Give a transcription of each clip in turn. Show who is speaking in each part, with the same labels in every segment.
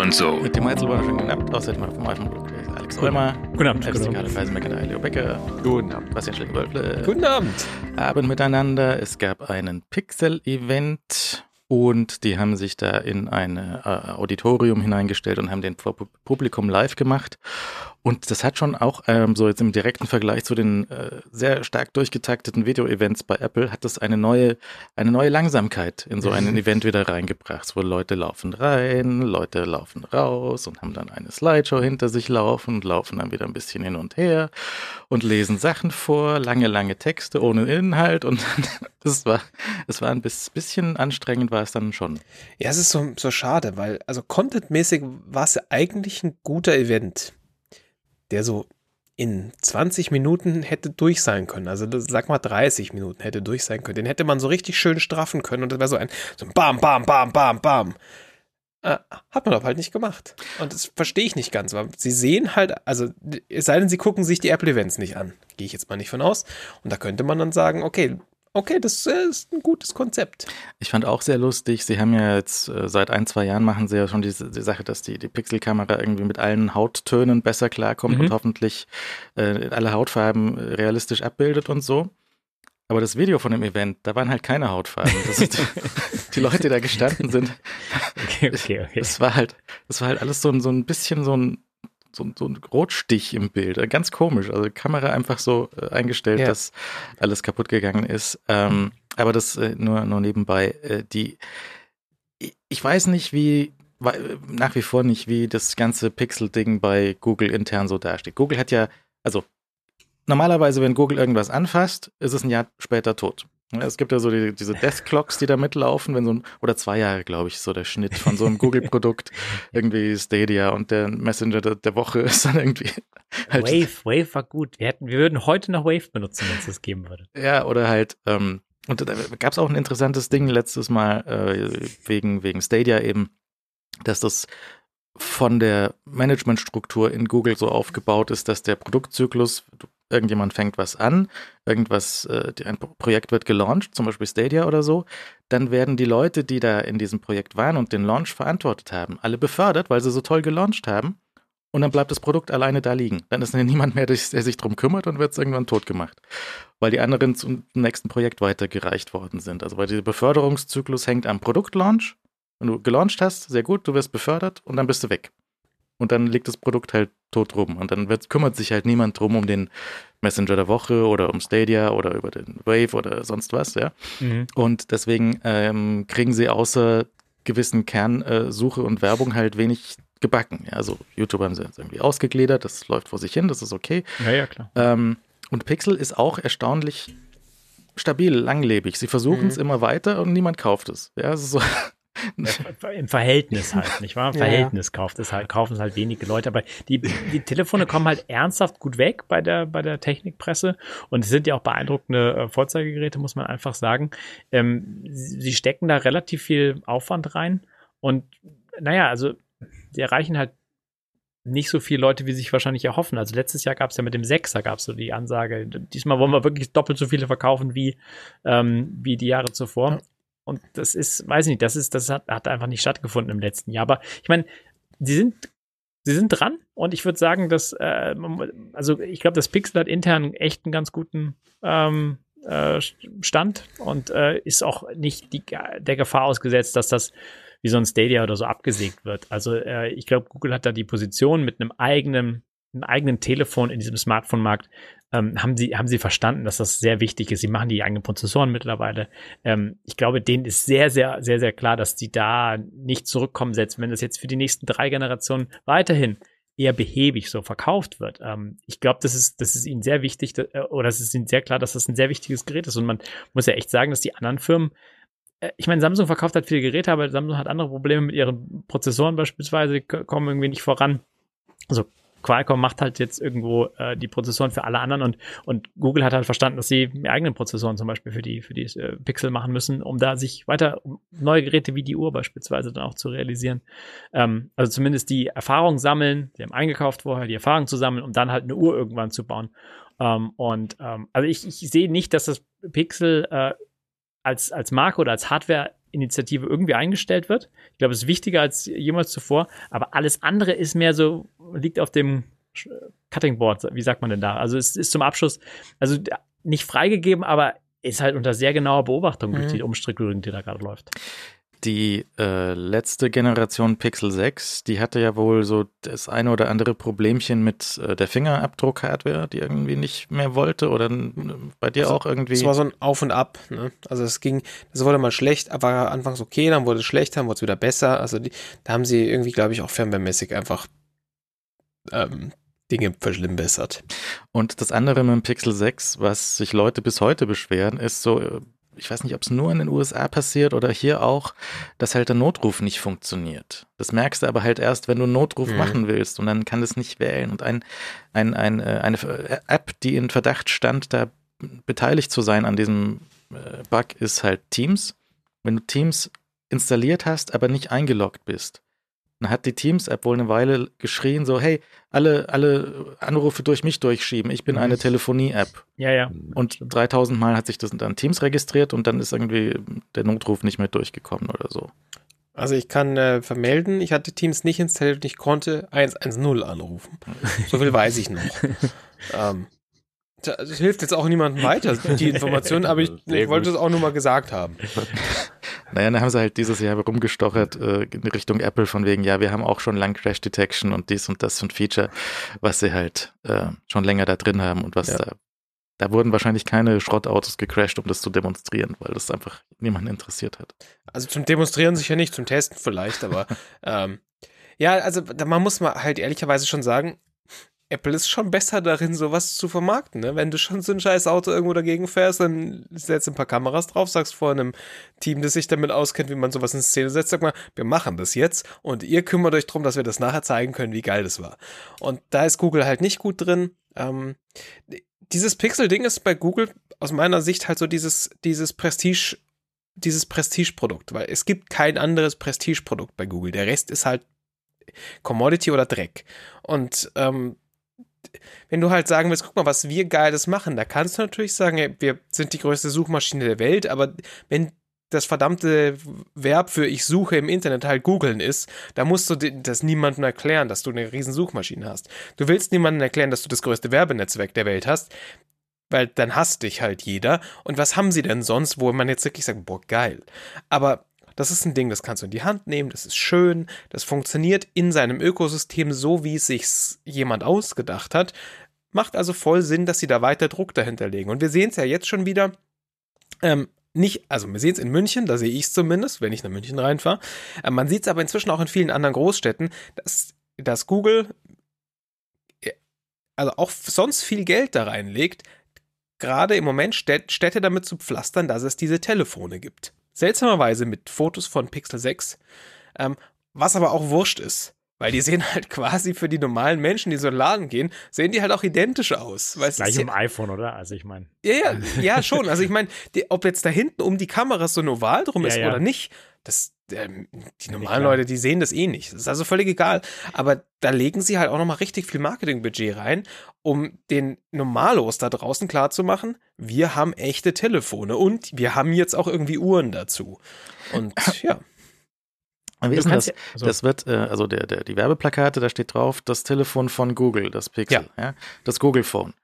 Speaker 1: Und so.
Speaker 2: Mit dem Heizelbahn schon genannt, außerdem vom Alphenblock Alex Räumer.
Speaker 3: Guten Abend.
Speaker 2: Guten Abend. Leo Becker.
Speaker 3: Guten Abend.
Speaker 2: Bastian Schläger-Wölfle.
Speaker 3: Guten Abend.
Speaker 2: Abend miteinander. Es gab einen Pixel-Event und die haben sich da in ein äh, Auditorium hineingestellt und haben den Publikum live gemacht. Und das hat schon auch ähm, so jetzt im direkten Vergleich zu den äh, sehr stark durchgetakteten Video-Events bei Apple hat das eine neue, eine neue Langsamkeit in so einen Event wieder reingebracht, wo Leute laufen rein, Leute laufen raus und haben dann eine Slideshow hinter sich laufen und laufen dann wieder ein bisschen hin und her und lesen Sachen vor, lange, lange Texte ohne Inhalt. Und das war, es war ein bisschen anstrengend, war es dann schon.
Speaker 3: Ja, es ist so, so schade, weil, also contentmäßig war es ja eigentlich ein guter Event der so in 20 Minuten hätte durch sein können. Also sag mal 30 Minuten hätte durch sein können. Den hätte man so richtig schön straffen können und das wäre so ein, so ein Bam, Bam, Bam, Bam, Bam. Äh, hat man aber halt nicht gemacht. Und das verstehe ich nicht ganz, weil sie sehen halt, also es sei denn, sie gucken sich die Apple-Events nicht an. Gehe ich jetzt mal nicht von aus. Und da könnte man dann sagen, okay, okay, das ist ein gutes Konzept.
Speaker 2: Ich fand auch sehr lustig, sie haben ja jetzt äh, seit ein, zwei Jahren machen sie ja schon diese die Sache, dass die, die Pixelkamera irgendwie mit allen Hauttönen besser klarkommt mhm. und hoffentlich äh, alle Hautfarben äh, realistisch abbildet und so. Aber das Video von dem Event, da waren halt keine Hautfarben. Die, die, Leute, die da gestanden sind. Okay, okay, okay. Das war halt, das war halt alles so so ein bisschen so ein so, so ein Rotstich im Bild. Äh, ganz komisch. Also Kamera einfach so äh, eingestellt, ja. dass alles kaputt gegangen ist. Ähm, aber das äh, nur, nur nebenbei. Die, ich weiß nicht, wie, nach wie vor nicht, wie das ganze Pixel-Ding bei Google intern so dasteht. Google hat ja, also normalerweise, wenn Google irgendwas anfasst, ist es ein Jahr später tot. Es gibt ja so die, diese Death Clocks, die da mitlaufen, wenn so ein, oder zwei Jahre, glaube ich, so der Schnitt von so einem Google-Produkt, irgendwie Stadia und der Messenger der, der Woche ist dann irgendwie.
Speaker 4: Halt Wave, Wave war gut. Wir, hätten, wir würden heute noch Wave benutzen, wenn es das geben würde.
Speaker 2: Ja, oder halt, ähm, und da gab es auch ein interessantes Ding letztes Mal äh, wegen, wegen Stadia eben, dass das von der Managementstruktur in Google so aufgebaut ist, dass der Produktzyklus, irgendjemand fängt was an, irgendwas, äh, ein Projekt wird gelauncht, zum Beispiel Stadia oder so, dann werden die Leute, die da in diesem Projekt waren und den Launch verantwortet haben, alle befördert, weil sie so toll gelauncht haben. Und dann bleibt das Produkt alleine da liegen. Dann ist niemand mehr, der sich drum kümmert und wird es irgendwann tot gemacht. Weil die anderen zum nächsten Projekt weitergereicht worden sind. Also weil der Beförderungszyklus hängt am Produktlaunch. Wenn du gelauncht hast, sehr gut, du wirst befördert und dann bist du weg und dann liegt das Produkt halt tot rum. Und dann wird, kümmert sich halt niemand drum um den Messenger der Woche oder um Stadia oder über den Wave oder sonst was, ja. Mhm. Und deswegen ähm, kriegen sie außer gewissen Kernsuche äh, und Werbung halt wenig gebacken. Ja, also YouTube haben sie jetzt irgendwie ausgegliedert, das läuft vor sich hin, das ist okay.
Speaker 4: Ja, ja, klar.
Speaker 2: Ähm, und Pixel ist auch erstaunlich stabil, langlebig. Sie versuchen es mhm. immer weiter und niemand kauft es. Ja, also so,
Speaker 4: Im Verhältnis halt, nicht wahr? Im Verhältnis ja. kauft es halt, kaufen es halt wenige Leute. Aber die, die Telefone kommen halt ernsthaft gut weg bei der, bei der Technikpresse. Und es sind ja auch beeindruckende äh, Vorzeigegeräte, muss man einfach sagen. Ähm, sie stecken da relativ viel Aufwand rein. Und naja, also sie erreichen halt nicht so viele Leute, wie sich wahrscheinlich erhoffen. Also letztes Jahr gab es ja mit dem Sechser gab es so die Ansage, diesmal wollen wir wirklich doppelt so viele verkaufen wie, ähm, wie die Jahre zuvor. Und das ist, weiß ich nicht, das ist, das hat, hat einfach nicht stattgefunden im letzten Jahr. Aber ich meine, sie sind, sie sind dran und ich würde sagen, dass, äh, also ich glaube, das Pixel hat intern echt einen ganz guten ähm, äh, Stand und äh, ist auch nicht die, der Gefahr ausgesetzt, dass das wie so ein Stadia oder so abgesägt wird. Also äh, ich glaube, Google hat da die Position mit einem eigenen einem eigenen Telefon in diesem Smartphone-Markt ähm, haben sie haben sie verstanden, dass das sehr wichtig ist. Sie machen die eigenen Prozessoren mittlerweile. Ähm, ich glaube, denen ist sehr sehr sehr sehr klar, dass die da nicht zurückkommen setzen, wenn das jetzt für die nächsten drei Generationen weiterhin eher behäbig so verkauft wird. Ähm, ich glaube, das ist, das ist ihnen sehr wichtig, äh, oder es ist ihnen sehr klar, dass das ein sehr wichtiges Gerät ist. Und man muss ja echt sagen, dass die anderen Firmen, äh, ich meine, Samsung verkauft halt viele Geräte, aber Samsung hat andere Probleme mit ihren Prozessoren beispielsweise, kommen irgendwie nicht voran. Also Qualcomm macht halt jetzt irgendwo äh, die Prozessoren für alle anderen und, und Google hat halt verstanden, dass sie eigenen Prozessoren zum Beispiel für die, für die äh, Pixel machen müssen, um da sich weiter um neue Geräte wie die Uhr beispielsweise dann auch zu realisieren. Ähm, also zumindest die Erfahrung sammeln, sie haben eingekauft vorher, die Erfahrung zu sammeln, um dann halt eine Uhr irgendwann zu bauen. Ähm, und ähm, also ich, ich sehe nicht, dass das Pixel äh, als, als Marke oder als Hardware Initiative irgendwie eingestellt wird. Ich glaube, es ist wichtiger als jemals zuvor, aber alles andere ist mehr so, liegt auf dem Cutting Board, wie sagt man denn da? Also es ist zum Abschluss, also nicht freigegeben, aber ist halt unter sehr genauer Beobachtung durch mhm. die Umstrukturierung, die da gerade läuft.
Speaker 2: Die äh, letzte Generation Pixel 6, die hatte ja wohl so das eine oder andere Problemchen mit äh, der Fingerabdruck-Hardware, die irgendwie nicht mehr wollte oder bei dir also, auch irgendwie.
Speaker 3: Es war so ein Auf und Ab. Ne? Also es ging, das wurde mal schlecht, war anfangs okay, dann wurde es schlecht, dann wurde es wieder besser. Also die, da haben sie irgendwie, glaube ich, auch firmwaremäßig einfach ähm, Dinge verschlimmbessert.
Speaker 2: Und das andere mit dem Pixel 6, was sich Leute bis heute beschweren, ist so, äh, ich weiß nicht, ob es nur in den USA passiert oder hier auch, dass halt der Notruf nicht funktioniert. Das merkst du aber halt erst, wenn du einen Notruf mhm. machen willst und dann kann es nicht wählen. Und ein, ein, ein, äh, eine App, die in Verdacht stand, da beteiligt zu sein an diesem äh, Bug, ist halt Teams. Wenn du Teams installiert hast, aber nicht eingeloggt bist, dann hat die Teams-App wohl eine Weile geschrien, so, hey, alle, alle Anrufe durch mich durchschieben. Ich bin eine mhm. Telefonie-App.
Speaker 4: Ja, ja.
Speaker 2: Und 3000 Mal hat sich das dann Teams registriert und dann ist irgendwie der Notruf nicht mehr durchgekommen oder so.
Speaker 3: Also ich kann äh, vermelden, ich hatte Teams nicht installiert und ich konnte 110 anrufen. So viel weiß ich noch. ähm, das hilft jetzt auch niemandem weiter, die Information, aber ich, ich wollte es auch nur mal gesagt haben.
Speaker 2: Naja, dann haben sie halt dieses Jahr rumgestochert äh, in Richtung Apple von wegen, ja, wir haben auch schon lang Crash Detection und dies und das und Feature, was sie halt äh, schon länger da drin haben und was ja. da, da wurden wahrscheinlich keine Schrottautos gecrashed, um das zu demonstrieren, weil das einfach niemanden interessiert hat.
Speaker 3: Also zum Demonstrieren sicher nicht, zum Testen vielleicht, aber ähm, ja, also man muss mal halt ehrlicherweise schon sagen, Apple ist schon besser darin, sowas zu vermarkten. Ne? Wenn du schon so ein scheiß Auto irgendwo dagegen fährst, dann setzt ein paar Kameras drauf, sagst vor einem Team, das sich damit auskennt, wie man sowas in Szene setzt, sag mal, wir machen das jetzt und ihr kümmert euch darum, dass wir das nachher zeigen können, wie geil das war. Und da ist Google halt nicht gut drin. Ähm, dieses Pixel-Ding ist bei Google aus meiner Sicht halt so dieses, dieses Prestige, dieses Prestige-Produkt, weil es gibt kein anderes Prestige-Produkt bei Google. Der Rest ist halt Commodity oder Dreck. Und ähm, wenn du halt sagen willst, guck mal, was wir Geiles machen, da kannst du natürlich sagen, ey, wir sind die größte Suchmaschine der Welt, aber wenn das verdammte Verb für ich suche im Internet halt googeln ist, da musst du das niemandem erklären, dass du eine riesen Suchmaschine hast. Du willst niemandem erklären, dass du das größte Werbenetzwerk der Welt hast, weil dann hasst dich halt jeder. Und was haben sie denn sonst, wo man jetzt wirklich sagt, boah, geil. Aber das ist ein Ding, das kannst du in die Hand nehmen, das ist schön, das funktioniert in seinem Ökosystem so, wie es sich jemand ausgedacht hat. Macht also voll Sinn, dass sie da weiter Druck dahinter legen. Und wir sehen es ja jetzt schon wieder. Ähm, nicht, also wir sehen es in München, da sehe ich es zumindest, wenn ich nach München reinfahre. Äh, man sieht es aber inzwischen auch in vielen anderen Großstädten, dass, dass Google äh, also auch sonst viel Geld da reinlegt, gerade im Moment Städte damit zu pflastern, dass es diese Telefone gibt. Seltsamerweise mit Fotos von Pixel 6, ähm, was aber auch wurscht ist. Weil die sehen halt quasi für die normalen Menschen, die so in den Laden gehen, sehen die halt auch identisch aus.
Speaker 4: Weißt, Gleich ja, iPhone, oder? Also ich meine.
Speaker 3: Ja, ja, ja, schon. Also ich meine, ob jetzt da hinten um die Kamera so ein Oval drum ist ja, ja. oder nicht, das, ähm, die normalen Leute, die sehen das eh nicht. Das ist also völlig egal. Aber da legen sie halt auch nochmal richtig viel Marketingbudget rein, um den Normalos da draußen klarzumachen, wir haben echte Telefone und wir haben jetzt auch irgendwie Uhren dazu. Und ja.
Speaker 2: Wie ist das? Also. Das wird, äh, also der, der, die Werbeplakate, da steht drauf, das Telefon von Google, das Pixel, ja. ja das Google Phone.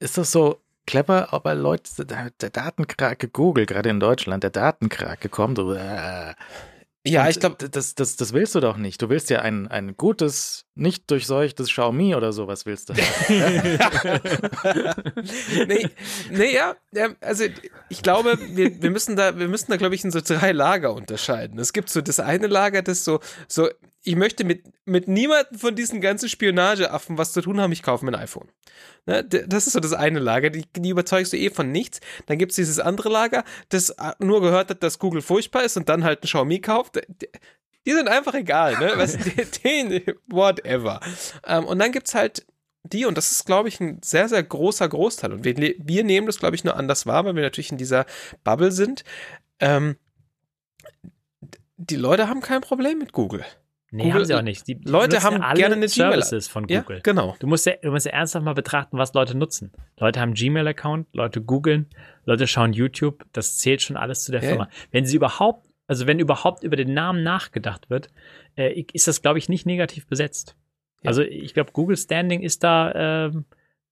Speaker 2: Ist das so clever, aber Leute, der, der Datenkrake Google, gerade in Deutschland, der Datenkrake kommt, äh, ja, ich glaube, das, das, das willst du doch nicht. Du willst ja ein, ein gutes, nicht durchseuchtes Xiaomi oder sowas willst du.
Speaker 3: nee, nee, ja, also ich glaube, wir, wir müssen da, wir müssen da, glaube ich, in so drei Lager unterscheiden. Es gibt so das eine Lager, das so, so, ich möchte mit, mit niemandem von diesen ganzen Spionageaffen was zu tun haben, ich kaufe mir ein iPhone. Ne? Das ist so das eine Lager, die, die überzeugst du eh von nichts. Dann gibt es dieses andere Lager, das äh, nur gehört hat, dass Google furchtbar ist und dann halt ein Xiaomi kauft. Die sind einfach egal, ne? Was, den, whatever. Ähm, und dann gibt es halt die, und das ist, glaube ich, ein sehr, sehr großer Großteil. Und wir, wir nehmen das, glaube ich, nur anders wahr, weil wir natürlich in dieser Bubble sind. Ähm, die Leute haben kein Problem mit Google.
Speaker 4: Nee, Google, haben sie auch nicht. Die
Speaker 3: Leute haben
Speaker 4: ja
Speaker 3: gerne eine
Speaker 4: Gmail. Services von Google.
Speaker 3: Ja, genau.
Speaker 4: Du musst, ja, du musst ja ernsthaft mal betrachten, was Leute nutzen. Leute haben Gmail-Account, Leute googeln, Leute schauen YouTube. Das zählt schon alles zu der ja. Firma. Wenn sie überhaupt also wenn überhaupt über den Namen nachgedacht wird, äh, ist das, glaube ich, nicht negativ besetzt. Also ich glaube, Google Standing ist da äh,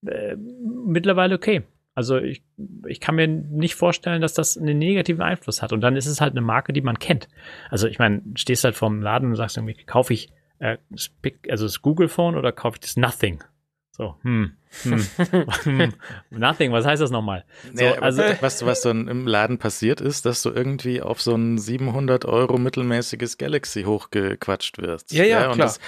Speaker 4: äh, mittlerweile okay. Also ich, ich kann mir nicht vorstellen, dass das einen negativen Einfluss hat. Und dann ist es halt eine Marke, die man kennt. Also ich meine, stehst halt vorm Laden und sagst irgendwie, kaufe ich äh, also das Google Phone oder kaufe ich das Nothing? So, hm, hm, hm. Nothing, was heißt das nochmal?
Speaker 2: So, also, was, was dann im Laden passiert ist, dass du irgendwie auf so ein 700 Euro mittelmäßiges Galaxy hochgequatscht wirst.
Speaker 3: Ja, ja, ja
Speaker 2: und
Speaker 3: klar.
Speaker 2: Das,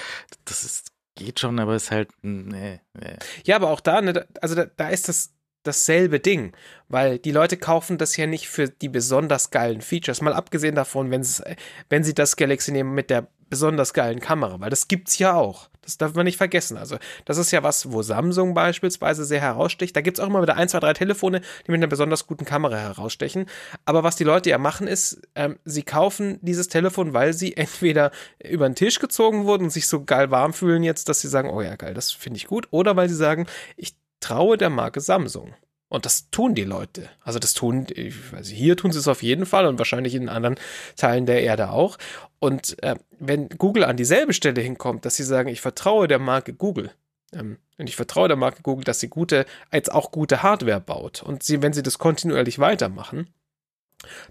Speaker 2: das ist, geht schon, aber ist halt, nee, nee.
Speaker 3: Ja, aber auch da, ne, also da, da ist das dasselbe Ding, weil die Leute kaufen das ja nicht für die besonders geilen Features, mal abgesehen davon, wenn, sie das Galaxy nehmen mit der besonders geilen Kamera, weil das gibt's ja auch. Das darf man nicht vergessen. Also, das ist ja was, wo Samsung beispielsweise sehr heraussticht. Da gibt's auch immer wieder ein, zwei, drei Telefone, die mit einer besonders guten Kamera herausstechen. Aber was die Leute ja machen, ist, ähm, sie kaufen dieses Telefon, weil sie entweder über den Tisch gezogen wurden und sich so geil warm fühlen jetzt, dass sie sagen, oh ja, geil, das finde ich gut. Oder weil sie sagen, ich traue der Marke Samsung. Und das tun die Leute. Also das tun, weiß, hier tun sie es auf jeden Fall und wahrscheinlich in anderen Teilen der Erde auch. Und äh, wenn Google an dieselbe Stelle hinkommt, dass sie sagen, ich vertraue der Marke Google, ähm, und ich vertraue der Marke Google, dass sie gute, als auch gute Hardware baut. Und sie, wenn sie das kontinuierlich weitermachen,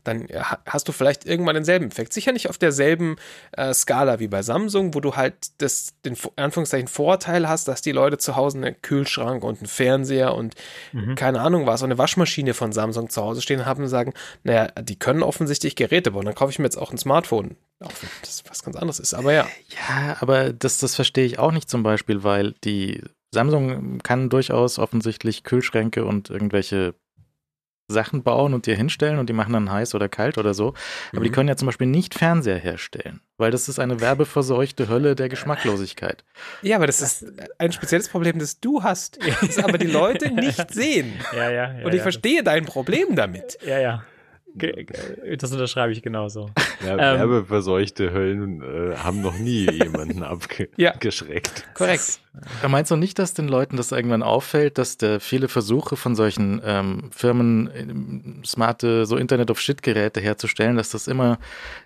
Speaker 3: dann äh, hast du vielleicht irgendwann denselben Effekt. Sicher nicht auf derselben äh, Skala wie bei Samsung, wo du halt das, den Anführungszeichen Vorteil hast, dass die Leute zu Hause einen Kühlschrank und einen Fernseher und mhm. keine Ahnung was, und eine Waschmaschine von Samsung zu Hause stehen haben und sagen, naja, die können offensichtlich Geräte bauen, dann kaufe ich mir jetzt auch ein Smartphone. Auch wenn das was ganz anderes ist, aber ja.
Speaker 2: Ja, aber das, das verstehe ich auch nicht zum Beispiel, weil die Samsung kann durchaus offensichtlich Kühlschränke und irgendwelche Sachen bauen und dir hinstellen und die machen dann heiß oder kalt oder so. Aber mhm. die können ja zum Beispiel nicht Fernseher herstellen, weil das ist eine werbeverseuchte Hölle der Geschmacklosigkeit.
Speaker 3: Ja, aber das ist ein spezielles Problem, das du hast, das aber die Leute nicht sehen.
Speaker 4: Ja, ja. ja
Speaker 3: und ich ja, verstehe dein Problem damit.
Speaker 4: Ja, ja. Das unterschreibe ich genauso.
Speaker 1: Ja, ähm, werbeverseuchte Höllen äh, haben noch nie jemanden abgeschreckt.
Speaker 3: Ja, korrekt.
Speaker 2: Da meinst du nicht, dass den Leuten das irgendwann auffällt, dass der viele Versuche von solchen ähm, Firmen, ähm, smarte, so Internet of Shit-Geräte herzustellen, dass das immer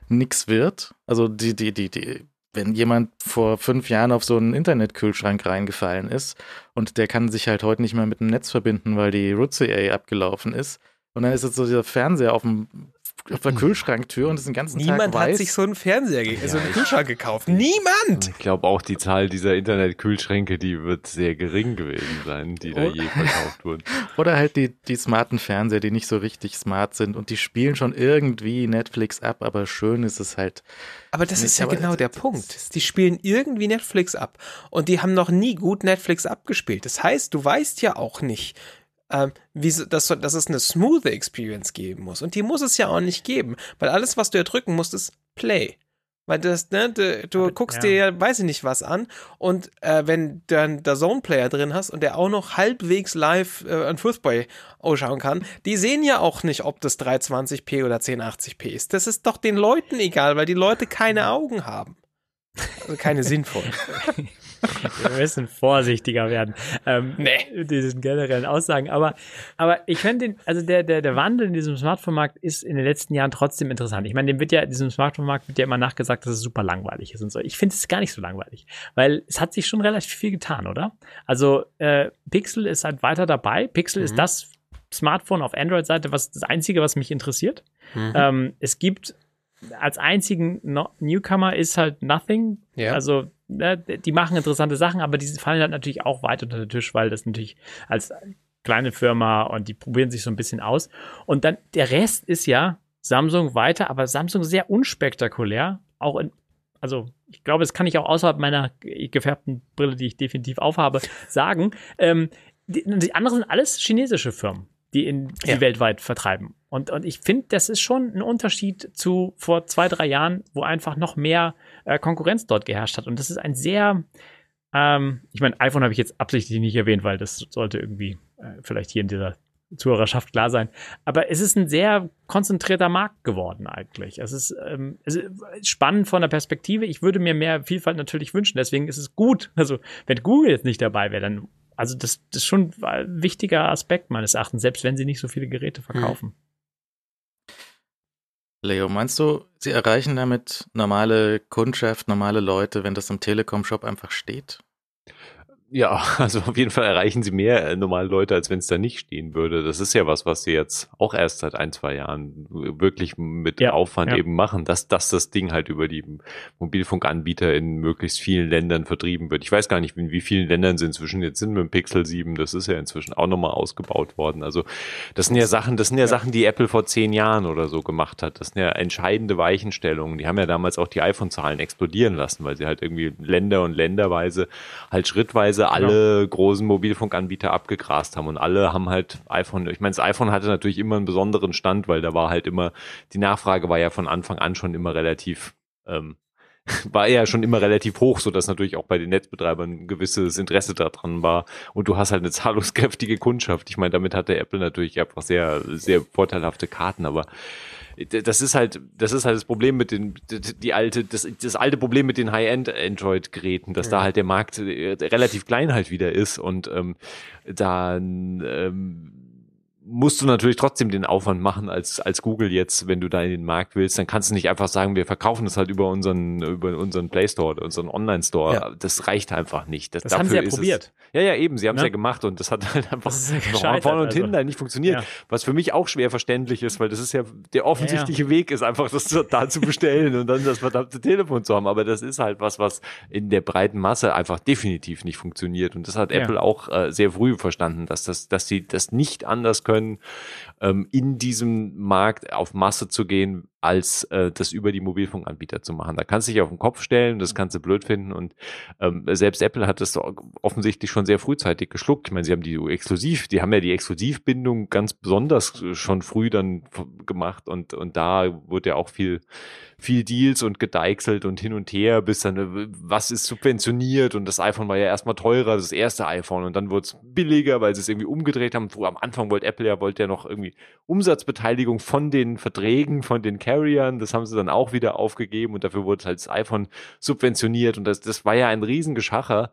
Speaker 2: nix wird? Also die, die, die, die, wenn jemand vor fünf Jahren auf so einen Internetkühlschrank reingefallen ist und der kann sich halt heute nicht mehr mit dem Netz verbinden, weil die RootCA abgelaufen ist, und dann ist jetzt so dieser Fernseher auf dem auf der hm. Kühlschranktür und ist den ganzen
Speaker 3: Niemand
Speaker 2: Tag weiß.
Speaker 3: hat sich so einen Fernseher, ja, so einen Kühlschrank gekauft. Niemand!
Speaker 1: Ich glaube auch die Zahl dieser Internetkühlschränke, die wird sehr gering gewesen sein, die da oh. je verkauft wurden.
Speaker 2: Oder halt die, die smarten Fernseher, die nicht so richtig smart sind und die spielen schon irgendwie Netflix ab, aber schön ist es halt.
Speaker 3: Aber das nicht, ist ja genau der Punkt. Die spielen irgendwie Netflix ab und die haben noch nie gut Netflix abgespielt. Das heißt, du weißt ja auch nicht, ähm, wie, dass, dass es eine smooth Experience geben muss. Und die muss es ja auch nicht geben, weil alles, was du ja drücken musst, ist Play. Weil das, ne, du, du Aber, guckst ja. dir ja, weiß ich nicht was an und äh, wenn du dann der Zone-Player drin hast und der auch noch halbwegs live äh, an Fußball ausschauen kann, die sehen ja auch nicht, ob das 320p oder 1080p ist. Das ist doch den Leuten egal, weil die Leute keine Augen haben. Also keine sinnvollen.
Speaker 4: Wir müssen vorsichtiger werden. Ähm, nee. Diesen generellen Aussagen. Aber, aber ich finde den, also der, der, der Wandel in diesem Smartphone-Markt ist in den letzten Jahren trotzdem interessant. Ich meine, dem wird ja, diesem Smartphone-Markt wird ja immer nachgesagt, dass es super langweilig ist und so. Ich finde es gar nicht so langweilig. Weil es hat sich schon relativ viel getan, oder? Also, äh, Pixel ist halt weiter dabei. Pixel mhm. ist das Smartphone auf Android-Seite, was das einzige, was mich interessiert. Mhm. Ähm, es gibt als einzigen no Newcomer ist halt Nothing. Ja. Also ne, die machen interessante Sachen, aber die fallen halt natürlich auch weit unter den Tisch, weil das natürlich als kleine Firma und die probieren sich so ein bisschen aus. Und dann der Rest ist ja Samsung weiter, aber Samsung sehr unspektakulär. Auch in, also ich glaube, das kann ich auch außerhalb meiner gefärbten Brille, die ich definitiv aufhabe, sagen. Ähm, die, die anderen sind alles chinesische Firmen die in die ja. weltweit vertreiben. Und, und ich finde, das ist schon ein Unterschied zu vor zwei, drei Jahren, wo einfach noch mehr äh, Konkurrenz dort geherrscht hat. Und das ist ein sehr, ähm, ich meine, iPhone habe ich jetzt absichtlich nicht erwähnt, weil das sollte irgendwie äh, vielleicht hier in dieser Zuhörerschaft klar sein. Aber es ist ein sehr konzentrierter Markt geworden eigentlich. Es ist, ähm, es ist spannend von der Perspektive. Ich würde mir mehr Vielfalt natürlich wünschen. Deswegen ist es gut. Also wenn Google jetzt nicht dabei wäre, dann also das, das ist schon ein wichtiger Aspekt meines Erachtens, selbst wenn sie nicht so viele Geräte verkaufen.
Speaker 2: Leo, meinst du, sie erreichen damit normale Kundschaft, normale Leute, wenn das im Telekom-Shop einfach steht?
Speaker 1: Ja, also auf jeden Fall erreichen sie mehr äh, normale Leute, als wenn es da nicht stehen würde. Das ist ja was, was sie jetzt auch erst seit ein, zwei Jahren wirklich mit ja, Aufwand ja. eben machen, dass, dass das Ding halt über die Mobilfunkanbieter in möglichst vielen Ländern vertrieben wird. Ich weiß gar nicht, in wie vielen Ländern sie inzwischen jetzt sind mit dem Pixel 7. Das ist ja inzwischen auch nochmal ausgebaut worden. Also das sind ja Sachen, das sind ja, ja, Sachen, die Apple vor zehn Jahren oder so gemacht hat. Das sind ja entscheidende Weichenstellungen. Die haben ja damals auch die iPhone-Zahlen explodieren lassen, weil sie halt irgendwie Länder und länderweise halt schrittweise Weise alle genau. großen Mobilfunkanbieter abgegrast haben und alle haben halt iPhone, ich meine, das iPhone hatte natürlich immer einen besonderen Stand, weil da war halt immer, die Nachfrage war ja von Anfang an schon immer relativ, ähm, war ja schon immer relativ hoch, so dass natürlich auch bei den Netzbetreibern ein gewisses Interesse daran war. Und du hast halt eine zahlungskräftige Kundschaft. Ich meine, damit hatte Apple natürlich einfach sehr, sehr vorteilhafte Karten, aber das ist halt, das ist halt das Problem mit den, die alte, das, das alte Problem mit den High-End Android-Geräten, dass ja. da halt der Markt äh, relativ klein halt wieder ist und ähm, dann ähm, musst du natürlich trotzdem den Aufwand machen als, als Google jetzt, wenn du da in den Markt willst, dann kannst du nicht einfach sagen, wir verkaufen das halt über unseren, über unseren Play Store oder unseren Online Store. Ja. Das reicht einfach nicht.
Speaker 4: Das, das haben sie ja probiert.
Speaker 1: Es, ja, ja, eben. Sie haben es ja. ja. gemacht und das hat halt einfach
Speaker 4: von
Speaker 1: vorne und also. hinten halt nicht funktioniert. Ja. Was für mich auch schwer verständlich ist, weil das ist ja, der offensichtliche Weg ist einfach, das da zu bestellen und dann das verdammte Telefon zu haben. Aber das ist halt was, was in der breiten Masse einfach definitiv nicht funktioniert. Und das hat Apple auch äh, sehr früh verstanden, dass das, dass sie das nicht anders können, And. Ähm, in diesem Markt auf Masse zu gehen, als äh, das über die Mobilfunkanbieter zu machen. Da kannst du dich auf den Kopf stellen, das kannst du blöd finden und ähm, selbst Apple hat das offensichtlich schon sehr frühzeitig geschluckt. Ich meine, sie haben die exklusiv, die haben ja die Exklusivbindung ganz besonders schon früh dann gemacht und und da wurde ja auch viel viel Deals und gedeichselt und hin und her, bis dann, äh, was ist subventioniert und das iPhone war ja erstmal teurer, das erste iPhone und dann wurde es billiger, weil sie es irgendwie umgedreht haben. Am Anfang wollte Apple ja, wollte ja noch irgendwie Umsatzbeteiligung von den Verträgen, von den Carriern, das haben sie dann auch wieder aufgegeben und dafür wurde halt das iPhone subventioniert und das, das war ja ein Riesengeschacher.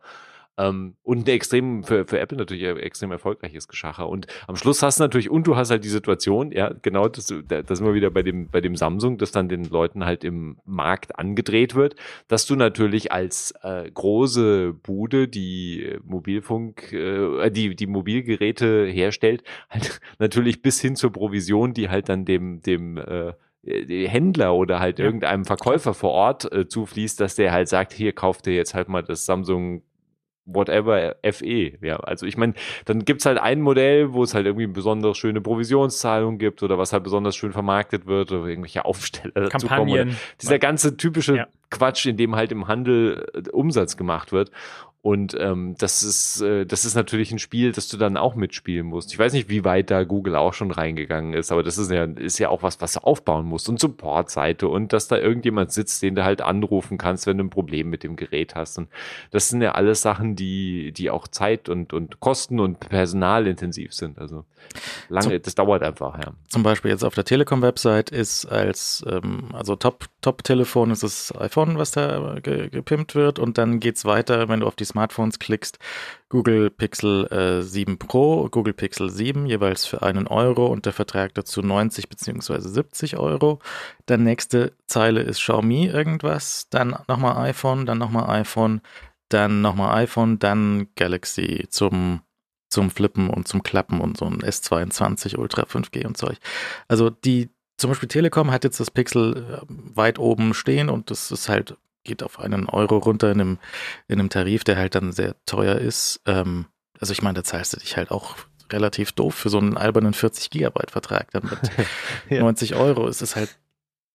Speaker 1: Ähm, und ein extrem, für, für Apple natürlich ein extrem erfolgreiches Geschacher. Und am Schluss hast du natürlich, und du hast halt die Situation, ja, genau, das, das sind wir wieder bei dem, bei dem Samsung, das dann den Leuten halt im Markt angedreht wird, dass du natürlich als äh, große Bude, die Mobilfunk, äh, die, die Mobilgeräte herstellt, halt natürlich bis hin zur Provision, die halt dann dem, dem äh, Händler oder halt ja. irgendeinem Verkäufer vor Ort äh, zufließt, dass der halt sagt, hier kauft ihr jetzt halt mal das Samsung whatever FE. Ja, also ich meine, dann gibt's halt ein Modell, wo es halt irgendwie eine besonders schöne Provisionszahlung gibt oder was halt besonders schön vermarktet wird oder irgendwelche Aufsteller
Speaker 4: dazu kommen.
Speaker 1: Dieser ganze typische ja. Quatsch, in dem halt im Handel äh, Umsatz gemacht wird. Und ähm, das ist äh, das ist natürlich ein Spiel, das du dann auch mitspielen musst. Ich weiß nicht, wie weit da Google auch schon reingegangen ist, aber das ist ja ist ja auch was, was du aufbauen musst und Supportseite und dass da irgendjemand sitzt, den du halt anrufen kannst, wenn du ein Problem mit dem Gerät hast. Und das sind ja alles Sachen, die die auch Zeit und und Kosten und personalintensiv sind. Also lange, zum, das dauert einfach. Ja.
Speaker 2: Zum Beispiel jetzt auf der Telekom-Website ist als ähm, also Top Top Telefon ist das iPhone, was da ge gepimpt wird und dann geht's weiter, wenn du auf die Smartphones klickst, Google Pixel äh, 7 Pro, Google Pixel 7 jeweils für einen Euro und der Vertrag dazu 90 bzw. 70 Euro. Dann nächste Zeile ist Xiaomi irgendwas, dann nochmal iPhone, dann nochmal iPhone, dann nochmal iPhone, dann Galaxy zum zum Flippen und zum Klappen und so ein S22 Ultra 5G und Zeug. Also die, zum Beispiel Telekom hat jetzt das Pixel äh, weit oben stehen und das ist halt geht auf einen Euro runter in einem, in einem Tarif, der halt dann sehr teuer ist. Ähm, also ich meine, da zahlst du dich halt auch relativ doof für so einen albernen 40 Gigabyte Vertrag dann mit ja. 90 Euro. Ist es halt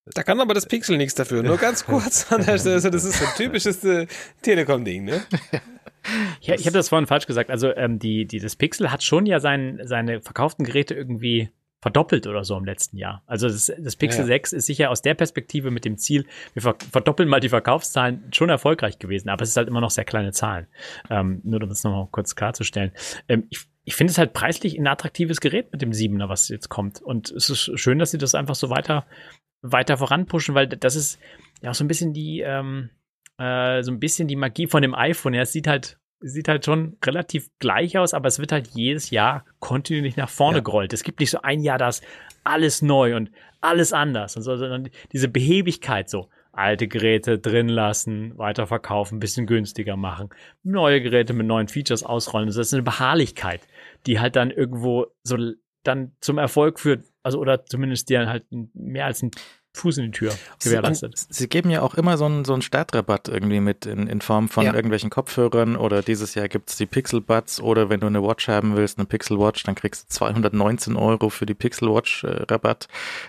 Speaker 3: da kann aber das Pixel nichts dafür. Nur ganz kurz an der Stelle. Also das ist ein typisches äh, Telekom-Ding, ne?
Speaker 4: Ja, ich habe das vorhin falsch gesagt. Also ähm, die, die, das Pixel hat schon ja sein, seine verkauften Geräte irgendwie verdoppelt oder so im letzten Jahr. Also das, das Pixel ja. 6 ist sicher aus der Perspektive mit dem Ziel, wir verdoppeln mal die Verkaufszahlen, schon erfolgreich gewesen, aber es ist halt immer noch sehr kleine Zahlen. Ähm, nur um das nochmal kurz klarzustellen. Ähm, ich ich finde es halt preislich ein attraktives Gerät mit dem 7er, was jetzt kommt. Und es ist schön, dass sie das einfach so weiter, weiter voranpushen, weil das ist ja auch so ein bisschen die, ähm, äh, so ein bisschen die Magie von dem iPhone. Ja, es sieht halt sieht halt schon relativ gleich aus, aber es wird halt jedes Jahr kontinuierlich nach vorne ja. gerollt. Es gibt nicht so ein Jahr, das alles neu und alles anders und so, sondern diese Behebigkeit so. Alte Geräte drin lassen, weiterverkaufen, bisschen günstiger machen, neue Geräte mit neuen Features ausrollen. Das ist eine Beharrlichkeit, die halt dann irgendwo so dann zum Erfolg führt, also oder zumindest dir halt mehr als ein Fuß in die Tür gewährleistet.
Speaker 2: Sie, sie geben ja auch immer so einen, so einen Startrabatt irgendwie mit in, in Form von ja. irgendwelchen Kopfhörern oder dieses Jahr gibt es die Pixel Buds oder wenn du eine Watch haben willst, eine Pixel Watch, dann kriegst du 219 Euro für die Pixel Watch äh, Rabatt.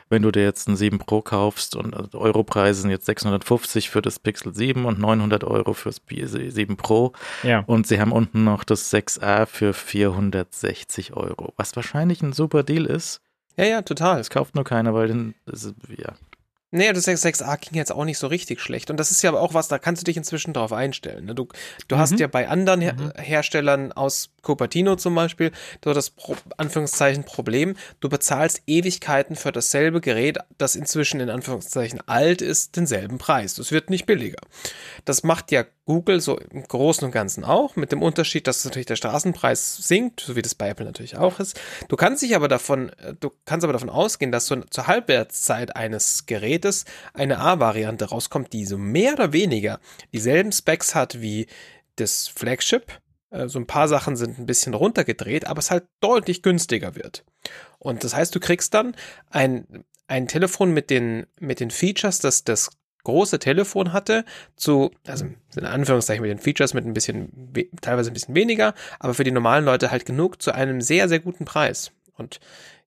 Speaker 2: Wenn du dir jetzt ein 7 Pro kaufst und also Europreise sind jetzt 650 für das Pixel 7 und 900 Euro fürs 7 Pro. Ja. Und sie haben unten noch das 6a für 460 Euro, was wahrscheinlich ein super Deal ist.
Speaker 3: Ja, ja, total.
Speaker 2: Es kauft nur keiner, weil dann, ist, ja,
Speaker 3: Nee, das 6a ging jetzt auch nicht so richtig schlecht. Und das ist ja aber auch was, da kannst du dich inzwischen drauf einstellen. Ne? Du, du mhm. hast ja bei anderen Her mhm. Herstellern aus Cupertino zum Beispiel so das Pro Anführungszeichen Problem, du bezahlst Ewigkeiten für dasselbe Gerät, das inzwischen in Anführungszeichen alt ist, denselben Preis. Das wird nicht billiger. Das macht ja Google so im Großen und Ganzen auch, mit dem Unterschied, dass natürlich der Straßenpreis sinkt, so wie das bei Apple natürlich auch ist. Du kannst dich aber davon, äh, du kannst aber davon ausgehen, dass so zur Halbwertszeit eines Gerätes eine A-Variante rauskommt, die so mehr oder weniger dieselben Specs hat wie das Flagship. Äh, so ein paar Sachen sind ein bisschen runtergedreht, aber es halt deutlich günstiger wird. Und das heißt, du kriegst dann ein, ein Telefon mit den, mit den Features, das das große Telefon hatte, zu, also in Anführungszeichen mit den Features mit ein bisschen, teilweise ein bisschen weniger, aber für die normalen Leute halt genug zu einem sehr, sehr guten Preis. Und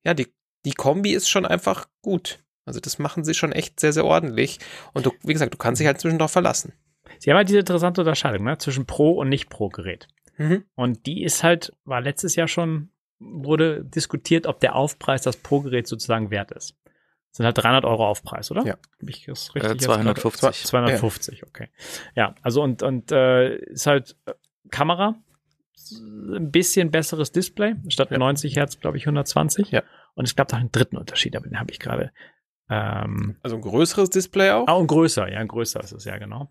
Speaker 3: ja, die, die Kombi ist schon einfach gut. Also das machen sie schon echt sehr, sehr ordentlich. Und du, wie gesagt, du kannst dich halt zwischendurch verlassen.
Speaker 4: Sie haben halt diese interessante Unterscheidung ne? zwischen Pro- und Nicht-Pro-Gerät. Mhm. Und die ist halt, war letztes Jahr schon, wurde diskutiert, ob der Aufpreis das Pro-Gerät sozusagen wert ist sind halt 300 Euro Aufpreis, oder?
Speaker 2: Ja.
Speaker 4: Hab ich
Speaker 2: das richtig äh, 250.
Speaker 4: 250, ja. okay. Ja, also und, und äh, ist halt äh, Kamera, ein bisschen besseres Display, statt ja. 90 Hertz, glaube ich, 120. Ja. Und es gab noch einen dritten Unterschied, aber den habe ich gerade. Ähm,
Speaker 3: also ein größeres Display auch?
Speaker 4: Auch ein größer, ja, ein größer ist es, ja, genau.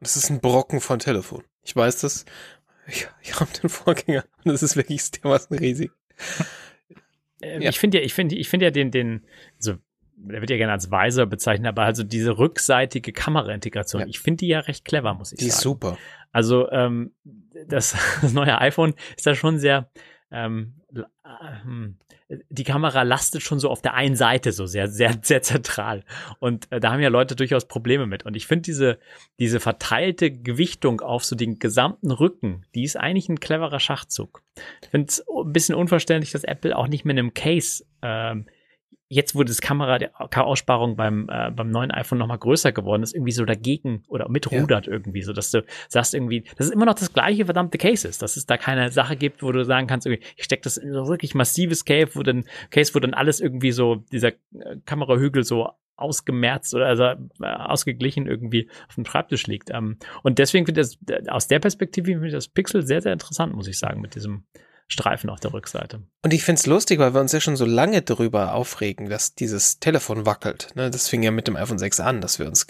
Speaker 3: Das ist ein Brocken von Telefon. Ich weiß das. Ich, ich habe den Vorgänger und das ist wirklich dermaßen riesig.
Speaker 4: Ähm, ja. Ich finde ja, ich finde, ich finde ja den, den, also der wird ja gerne als Weiser bezeichnet, aber also diese rückseitige Kameraintegration, ja. ich finde die ja recht clever, muss ich
Speaker 3: die
Speaker 4: sagen. Die
Speaker 3: ist super.
Speaker 4: Also ähm, das, das neue iPhone ist da schon sehr, ähm, hm, die Kamera lastet schon so auf der einen Seite so sehr, sehr, sehr zentral. Und äh, da haben ja Leute durchaus Probleme mit. Und ich finde diese, diese verteilte Gewichtung auf so den gesamten Rücken, die ist eigentlich ein cleverer Schachzug. Ich finde es ein bisschen unverständlich, dass Apple auch nicht mit einem Case ähm, jetzt, wo das Kamera-Aussparung beim, äh, beim neuen iPhone nochmal größer geworden ist, irgendwie so dagegen oder mitrudert ja. irgendwie, so dass du sagst irgendwie, das ist immer noch das gleiche verdammte Case ist, dass es da keine Sache gibt, wo du sagen kannst, irgendwie, ich stecke das in so wirklich massives Case, wo dann, Case, wo dann alles irgendwie so, dieser äh, Kamerahügel so ausgemerzt oder also äh, ausgeglichen irgendwie auf dem Schreibtisch liegt. Ähm, und deswegen finde ich das, aus der Perspektive finde ich das Pixel sehr, sehr interessant, muss ich sagen, mit diesem Streifen auf der Rückseite.
Speaker 3: Und ich finde es lustig, weil wir uns ja schon so lange darüber aufregen, dass dieses Telefon wackelt. Ne? Das fing ja mit dem iPhone 6 an, dass wir uns,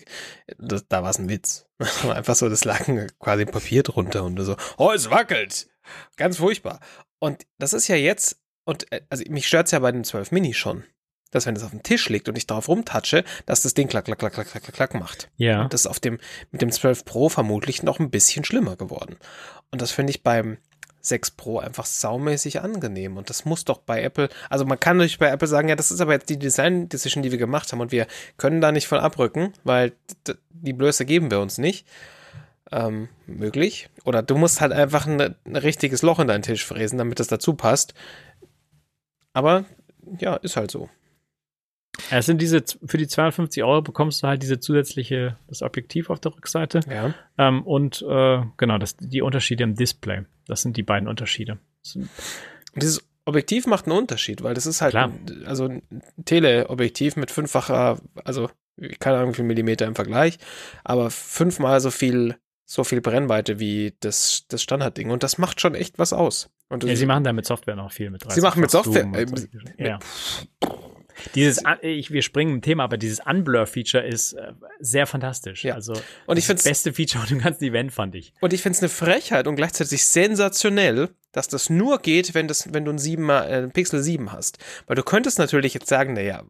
Speaker 3: das, da war es ein Witz. Einfach so, das lag quasi Papier drunter und so, oh, es wackelt. Ganz furchtbar. Und das ist ja jetzt, und äh, also mich stört es ja bei dem 12 Mini schon dass wenn es auf dem Tisch liegt und ich darauf rumtatsche, dass das Ding klack, klack, klack, klack, klack, klack macht. Ja. Und das ist auf dem, mit dem 12 Pro vermutlich noch ein bisschen schlimmer geworden. Und das finde ich beim 6 Pro einfach saumäßig angenehm. Und das muss doch bei Apple, also man kann natürlich bei Apple sagen, ja, das ist aber jetzt die Design-Decision, die wir gemacht haben und wir können da nicht von abrücken, weil die Blöße geben wir uns nicht. Ähm, möglich. Oder du musst halt einfach ein, ein richtiges Loch in deinen Tisch fräsen, damit das dazu passt. Aber ja, ist halt so.
Speaker 4: Es sind diese, für die 250 Euro bekommst du halt diese zusätzliche, das Objektiv auf der Rückseite. Ja. Ähm, und äh, genau, das, die Unterschiede im Display. Das sind die beiden Unterschiede.
Speaker 3: Dieses Objektiv macht einen Unterschied, weil das ist halt ein, also ein Teleobjektiv mit fünffacher, also keine Ahnung wie viel Millimeter im Vergleich, aber fünfmal so viel so viel Brennweite wie das, das Standardding. Und das macht schon echt was aus. Und
Speaker 4: ja, sie machen da mit Software noch viel mit.
Speaker 3: Sie machen mit Software. Äh, mit,
Speaker 4: ja. Dieses, ich, wir springen im Thema, aber dieses Unblur-Feature ist äh, sehr fantastisch. Ja. Also
Speaker 3: und ich
Speaker 4: das beste Feature im ganzen Event fand ich.
Speaker 3: Und ich finde es eine Frechheit und gleichzeitig sensationell, dass das nur geht, wenn das, wenn du ein 7 äh, Pixel 7 hast. Weil du könntest natürlich jetzt sagen, naja,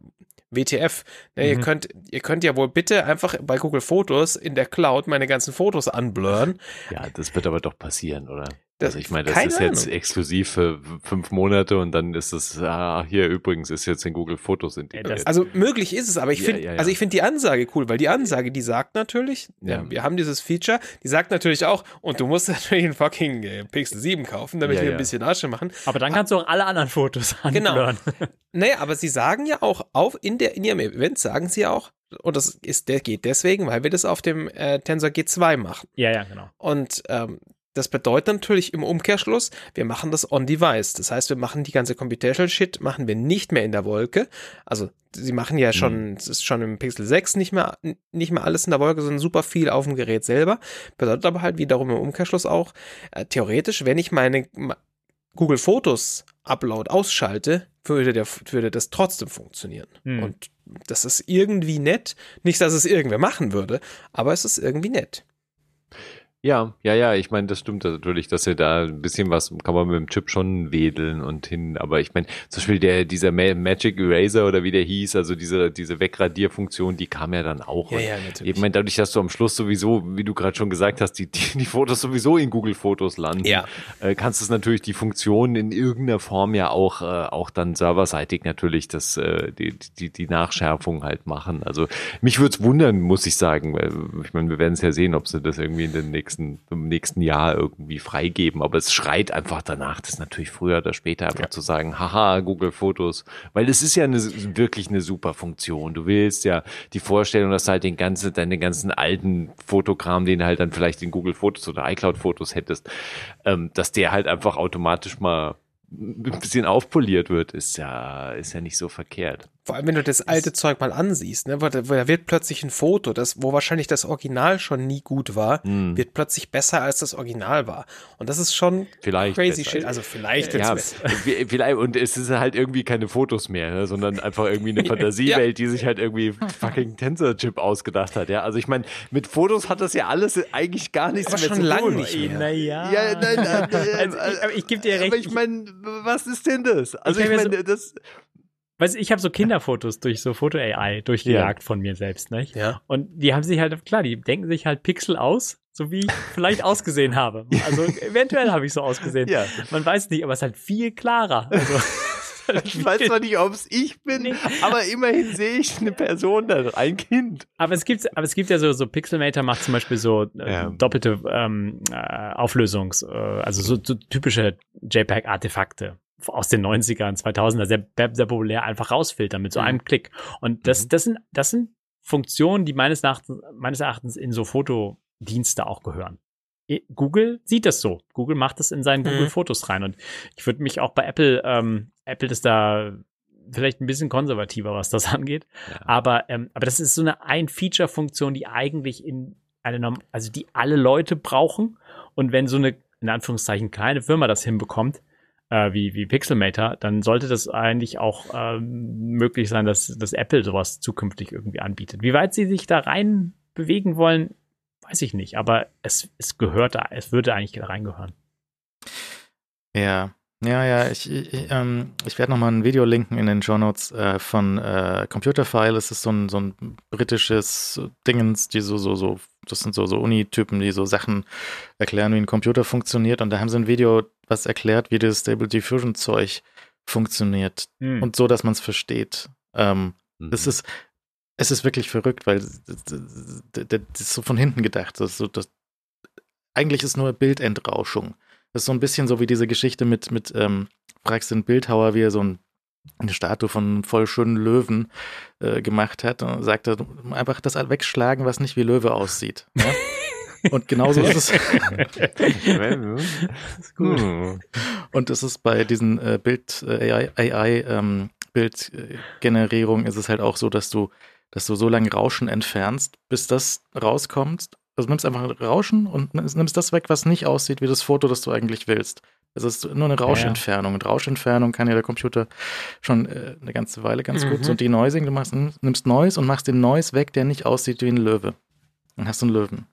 Speaker 3: WTF. Ne, mhm. ihr, könnt, ihr könnt ja wohl bitte einfach bei Google Fotos in der Cloud meine ganzen Fotos anblurren.
Speaker 1: Ja, das wird aber doch passieren, oder? Das, also ich meine, das ist Ahnung. jetzt exklusiv für fünf Monate und dann ist es, ah, hier übrigens ist jetzt in Google Fotos integriert.
Speaker 3: Also möglich ist es, aber ich finde, ja, ja, ja. also ich finde die Ansage cool, weil die Ansage, die sagt natürlich, wir haben dieses Feature, die sagt natürlich auch, und du musst natürlich einen fucking äh, Pixel 7 kaufen, damit wir ein bisschen Asche machen.
Speaker 4: Aber dann kannst du auch alle anderen Fotos anblurren.
Speaker 3: Genau. naja, aber sie sagen ja auch, auf in, der, in ihrem Event sagen sie auch, und das ist, der geht deswegen, weil wir das auf dem äh, Tensor G2 machen.
Speaker 4: Ja, ja, genau.
Speaker 3: Und ähm, das bedeutet natürlich im Umkehrschluss, wir machen das on-device. Das heißt, wir machen die ganze Computational Shit, machen wir nicht mehr in der Wolke. Also, sie machen ja schon, mhm. es ist schon im Pixel 6 nicht mehr, nicht mehr alles in der Wolke, sondern super viel auf dem Gerät selber. Bedeutet aber halt wiederum im Umkehrschluss auch, äh, theoretisch, wenn ich meine Google Fotos Upload ausschalte, würde, der, würde das trotzdem funktionieren. Mhm. Und das ist irgendwie nett. Nicht, dass es irgendwer machen würde, aber es ist irgendwie nett.
Speaker 1: Ja, ja, ja, ich meine, das stimmt natürlich, dass er da ein bisschen was kann man mit dem Chip schon wedeln und hin, aber ich meine, zum Beispiel der, dieser Magic Eraser oder wie der hieß, also diese, diese Wegradierfunktion, die kam ja dann auch.
Speaker 3: Ja, ja, natürlich.
Speaker 1: Ich meine, dadurch, dass du am Schluss sowieso, wie du gerade schon gesagt hast, die, die, die Fotos sowieso in Google Fotos landen,
Speaker 3: ja.
Speaker 1: äh, kannst du natürlich die Funktion in irgendeiner Form ja auch, äh, auch dann serverseitig natürlich das, äh, die, die, die Nachschärfung halt machen. Also mich würde es wundern, muss ich sagen, weil ich meine, wir werden es ja sehen, ob sie das irgendwie in den nächsten nächsten, im nächsten Jahr irgendwie freigeben. Aber es schreit einfach danach, das natürlich früher oder später einfach ja. zu sagen, haha, Google Fotos. Weil es ist ja eine, wirklich eine super Funktion. Du willst ja die Vorstellung, dass du halt den ganzen, deine ganzen alten Fotokram, den du halt dann vielleicht in Google Fotos oder iCloud Fotos hättest, ähm, dass der halt einfach automatisch mal ein bisschen aufpoliert wird, ist ja, ist ja nicht so verkehrt.
Speaker 3: Vor allem, wenn du das alte das Zeug mal ansiehst, ne, da wird plötzlich ein Foto, das, wo wahrscheinlich das Original schon nie gut war, mm. wird plötzlich besser als das Original war. Und das ist schon
Speaker 1: vielleicht
Speaker 3: crazy shit. Also vielleicht
Speaker 1: ja, vielleicht, und es ist halt irgendwie keine Fotos mehr, ne, sondern einfach irgendwie eine Fantasiewelt, ja. die sich halt irgendwie fucking Tensor-Chip ausgedacht hat. Ja, also ich meine, mit Fotos hat das ja alles eigentlich gar nichts
Speaker 3: aber
Speaker 1: mehr
Speaker 3: schon zu lange Nicht mehr.
Speaker 4: Naja. Ja, nein, nein, also ich, ich gebe dir recht.
Speaker 1: Aber ich meine, was ist denn das? Also ich, ich meine, so das
Speaker 4: Weißt ich habe so Kinderfotos durch so Foto-AI durchgejagt ja. von mir selbst, nicht?
Speaker 3: Ja.
Speaker 4: Und die haben sich halt, klar, die denken sich halt Pixel aus, so wie ich vielleicht ausgesehen habe. Also eventuell habe ich so ausgesehen. Ja. Man weiß nicht, aber es ist halt viel klarer. Also,
Speaker 1: ich weiß zwar nicht, ob es ich bin, nee. aber immerhin sehe ich eine Person da, ein Kind.
Speaker 4: Aber es gibt, aber es gibt ja so, so Pixelmator macht zum Beispiel so äh, ja. doppelte ähm, äh, Auflösungs, äh, also so, so typische JPEG-Artefakte aus den 90ern, 2000er sehr, sehr populär einfach rausfiltern mit so mhm. einem Klick. Und das, mhm. das sind, das sind Funktionen, die meines Erachtens, meines Erachtens in so Fotodienste auch gehören. Google sieht das so. Google macht das in seinen mhm. Google Fotos rein. Und ich würde mich auch bei Apple, ähm, Apple ist da vielleicht ein bisschen konservativer, was das angeht. Ja. Aber, ähm, aber das ist so eine Ein-Feature-Funktion, die eigentlich in eine, also die alle Leute brauchen. Und wenn so eine, in Anführungszeichen, kleine Firma das hinbekommt, äh, wie, wie Pixelmator, dann sollte das eigentlich auch ähm, möglich sein, dass, dass Apple sowas zukünftig irgendwie anbietet. Wie weit sie sich da rein bewegen wollen, weiß ich nicht, aber es, es gehört da, es würde eigentlich da reingehören.
Speaker 2: Ja, ja, ja, ich, ich, ähm, ich werde nochmal ein Video linken in den Show Notes äh, von äh, Computerfile. Es ist so ein, so ein britisches Dingens, die so, so, so, das sind so, so Uni-Typen, die so Sachen erklären, wie ein Computer funktioniert. Und da haben sie ein Video, was erklärt, wie das Stable Diffusion Zeug funktioniert. Mhm. Und so, dass man es versteht. Ähm, mhm. Das ist, es ist wirklich verrückt, weil das ist so von hinten gedacht. Das, so, das, eigentlich ist nur Bildentrauschung. Das ist so ein bisschen so wie diese Geschichte mit, mit ähm, fragst den Bildhauer, wie er so ein, eine Statue von einem voll schönen Löwen äh, gemacht hat und sagt er, einfach das wegschlagen, was nicht wie Löwe aussieht. Ja? Und genauso ist es. ist gut. Hm. Und es ist bei diesen äh, Bild äh, AI, AI ähm, Bildgenerierung ist es halt auch so, dass du dass du so lange Rauschen entfernst, bis das rauskommt also nimmst einfach Rauschen und nimmst das weg, was nicht aussieht wie das Foto, das du eigentlich willst. Also es ist nur eine Rauschentfernung. Und Rauschentfernung kann ja der Computer schon äh, eine ganze Weile ganz mhm. gut. So Denoising, du machst, nimmst Noise und machst den Noise weg, der nicht aussieht wie ein Löwe. Dann hast du einen Löwen.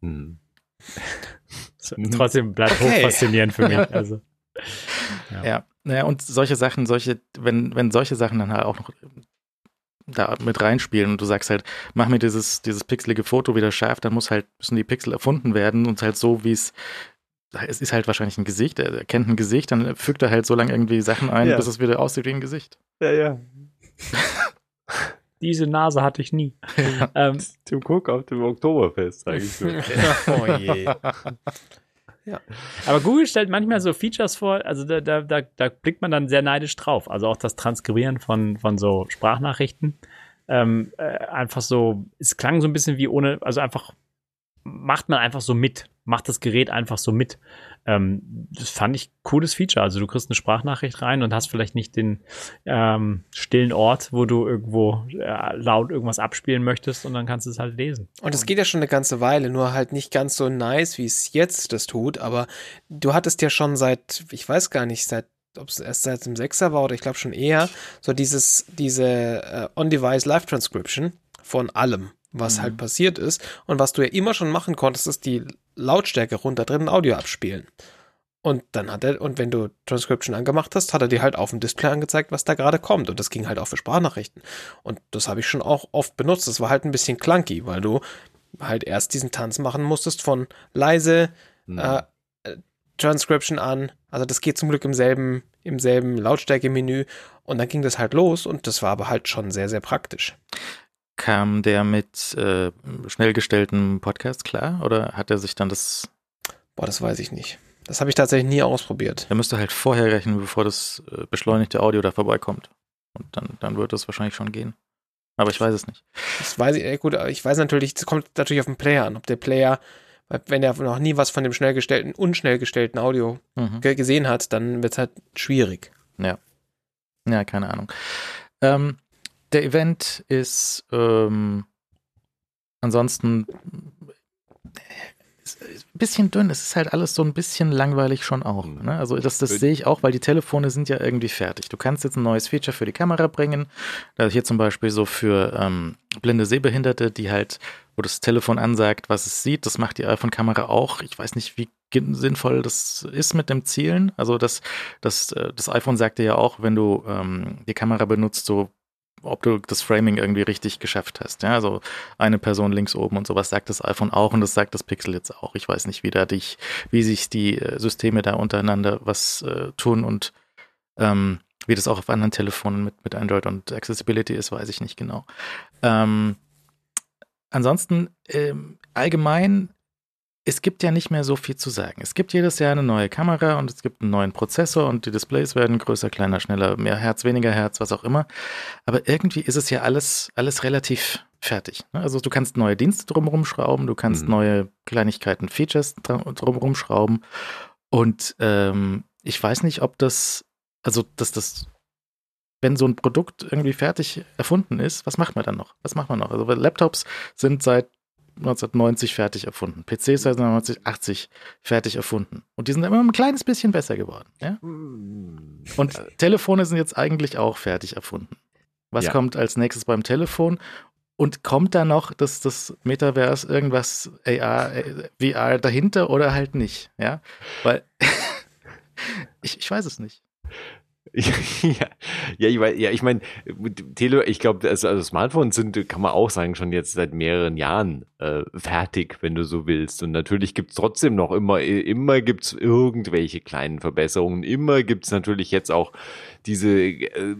Speaker 4: Mhm. Trotzdem bleibt okay. hochfaszinierend für mich. Also,
Speaker 2: ja. ja, naja, und solche Sachen, solche, wenn, wenn solche Sachen dann halt auch noch da mit reinspielen und du sagst halt, mach mir dieses, dieses pixelige Foto wieder scharf, dann muss halt, müssen die Pixel erfunden werden und halt so, wie es es ist halt wahrscheinlich ein Gesicht, er kennt ein Gesicht, dann fügt er halt so lange irgendwie Sachen ein, ja. bis es wieder aussieht wie ein Gesicht.
Speaker 1: Ja, ja.
Speaker 4: Diese Nase hatte ich nie.
Speaker 1: Ja. Ähm, Tim Cook auf dem Oktoberfest, sage ich so. oh je.
Speaker 4: Ja. Aber Google stellt manchmal so Features vor, also da, da, da, da blickt man dann sehr neidisch drauf. Also auch das Transkribieren von, von so Sprachnachrichten. Ähm, äh, einfach so, es klang so ein bisschen wie ohne, also einfach macht man einfach so mit, macht das Gerät einfach so mit. Ähm, das fand ich cooles Feature. Also du kriegst eine Sprachnachricht rein und hast vielleicht nicht den ähm, stillen Ort, wo du irgendwo äh, laut irgendwas abspielen möchtest und dann kannst du es halt lesen.
Speaker 3: Und es geht ja schon eine ganze Weile, nur halt nicht ganz so nice, wie es jetzt das tut, aber du hattest ja schon seit, ich weiß gar nicht, seit ob es erst seit dem Sechser war oder ich glaube schon eher, so dieses, diese äh, On-Device Live Transcription von allem was halt mhm. halt passiert ist. Und was du ja immer schon machen konntest, ist die Lautstärke runter drin Audio abspielen. Und dann hat er, und wenn du Transcription angemacht hast, hat er dir halt auf dem Display angezeigt, was da gerade kommt. Und das ging halt auch für Sprachnachrichten. Und das habe ich schon auch oft benutzt. Das war halt ein bisschen clunky, weil du halt erst diesen Tanz machen musstest von leise mhm. äh, Transcription an. Also das geht zum Glück im selben, im selben Lautstärke-Menü. Und dann ging das halt los und das war aber halt schon sehr, sehr praktisch.
Speaker 2: Kam der mit äh, schnell gestellten Podcast klar oder hat er sich dann das.
Speaker 3: Boah, das weiß ich nicht. Das habe ich tatsächlich nie ausprobiert.
Speaker 2: Er müsste halt vorher rechnen, bevor das äh, beschleunigte Audio da vorbeikommt. Und dann, dann wird es wahrscheinlich schon gehen. Aber ich weiß es nicht.
Speaker 3: Das weiß ich, äh, gut, ich weiß natürlich, es kommt natürlich auf den Player an, ob der Player, wenn er noch nie was von dem schnell gestellten, unschnell gestellten Audio mhm. gesehen hat, dann wird es halt schwierig.
Speaker 2: Ja. Ja, keine Ahnung. Ähm, der Event ist ähm, ansonsten ein bisschen dünn. Es ist halt alles so ein bisschen langweilig schon auch. Ne? Also das, das sehe ich auch, weil die Telefone sind ja irgendwie fertig. Du kannst jetzt ein neues Feature für die Kamera bringen. Also hier zum Beispiel so für ähm, blinde Sehbehinderte, die halt, wo das Telefon ansagt, was es sieht. Das macht die iPhone-Kamera auch. Ich weiß nicht, wie sinnvoll das ist mit dem Zielen. Also das, das, äh, das iPhone sagt dir ja auch, wenn du ähm, die Kamera benutzt, so ob du das Framing irgendwie richtig geschafft hast. Ja, also eine Person links oben und sowas sagt das iPhone auch und das sagt das Pixel jetzt auch. Ich weiß nicht, wie da dich, wie sich die äh, Systeme da untereinander was äh, tun und ähm, wie das auch auf anderen Telefonen mit, mit Android und Accessibility ist, weiß ich nicht genau. Ähm, ansonsten ähm, allgemein es gibt ja nicht mehr so viel zu sagen. Es gibt jedes Jahr eine neue Kamera und es gibt einen neuen Prozessor und die Displays werden größer, kleiner, schneller, mehr Herz, weniger Herz, was auch immer. Aber irgendwie ist es ja alles, alles relativ fertig. Ne? Also du kannst neue Dienste drumherum schrauben, du kannst mhm. neue Kleinigkeiten, Features drumherum schrauben. Und ähm, ich weiß nicht, ob das, also dass das wenn so ein Produkt irgendwie fertig erfunden ist, was macht man dann noch? Was macht man noch? Also Laptops sind seit 1990 fertig erfunden. PCs seit 1980 fertig erfunden. Und die sind immer ein kleines bisschen besser geworden. Ja? Mm. Und Telefone sind jetzt eigentlich auch fertig erfunden. Was ja. kommt als nächstes beim Telefon? Und kommt da noch das, das Metaverse, irgendwas AR, VR dahinter oder halt nicht? Ja, weil ich, ich weiß es nicht.
Speaker 1: ja, ja, ich, mein, ja, ich meine, Tele, ich glaube, also, Smartphones sind, kann man auch sagen, schon jetzt seit mehreren Jahren äh, fertig, wenn du so willst. Und natürlich gibt's trotzdem noch immer, immer gibt's irgendwelche kleinen Verbesserungen. Immer gibt's natürlich jetzt auch diese äh,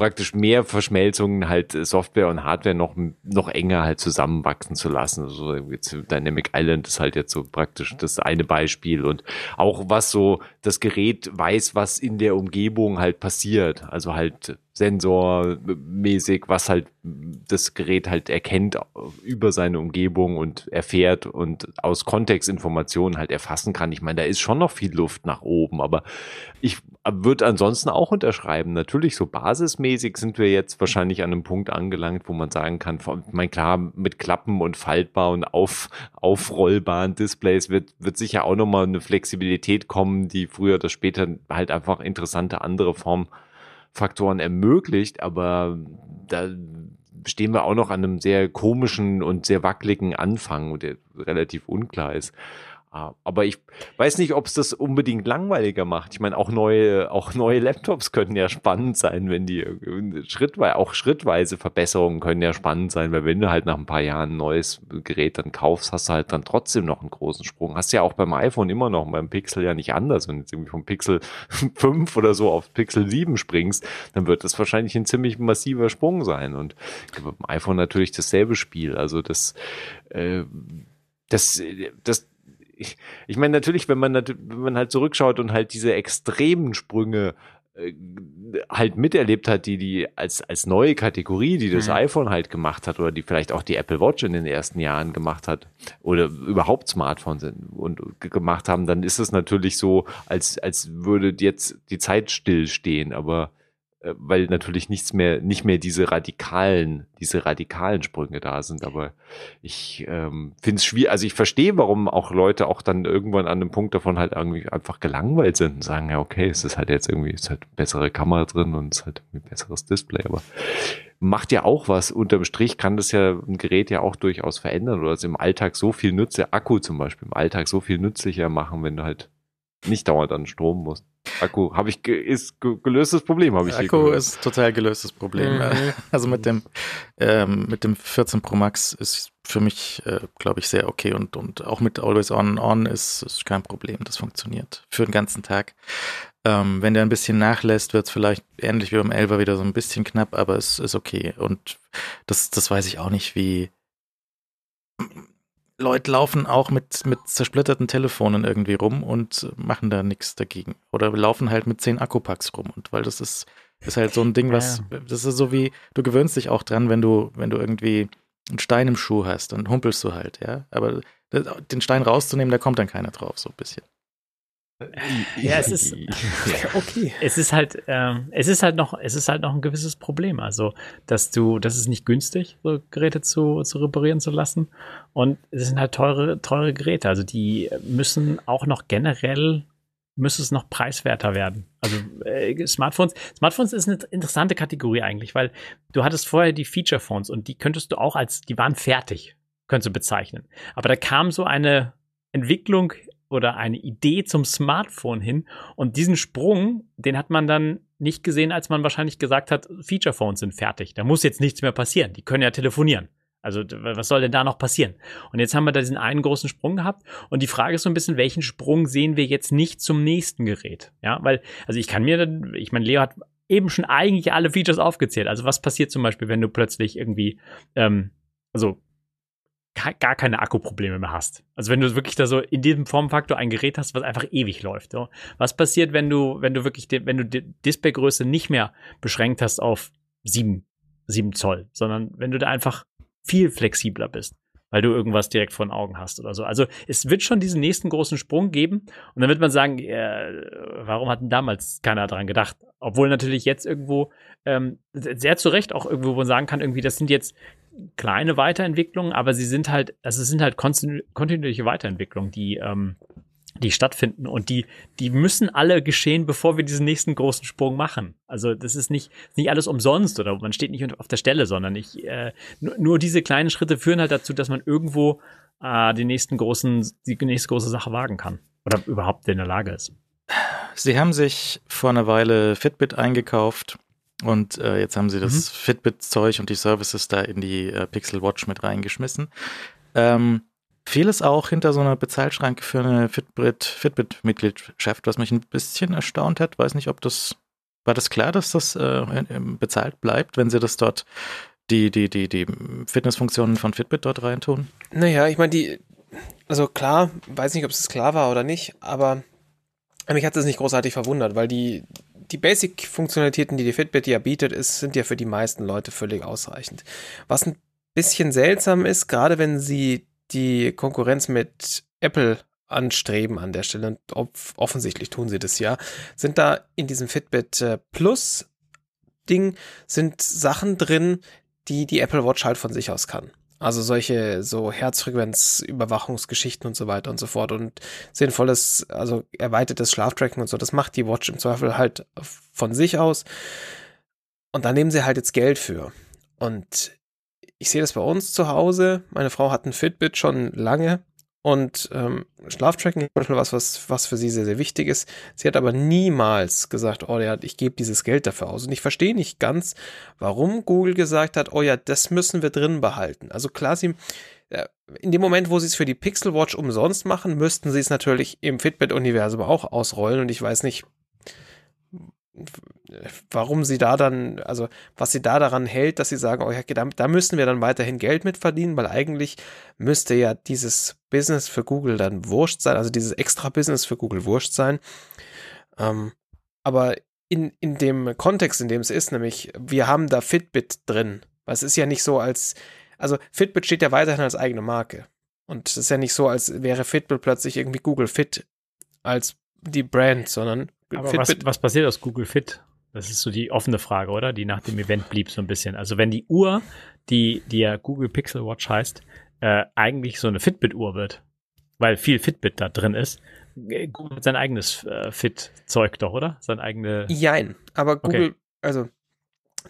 Speaker 1: praktisch mehr Verschmelzungen halt äh, Software und Hardware noch, noch enger halt zusammenwachsen zu lassen. Also jetzt Dynamic Island ist halt jetzt so praktisch das eine Beispiel und auch was so das Gerät weiß, was in der Umgebung halt passiert. Also halt sensormäßig, was halt das Gerät halt erkennt über seine Umgebung und erfährt und aus Kontextinformationen halt erfassen kann. Ich meine, da ist schon noch viel Luft nach oben, aber ich würde ansonsten auch unterschreiben. Natürlich, so basismäßig sind wir jetzt wahrscheinlich an einem Punkt angelangt, wo man sagen kann, mein klar, mit Klappen und faltbar und auf, aufrollbaren Displays wird, wird sicher auch nochmal eine Flexibilität kommen, die früher oder später halt einfach interessante andere Formfaktoren ermöglicht, aber da stehen wir auch noch an einem sehr komischen und sehr wackeligen Anfang, der relativ unklar ist. Ah, aber ich weiß nicht, ob es das unbedingt langweiliger macht. Ich meine, auch neue, auch neue Laptops können ja spannend sein, wenn die schrittweise, auch schrittweise Verbesserungen können ja spannend sein, weil wenn du halt nach ein paar Jahren ein neues Gerät dann kaufst, hast du halt dann trotzdem noch einen großen Sprung. Hast ja auch beim iPhone immer noch, beim Pixel ja nicht anders. Wenn du jetzt irgendwie vom Pixel 5 oder so auf Pixel 7 springst, dann wird das wahrscheinlich ein ziemlich massiver Sprung sein. Und beim iPhone natürlich dasselbe Spiel. Also das, äh, das, das, ich, ich meine, natürlich, wenn man, wenn man halt zurückschaut und halt diese extremen Sprünge äh, halt miterlebt hat, die die als als neue Kategorie, die das mhm. iPhone halt gemacht hat oder die vielleicht auch die Apple Watch in den ersten Jahren gemacht hat oder überhaupt Smartphones und gemacht haben, dann ist es natürlich so, als als würde jetzt die Zeit stillstehen, aber weil natürlich nichts mehr, nicht mehr diese radikalen, diese radikalen Sprünge da sind. Aber ich ähm, finde es schwierig, also ich verstehe, warum auch Leute auch dann irgendwann an einem Punkt davon halt irgendwie einfach gelangweilt sind und sagen, ja, okay, es ist halt jetzt irgendwie, es ist halt bessere Kamera drin und es ist halt ein besseres Display, aber macht ja auch was. Unterm Strich kann das ja ein Gerät ja auch durchaus verändern oder es im Alltag so viel nütze, Akku zum Beispiel im Alltag so viel nützlicher machen, wenn du halt nicht dauernd an Strom musst. Akku habe ich ge ist ge gelöstes Problem habe ich
Speaker 2: Akku ist total gelöstes Problem. Mhm. Also mit dem ähm, mit dem 14 Pro Max ist für mich äh, glaube ich sehr okay und und auch mit Always On On ist, ist kein Problem. Das funktioniert für den ganzen Tag. Ähm, wenn der ein bisschen nachlässt, wird es vielleicht ähnlich wie beim 11er wieder so ein bisschen knapp, aber es ist okay. Und das, das weiß ich auch nicht, wie Leute laufen auch mit, mit zersplitterten Telefonen irgendwie rum und machen da nichts dagegen. Oder laufen halt mit zehn Akkupacks rum. Und weil das ist, ist halt so ein Ding, was, das ist so wie, du gewöhnst dich auch dran, wenn du, wenn du irgendwie einen Stein im Schuh hast, dann humpelst du halt, ja. Aber den Stein rauszunehmen, da kommt dann keiner drauf, so ein bisschen.
Speaker 4: Ja, es ist okay. Es ist halt, ähm, es ist halt noch, es ist halt noch ein gewisses Problem. Also, dass du, das ist nicht günstig, so Geräte zu, zu reparieren zu lassen. Und es sind halt teure, teure Geräte. Also, die müssen auch noch generell müsste es noch preiswerter werden. Also äh, Smartphones, Smartphones ist eine interessante Kategorie eigentlich, weil du hattest vorher die Feature Phones und die könntest du auch als, die waren fertig, könntest du bezeichnen. Aber da kam so eine Entwicklung oder eine Idee zum Smartphone hin. Und diesen Sprung, den hat man dann nicht gesehen, als man wahrscheinlich gesagt hat, Feature Phones sind fertig. Da muss jetzt nichts mehr passieren. Die können ja telefonieren. Also was soll denn da noch passieren? Und jetzt haben wir da diesen einen großen Sprung gehabt und die Frage ist so ein bisschen, welchen Sprung sehen wir jetzt nicht zum nächsten Gerät? Ja, weil, also ich kann mir, ich meine, Leo hat eben schon eigentlich alle Features aufgezählt. Also was passiert zum Beispiel, wenn du plötzlich irgendwie, ähm, also gar keine Akkuprobleme mehr hast. Also wenn du wirklich da so in diesem Formfaktor ein Gerät hast, was einfach ewig läuft. So. Was passiert, wenn du, wenn du wirklich, wenn du die Displaygröße nicht mehr beschränkt hast auf sieben, sieben Zoll, sondern wenn du da einfach viel flexibler bist, weil du irgendwas direkt vor den Augen hast oder so. Also es wird schon diesen nächsten großen Sprung geben und dann wird man sagen, äh, warum hat denn damals keiner daran gedacht? Obwohl natürlich jetzt irgendwo ähm, sehr zu Recht auch irgendwo, wo man sagen kann, irgendwie, das sind jetzt kleine Weiterentwicklungen, aber sie sind halt, also es sind halt kontinuierliche Weiterentwicklungen, die, ähm, die stattfinden und die, die müssen alle geschehen, bevor wir diesen nächsten großen Sprung machen. Also das ist nicht, nicht alles umsonst oder man steht nicht auf der Stelle, sondern ich, äh, nur, nur diese kleinen Schritte führen halt dazu, dass man irgendwo äh, den nächsten großen, die nächste große Sache wagen kann oder überhaupt in der Lage ist.
Speaker 2: Sie haben sich vor einer Weile Fitbit eingekauft und äh, jetzt haben sie das mhm. Fitbit-Zeug und die Services da in die äh, Pixel Watch mit reingeschmissen. Ähm, vieles auch hinter so einer Bezahlschranke für eine Fitbit, Fitbit-Mitgliedschaft, was mich ein bisschen erstaunt hat. Weiß nicht, ob das, war das klar, dass das äh, bezahlt bleibt, wenn sie das dort, die, die, die, die Fitnessfunktionen von Fitbit dort reintun?
Speaker 3: Naja, ich meine, die, also klar, weiß nicht, ob es klar war oder nicht, aber mich hat das nicht großartig verwundert, weil die, die Basic-Funktionalitäten, die die Fitbit ja bietet, ist, sind ja für die meisten Leute völlig ausreichend. Was ein bisschen seltsam ist, gerade wenn sie die Konkurrenz mit Apple anstreben an der Stelle, und offensichtlich tun sie das ja, sind da in diesem Fitbit äh, Plus Ding sind Sachen drin, die die Apple Watch halt von sich aus kann. Also solche so Herzfrequenzüberwachungsgeschichten und so weiter und so fort und sinnvolles, also erweitertes Schlaftracking und so, das macht die Watch im Zweifel halt von sich aus. Und da nehmen sie halt jetzt Geld für. Und ich sehe das bei uns zu Hause. Meine Frau hat ein Fitbit schon lange und ähm, Schlaftracking ist Beispiel was, was, was für sie sehr, sehr wichtig ist. Sie hat aber niemals gesagt, oh ja, ich gebe dieses Geld dafür aus. Und ich verstehe nicht ganz, warum Google gesagt hat, oh ja, das müssen wir drin behalten. Also klar, sie, äh, in dem Moment, wo sie es für die Pixel Watch umsonst machen, müssten sie es natürlich im Fitbit-Universum auch ausrollen. Und ich weiß nicht, warum sie da dann, also was sie da daran hält, dass sie sagen, oh ja, da, da müssen wir dann weiterhin Geld mit verdienen, weil eigentlich müsste ja dieses Business für Google dann wurscht sein, also dieses extra Business für Google wurscht sein. Ähm, aber in, in dem Kontext, in dem es ist, nämlich wir haben da Fitbit drin. Weil es ist ja nicht so als, also Fitbit steht ja weiterhin als eigene Marke. Und es ist ja nicht so, als wäre Fitbit plötzlich irgendwie Google Fit als die Brand, sondern
Speaker 4: aber was, was passiert aus Google Fit? Das ist so die offene Frage, oder? Die nach dem Event blieb so ein bisschen. Also wenn die Uhr, die, die ja Google Pixel Watch heißt, äh, eigentlich so eine Fitbit-Uhr wird, weil viel Fitbit da drin ist, äh, Google hat sein eigenes äh, Fit-Zeug doch, oder? Sein eigene.
Speaker 3: Jein, aber Google, okay. also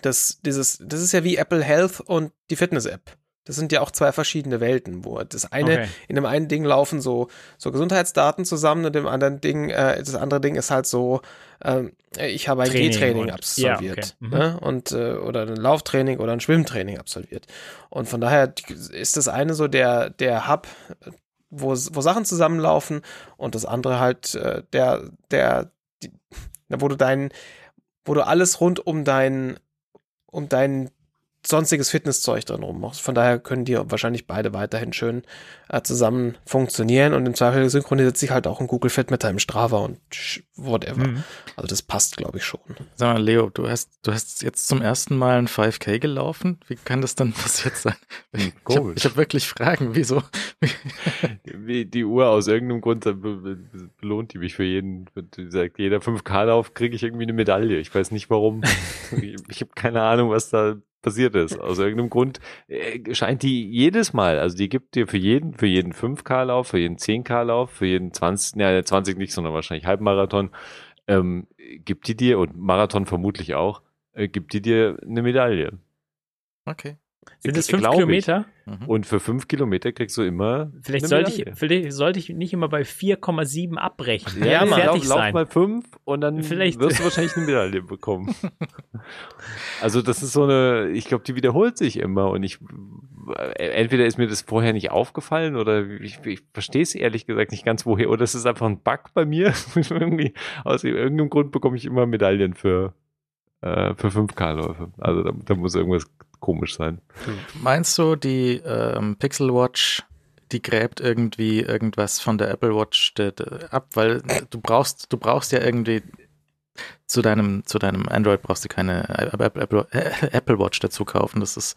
Speaker 3: das, dieses, das ist ja wie Apple Health und die Fitness-App. Das sind ja auch zwei verschiedene Welten, wo das eine, okay. in dem einen Ding laufen so, so Gesundheitsdaten zusammen und dem anderen Ding, äh, das andere Ding ist halt so, ähm, ich habe ein G-Training absolviert. Ja, okay. mhm. ne? Und, äh, oder ein Lauftraining oder ein Schwimmtraining absolviert. Und von daher ist das eine so der, der Hub, wo, wo Sachen zusammenlaufen und das andere halt äh, der, der, die, wo du dein, wo du alles rund um dein, um deinen sonstiges Fitnesszeug drin rum. Von daher können die wahrscheinlich beide weiterhin schön äh, zusammen funktionieren und im Zweifel synchronisiert sich halt auch ein Google Fit mit deinem Strava und whatever. Mhm. Also das passt, glaube ich, schon.
Speaker 2: Sag mal, Leo, du hast, du hast jetzt zum ersten Mal ein 5K gelaufen. Wie kann das dann passiert sein? Ich habe hab wirklich Fragen, wieso?
Speaker 1: Wie die Uhr aus irgendeinem Grund belohnt die mich für jeden, die sagt, jeder 5K-Lauf kriege ich irgendwie eine Medaille. Ich weiß nicht warum. ich ich habe keine Ahnung, was da passiert ist. Aus irgendeinem Grund äh, scheint die jedes Mal, also die gibt dir für jeden, für jeden 5K-Lauf, für jeden 10K-Lauf, für jeden 20, ne, 20 nicht, sondern wahrscheinlich Halbmarathon, ähm, gibt die dir, und Marathon vermutlich auch, äh, gibt die dir eine Medaille.
Speaker 2: Okay.
Speaker 4: Sind das fünf Kilometer?
Speaker 1: Mhm. Und für fünf Kilometer kriegst du immer.
Speaker 4: Vielleicht sollte ich, vielleicht sollte ich nicht immer bei 4,7 abbrechen.
Speaker 1: Ja, ja lauf, lauf mal fünf und dann vielleicht. wirst du wahrscheinlich eine Medaille bekommen. also das ist so eine, ich glaube, die wiederholt sich immer und ich, entweder ist mir das vorher nicht aufgefallen oder ich, ich verstehe es ehrlich gesagt nicht ganz woher oder es ist einfach ein Bug bei mir. Aus irgendeinem Grund bekomme ich immer Medaillen für, äh, für 5K-Läufe. Also da, da muss irgendwas komisch sein.
Speaker 2: Meinst du, die ähm, Pixel Watch, die gräbt irgendwie irgendwas von der Apple Watch ab? Weil du brauchst, du brauchst ja irgendwie zu deinem, zu deinem Android brauchst du keine Apple, Apple Watch dazu kaufen. Das ist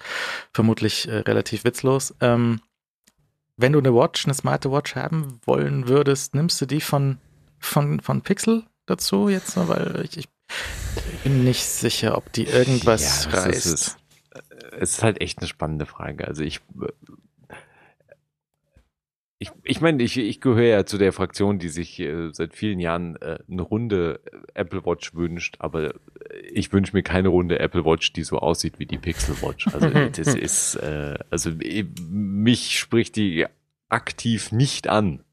Speaker 2: vermutlich äh, relativ witzlos. Ähm, wenn du eine Watch, eine smarte Watch haben wollen würdest, nimmst du die von, von, von Pixel dazu jetzt? Weil ich, ich bin nicht sicher, ob die irgendwas ja, reißt
Speaker 1: es ist halt echt eine spannende Frage. Also ich, ich, ich meine, ich, ich gehöre ja zu der Fraktion, die sich äh, seit vielen Jahren äh, eine runde Apple Watch wünscht, aber ich wünsche mir keine runde Apple Watch, die so aussieht wie die Pixel Watch. Also das ist, äh, also mich spricht die aktiv nicht an.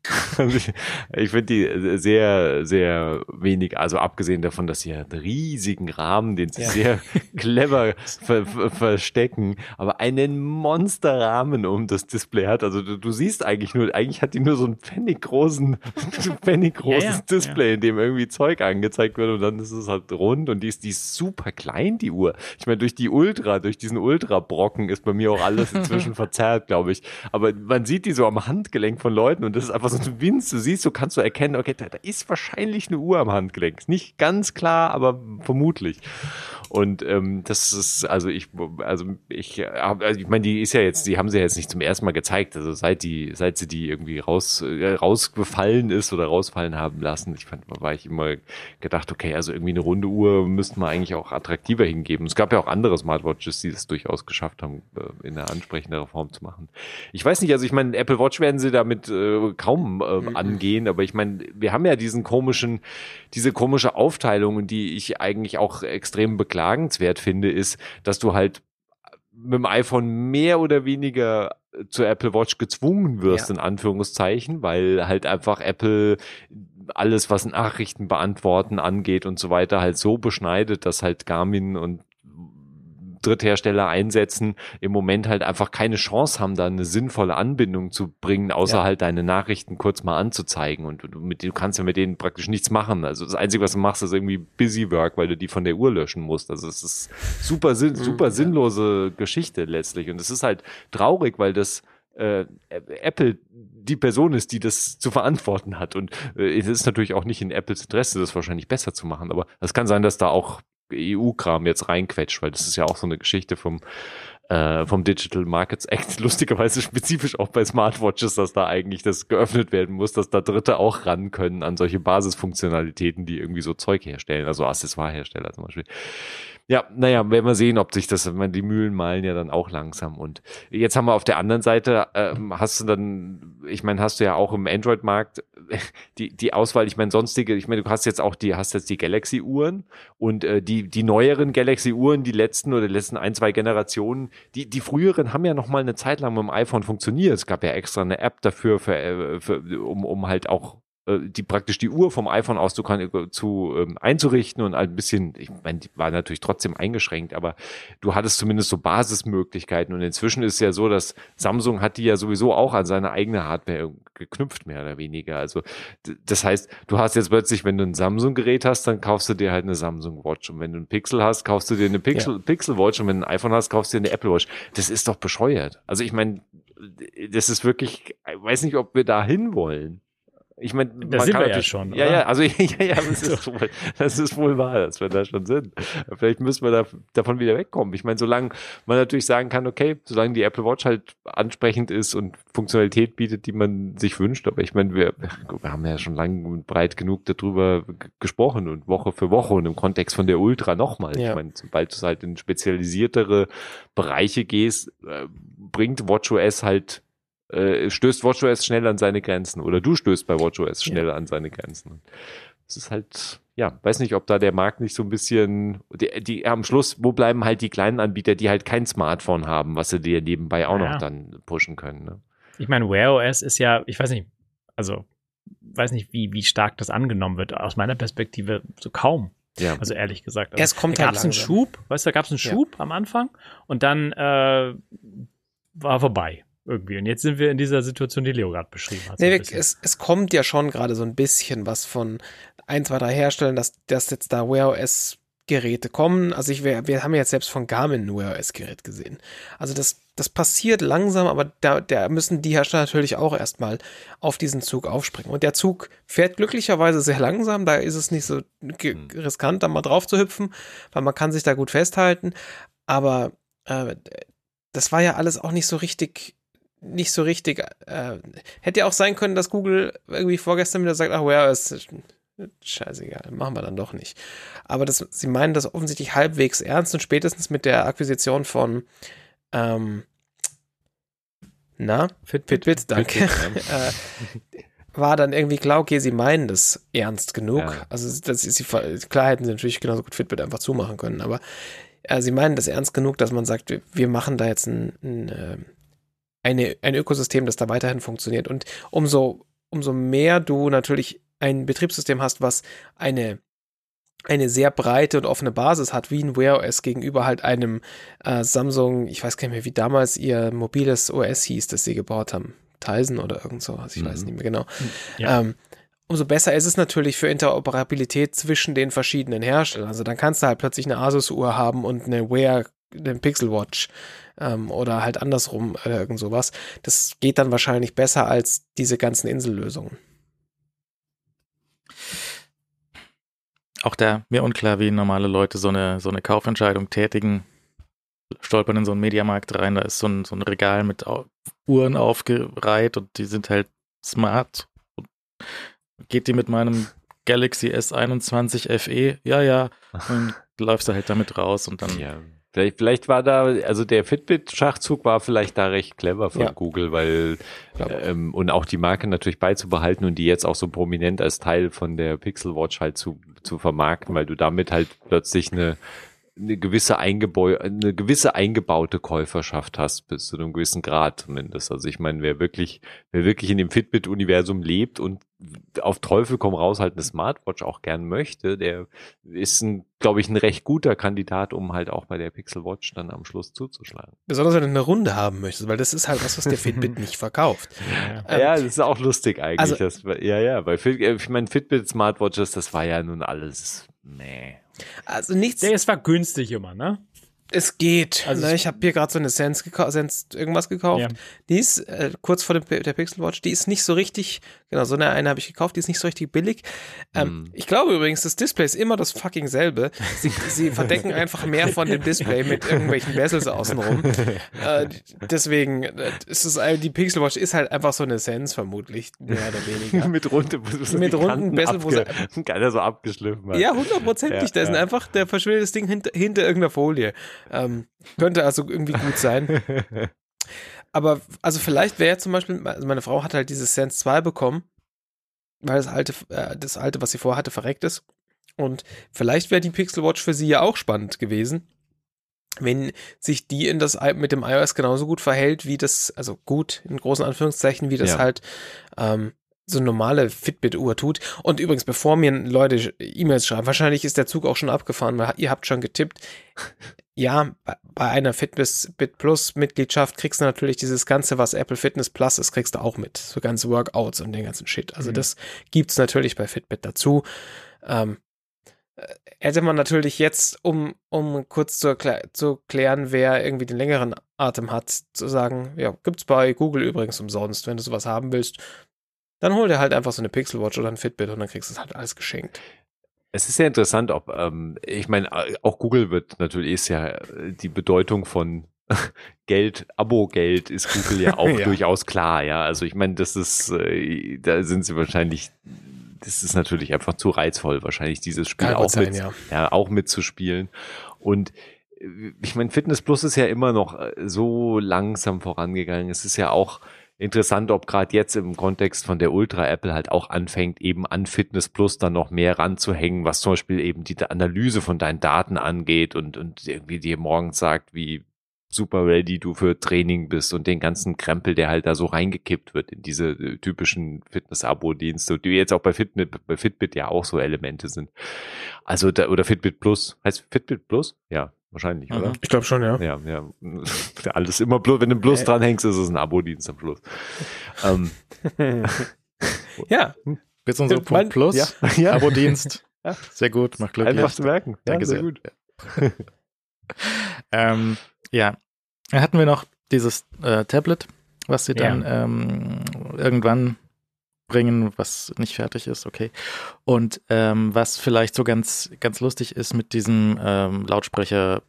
Speaker 1: Ich finde die sehr, sehr wenig, also abgesehen davon, dass sie einen riesigen Rahmen, den sie ja. sehr clever ver ver verstecken, aber einen Monsterrahmen um das Display hat. Also du, du, siehst eigentlich nur, eigentlich hat die nur so einen pfenniggroßen, pfenniggroßes ja, ja, Display, in dem irgendwie Zeug angezeigt wird und dann ist es halt rund und die ist, die ist super klein, die Uhr. Ich meine, durch die Ultra, durch diesen Ultra-Brocken ist bei mir auch alles inzwischen verzerrt, glaube ich. Aber man sieht die so am Handgelenk von Leuten und das ist einfach so ein Winz, du siehst, du kannst so erkennen, okay, da, da ist wahrscheinlich eine Uhr am Handgelenk. Nicht ganz klar, aber vermutlich. Und ähm, das ist, also ich, also ich, also ich meine, die ist ja jetzt, die haben sie ja jetzt nicht zum ersten Mal gezeigt. Also seit die, seit sie die irgendwie raus, äh, rausgefallen ist oder rausfallen haben lassen, ich fand, war ich immer gedacht, okay, also irgendwie eine runde Uhr müssten wir eigentlich auch attraktiver hingeben. Es gab ja auch andere Smartwatches, die es durchaus geschafft haben, äh, in einer ansprechender Form zu machen. Ich weiß nicht, also ich meine, Apple Watch werden sie damit äh, kaum äh, mhm. angehen, aber ich meine, wir haben ja diesen komischen, diese komische Aufteilung, die ich eigentlich auch extrem beklage beklagenswert finde, ist, dass du halt mit dem iPhone mehr oder weniger zur Apple Watch gezwungen wirst, ja. in Anführungszeichen, weil halt einfach Apple alles, was Nachrichten beantworten angeht und so weiter, halt so beschneidet, dass halt Garmin und Dritthersteller einsetzen, im Moment halt einfach keine Chance haben, da eine sinnvolle Anbindung zu bringen, außer ja. halt deine Nachrichten kurz mal anzuzeigen. Und du, mit, du kannst ja mit denen praktisch nichts machen. Also das Einzige, was du machst, ist irgendwie Busy Work, weil du die von der Uhr löschen musst. Also es ist super, sinn, mhm, super sinnlose Geschichte letztlich. Und es ist halt traurig, weil das äh, Apple die Person ist, die das zu verantworten hat. Und äh, es ist natürlich auch nicht in Apples Interesse, das wahrscheinlich besser zu machen. Aber es kann sein, dass da auch EU-Kram jetzt reinquetscht, weil das ist ja auch so eine Geschichte vom äh, vom Digital Markets Act, lustigerweise spezifisch auch bei Smartwatches, dass da eigentlich das geöffnet werden muss, dass da Dritte auch ran können an solche Basisfunktionalitäten, die irgendwie so Zeug herstellen, also Accessoirehersteller zum Beispiel. Ja, naja, werden wir sehen, ob sich das, die Mühlen malen ja dann auch langsam. Und jetzt haben wir auf der anderen Seite, ähm, hast du dann, ich meine, hast du ja auch im Android-Markt die, die Auswahl, ich meine, sonstige, ich meine, du hast jetzt auch die, hast jetzt die Galaxy-Uhren und äh, die, die neueren Galaxy-Uhren, die letzten oder die letzten ein, zwei Generationen, die, die früheren haben ja noch mal eine Zeit lang mit dem iPhone funktioniert. Es gab ja extra eine App dafür, für, äh, für, um, um halt auch die praktisch die Uhr vom iPhone aus zu, zu ähm, einzurichten und ein bisschen, ich meine, die war natürlich trotzdem eingeschränkt, aber du hattest zumindest so Basismöglichkeiten und inzwischen ist ja so, dass Samsung hat die ja sowieso auch an seine eigene Hardware geknüpft, mehr oder weniger. Also das heißt, du hast jetzt plötzlich, wenn du ein Samsung-Gerät hast, dann kaufst du dir halt eine Samsung Watch und wenn du ein Pixel hast, kaufst du dir eine Pixel, ja. Pixel Watch und wenn du ein iPhone hast, kaufst du dir eine Apple Watch. Das ist doch bescheuert. Also ich meine, das ist wirklich, ich weiß nicht, ob wir da hin wollen. Ich meine,
Speaker 4: da sind wir ja schon.
Speaker 1: Ja, oder? ja, also ja, ja, das ist, wohl, das ist wohl wahr, dass wir da schon sind. Vielleicht müssen wir da, davon wieder wegkommen. Ich meine, solange man natürlich sagen kann, okay, solange die Apple Watch halt ansprechend ist und Funktionalität bietet, die man sich wünscht, aber ich meine, wir, wir haben ja schon lang und breit genug darüber gesprochen und Woche für Woche und im Kontext von der Ultra nochmal. Ja. Ich meine, sobald du halt in spezialisiertere Bereiche gehst, äh, bringt WatchOS halt äh, stößt WatchOS schnell an seine Grenzen oder du stößt bei WatchOS schnell ja. an seine Grenzen. Es ist halt, ja, weiß nicht, ob da der Markt nicht so ein bisschen, die, die am Schluss, wo bleiben halt die kleinen Anbieter, die halt kein Smartphone haben, was sie dir nebenbei auch ja. noch dann pushen können. Ne?
Speaker 4: Ich meine, Wear OS ist ja, ich weiß nicht, also weiß nicht, wie, wie stark das angenommen wird. Aus meiner Perspektive so kaum. Ja. Also ehrlich gesagt.
Speaker 3: Also, es kommt
Speaker 4: da halt gab es einen Schub, weißt du, da gab es einen Schub ja. am Anfang und dann äh, war vorbei irgendwie. Und jetzt sind wir in dieser Situation, die Leo gerade beschrieben hat.
Speaker 3: Nee, es, es kommt ja schon gerade so ein bisschen was von ein, zwei, drei Herstellern, dass, dass jetzt da Wear OS Geräte kommen. Also ich, wir, wir haben jetzt selbst von Garmin ein Wear OS Gerät gesehen. Also das, das passiert langsam, aber da, da müssen die Hersteller natürlich auch erstmal auf diesen Zug aufspringen. Und der Zug fährt glücklicherweise sehr langsam, da ist es nicht so hm. riskant, da mal drauf zu hüpfen, weil man kann sich da gut festhalten. Aber äh, das war ja alles auch nicht so richtig nicht so richtig. Äh, hätte ja auch sein können, dass Google irgendwie vorgestern wieder sagt, ach, well, ist scheißegal, machen wir dann doch nicht. Aber das, sie meinen das offensichtlich halbwegs ernst und spätestens mit der Akquisition von ähm, na, Fitbit, Fitbit danke. Fitbit, ja. äh, war dann irgendwie klar, okay, sie meinen das ernst genug. Ja. Also das ist die, klar hätten sie natürlich genauso gut Fitbit einfach zumachen können, aber äh, sie meinen das ernst genug, dass man sagt, wir, wir machen da jetzt ein, ein, äh, eine, ein Ökosystem, das da weiterhin funktioniert. Und umso, umso mehr du natürlich ein Betriebssystem hast, was eine eine sehr breite und offene Basis hat, wie ein Wear OS gegenüber halt einem äh, Samsung, ich weiß gar nicht mehr, wie damals ihr mobiles OS hieß, das sie gebaut haben. Tizen oder irgend sowas, ich mhm. weiß nicht mehr genau. Ja. Ähm, umso besser ist es natürlich für Interoperabilität zwischen den verschiedenen Herstellern. Also dann kannst du halt plötzlich eine Asus-Uhr haben und eine Wear, eine Pixel Watch ähm, oder halt andersrum oder irgend sowas. Das geht dann wahrscheinlich besser als diese ganzen Insellösungen.
Speaker 2: Auch da mir unklar, wie normale Leute so eine, so eine Kaufentscheidung tätigen. Stolpern in so einen Mediamarkt rein, da ist so ein, so ein Regal mit Uhren aufgereiht und die sind halt smart. Geht die mit meinem Galaxy S21 FE? Ja, ja. Und läufst du halt damit raus und dann.
Speaker 1: Ja. Vielleicht, vielleicht war da, also der Fitbit-Schachzug war vielleicht da recht clever von ja. Google, weil ähm, und auch die Marke natürlich beizubehalten und die jetzt auch so prominent als Teil von der Pixel Watch halt zu, zu vermarkten, weil du damit halt plötzlich eine eine gewisse, Eingebäu eine gewisse eingebaute Käuferschaft hast, bis zu einem gewissen Grad zumindest. Also ich meine, wer wirklich, wer wirklich in dem Fitbit-Universum lebt und auf Teufel komm raus halt eine Smartwatch auch gern möchte, der ist ein, glaube ich, ein recht guter Kandidat, um halt auch bei der Pixel Watch dann am Schluss zuzuschlagen.
Speaker 3: Besonders wenn du eine Runde haben möchtest, weil das ist halt was, was der Fitbit nicht verkauft.
Speaker 1: Ja, ähm, ja, das ist auch lustig eigentlich. Also, das, ja, ja, weil ich meine, Fitbit Smartwatches, das war ja nun alles meh.
Speaker 3: Also nichts.
Speaker 4: Der ist war günstig immer, ne?
Speaker 3: Es geht. Also ne, ich habe hier gerade so eine Sense, Sense irgendwas gekauft. Ja. Die ist äh, kurz vor dem, der Pixel Watch. Die ist nicht so richtig, genau, so eine, eine habe ich gekauft, die ist nicht so richtig billig. Ähm, mm. Ich glaube übrigens, das Display ist immer das fucking selbe. Sie, sie verdecken einfach mehr von dem Display mit irgendwelchen Bezels außenrum. äh, deswegen äh, ist es die Pixel Watch ist halt einfach so eine Sense vermutlich, mehr oder weniger.
Speaker 1: mit runden,
Speaker 3: mit runden Bezel, wo
Speaker 1: Keiner so abgeschliffen
Speaker 3: hat. Ja, hundertprozentig. Ja, da ist ja. einfach, der verschwindet das Ding hinter, hinter irgendeiner Folie. Ähm, könnte also irgendwie gut sein. Aber also vielleicht wäre zum Beispiel, also meine Frau hat halt dieses Sense 2 bekommen, weil das alte, äh, das alte, was sie vorhatte, verreckt ist. Und vielleicht wäre die Pixel Watch für sie ja auch spannend gewesen, wenn sich die in das mit dem iOS genauso gut verhält, wie das, also gut, in großen Anführungszeichen, wie das ja. halt ähm, so eine normale Fitbit-Uhr tut. Und übrigens, bevor mir Leute E-Mails schreiben, wahrscheinlich ist der Zug auch schon abgefahren, weil ihr habt schon getippt ja, bei einer Fitbit Plus Mitgliedschaft kriegst du natürlich dieses Ganze, was Apple Fitness Plus ist, kriegst du auch mit. So ganze Workouts und den ganzen Shit. Also mhm. das gibt's natürlich bei Fitbit dazu. Ähm, äh, hätte man natürlich jetzt, um, um kurz zu, zu klären, wer irgendwie den längeren Atem hat, zu sagen, ja, gibt's bei Google übrigens umsonst, wenn du sowas haben willst, dann hol dir halt einfach so eine Pixel Watch oder ein Fitbit und dann kriegst du es halt alles geschenkt.
Speaker 1: Es ist sehr interessant, ob, ähm, ich meine, auch Google wird natürlich, ist ja äh, die Bedeutung von Geld, Abo-Geld ist Google ja auch ja. durchaus klar, ja. Also ich meine, das ist, äh, da sind sie wahrscheinlich, das ist natürlich einfach zu reizvoll, wahrscheinlich dieses Spiel Kann auch sein, mit, ja. ja, auch mitzuspielen. Und äh, ich meine, Fitness Plus ist ja immer noch äh, so langsam vorangegangen. Es ist ja auch, interessant, ob gerade jetzt im Kontext von der Ultra Apple halt auch anfängt, eben an Fitness Plus dann noch mehr ranzuhängen, was zum Beispiel eben die Analyse von deinen Daten angeht und, und irgendwie dir morgens sagt, wie super ready du für Training bist und den ganzen Krempel, der halt da so reingekippt wird in diese äh, typischen Fitness-Abo-Dienste, die jetzt auch bei Fitbit, bei Fitbit ja auch so Elemente sind. Also da, oder Fitbit Plus. Heißt Fitbit Plus? Ja, Wahrscheinlich, mhm. oder?
Speaker 3: Ich glaube schon, ja.
Speaker 1: Ja, ja. Alles immer bloß, wenn du bloß äh. dranhängst, ist es ein Abo-Dienst am Schluss. ähm.
Speaker 3: ja.
Speaker 2: Jetzt unser Punkt mein, Plus. Ja. ja. Abo-Dienst. Sehr gut, macht Glück.
Speaker 1: Einfach zu merken.
Speaker 2: Danke ja, sehr. sehr gut. ähm, ja. Dann hatten wir noch dieses äh, Tablet, was sie dann ähm, irgendwann bringen, was nicht fertig ist, okay. Und ähm, was vielleicht so ganz, ganz lustig ist mit diesem ähm, Lautsprecher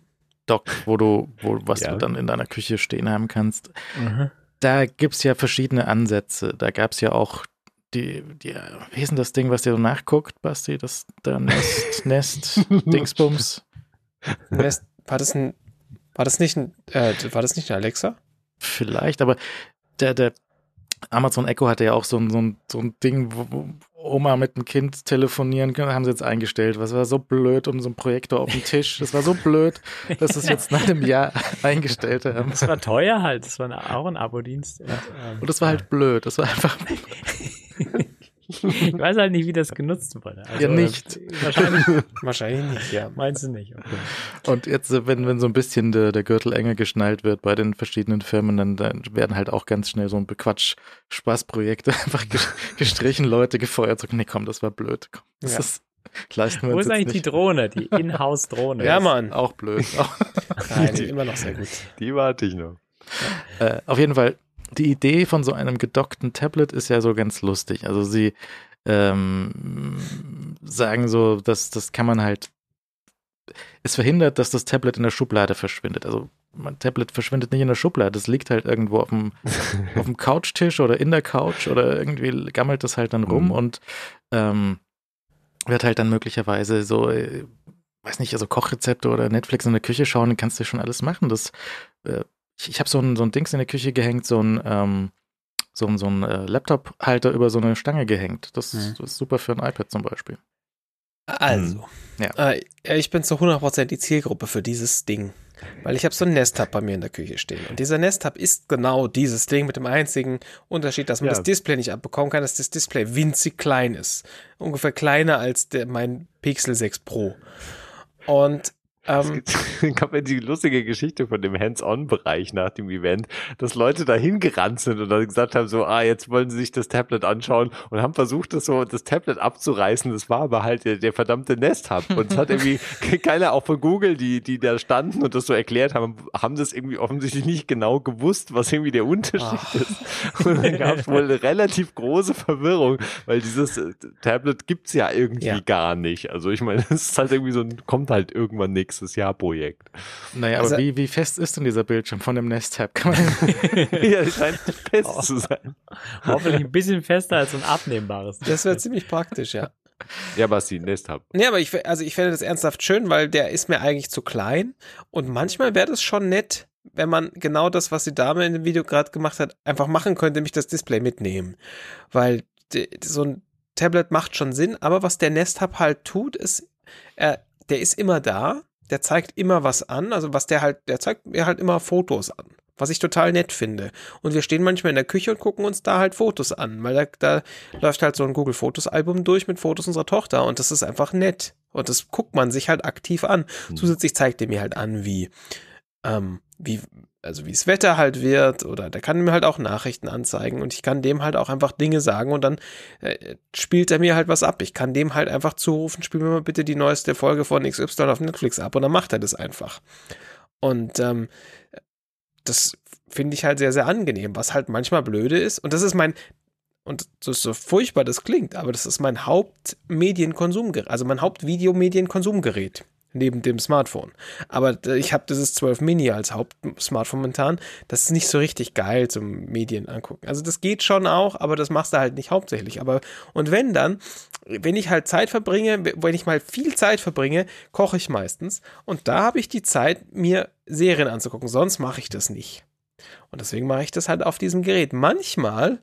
Speaker 2: Dock, wo du, wo, was ja. du dann in deiner Küche stehen haben kannst. Mhm. Da gibt es ja verschiedene Ansätze. Da gab es ja auch die, die, wie ist denn das Ding, was dir so nachguckt, Basti? Das da Nest, Nest, Dingsbums.
Speaker 3: Nest, war das ein, war das nicht ein, äh, war das nicht ein Alexa?
Speaker 2: Vielleicht, aber der, der Amazon Echo hatte ja auch so ein, so ein, so ein Ding, wo, wo Oma mit dem Kind telefonieren können, haben sie jetzt eingestellt. Was war so blöd um so ein Projektor auf dem Tisch. Das war so blöd, dass sie es jetzt nach einem Jahr eingestellt haben.
Speaker 4: Das war teuer halt. Das war auch ein Abo-Dienst.
Speaker 2: Und, ähm, und das war halt blöd. Das war einfach.
Speaker 4: ich weiß halt nicht, wie das genutzt wurde.
Speaker 2: Also, ja, nicht.
Speaker 3: Wahrscheinlich, wahrscheinlich nicht, ja.
Speaker 4: Meinst du nicht?
Speaker 2: Okay. Und jetzt, wenn, wenn so ein bisschen der, der Gürtel enger geschnallt wird bei den verschiedenen Firmen, dann, dann werden halt auch ganz schnell so ein Bequatsch-Spaßprojekte einfach gestrichen, Leute gefeuert. So, nee, komm, das war blöd. Komm, das
Speaker 3: ja. ist
Speaker 2: leisten wir
Speaker 4: Wo
Speaker 2: uns
Speaker 4: ist eigentlich die
Speaker 2: nicht.
Speaker 4: Drohne, die Inhouse-Drohne?
Speaker 3: Ja, Mann.
Speaker 2: Auch blöd.
Speaker 3: Nein, die immer noch sehr gut.
Speaker 1: Die warte ich noch.
Speaker 2: Äh, auf jeden Fall, die Idee von so einem gedockten Tablet ist ja so ganz lustig. Also sie ähm, sagen so, dass das kann man halt, es verhindert, dass das Tablet in der Schublade verschwindet. Also mein Tablet verschwindet nicht in der Schublade, es liegt halt irgendwo auf dem, auf dem Couchtisch oder in der Couch oder irgendwie gammelt das halt dann rum
Speaker 1: Mhm.
Speaker 2: und ähm, wird halt dann möglicherweise so, äh, weiß nicht, also Kochrezepte oder Netflix in der Küche schauen, dann kannst du schon alles machen. Das, äh, ich ich habe so ein, so ein Dings in der Küche gehängt, so ein, ähm, so ein, so ein äh, Laptop-Halter über so eine Stange gehängt. Das,
Speaker 3: Mhm.
Speaker 2: das ist super für ein iPad zum Beispiel.
Speaker 3: Also,
Speaker 2: Ja.
Speaker 3: äh, ich bin zu 100% die Zielgruppe für dieses Ding. Weil ich habe so einen Nest-Hub bei mir in der Küche stehen. Und dieser Nest-Hub ist genau dieses Ding mit dem einzigen Unterschied, dass man
Speaker 1: Ja.
Speaker 3: das Display nicht abbekommen kann, dass das Display winzig klein ist. Ungefähr kleiner als der, mein Pixel 6 Pro. Und ähm,
Speaker 1: gibt- gab ja die lustige Geschichte von dem Hands-on-Bereich nach dem Event, dass Leute da hingerannt sind und dann gesagt haben, so, ah, jetzt wollen sie sich das Tablet anschauen und haben versucht, das so, das Tablet abzureißen. Das war aber halt der, der verdammte Nest-Hub. Und es hat irgendwie keiner auch von Google, die, die da standen und das so erklärt haben, haben das irgendwie offensichtlich nicht genau gewusst, was irgendwie der Unterschied ist. Und dann gab es wohl eine relativ große Verwirrung, weil dieses äh, Tablet gibt's ja irgendwie
Speaker 3: Ja.
Speaker 1: gar nicht. Also ich meine, es ist halt irgendwie so kommt halt irgendwann nächstes Jahr Projekt.
Speaker 2: Naja,
Speaker 3: Also-
Speaker 2: aber wie, wie fest ist denn dieser Bildschirm von dem Nest-Tab? Kann man
Speaker 1: ja, scheint fest zu sein.
Speaker 4: Hoffentlich ein bisschen fester als so ein abnehmbares.
Speaker 3: das wäre ziemlich praktisch, ja.
Speaker 1: Ja, Basti, Nest Hub.
Speaker 3: Nee, aber ich, also ich fände das ernsthaft schön, weil der ist mir eigentlich zu klein. Und manchmal wäre das schon nett, wenn man genau das, was die Dame in dem Video gerade gemacht hat, einfach machen könnte, nämlich das Display mitnehmen. Weil so ein Tablet macht schon Sinn, aber was der Nest Hub halt tut, ist, er, der ist immer da, der zeigt immer was an, also was der halt, der zeigt mir halt immer Fotos an. Was ich total nett finde. Und wir stehen manchmal in der Küche und gucken uns da halt Fotos an, weil da, da läuft halt so ein Google Fotos Album durch mit Fotos unserer Tochter und das ist einfach nett. Und das guckt man sich halt aktiv an.
Speaker 1: Mhm.
Speaker 3: Zusätzlich zeigt er mir halt an, wie, ähm, wie, also wie das Wetter halt wird oder der kann mir halt auch Nachrichten anzeigen und ich kann dem halt auch einfach Dinge sagen und dann äh, spielt er mir halt was ab. Ich kann dem halt einfach zurufen, spiel mir mal bitte die neueste Folge von XY auf Netflix ab und dann macht er das einfach. Und ähm, das finde ich halt sehr, sehr angenehm, was halt manchmal blöde ist. Und das ist mein, und so, so furchtbar das klingt, aber das ist mein Hauptmedienkonsumgerät, also mein Hauptvideomedienkonsumgerät neben dem Smartphone. Aber äh, ich habe dieses 12 Mini als Hauptsmartphone momentan. Das ist nicht so richtig geil zum Medien angucken. Also das geht schon auch, aber das machst du halt nicht hauptsächlich. Aber und wenn dann, wenn ich halt Zeit verbringe, wenn ich mal viel Zeit verbringe, koche ich meistens. Und da habe ich die Zeit, mir Serien anzugucken. Sonst mache ich das nicht. Und deswegen mache ich das halt auf diesem Gerät. Manchmal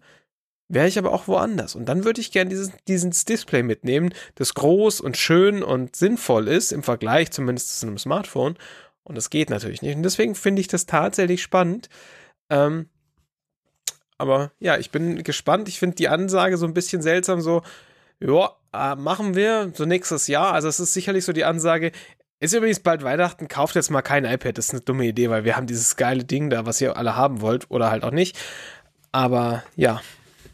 Speaker 3: wäre ich aber auch woanders. Und dann würde ich gerne dieses, dieses Display mitnehmen, das groß und schön und sinnvoll ist, im Vergleich zumindest zu einem Smartphone. Und das geht natürlich nicht. Und deswegen finde ich das tatsächlich spannend. Ähm, aber ja, ich bin gespannt. Ich finde die Ansage so ein bisschen seltsam, so, ja, äh, machen wir so nächstes Jahr. Also es ist sicherlich so die Ansage, ist übrigens bald Weihnachten, kauft jetzt mal kein iPad, das ist eine dumme Idee, weil wir haben dieses geile Ding da, was ihr alle haben wollt oder halt auch nicht. Aber ja,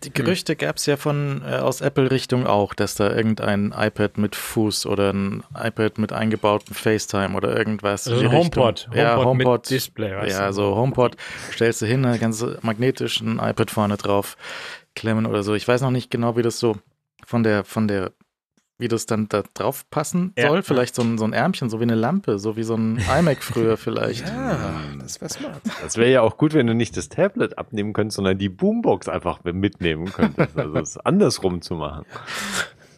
Speaker 2: Die Gerüchte gab es ja von äh, aus Apple-Richtung auch, dass da irgendein iPad mit Fuß oder ein iPad mit eingebautem FaceTime oder irgendwas.
Speaker 4: Also HomePod.
Speaker 2: Richtung. ja,
Speaker 4: HomePod
Speaker 2: HomePod.
Speaker 4: Display, weißt
Speaker 2: ja, so HomePod stellst du hin, da kannst du magnetisch ein iPad vorne drauf klemmen oder so. Ich weiß noch nicht genau, wie das so von der, von der, wie das dann da drauf passen
Speaker 4: Ja.
Speaker 2: soll. Vielleicht so ein, so ein Ärmchen, so wie eine Lampe, so wie so ein iMac früher vielleicht.
Speaker 3: ja, das wäre smart.
Speaker 1: Das wäre ja auch gut, wenn du nicht das Tablet abnehmen könntest, sondern die Boombox einfach mitnehmen könntest. Also es andersrum zu machen.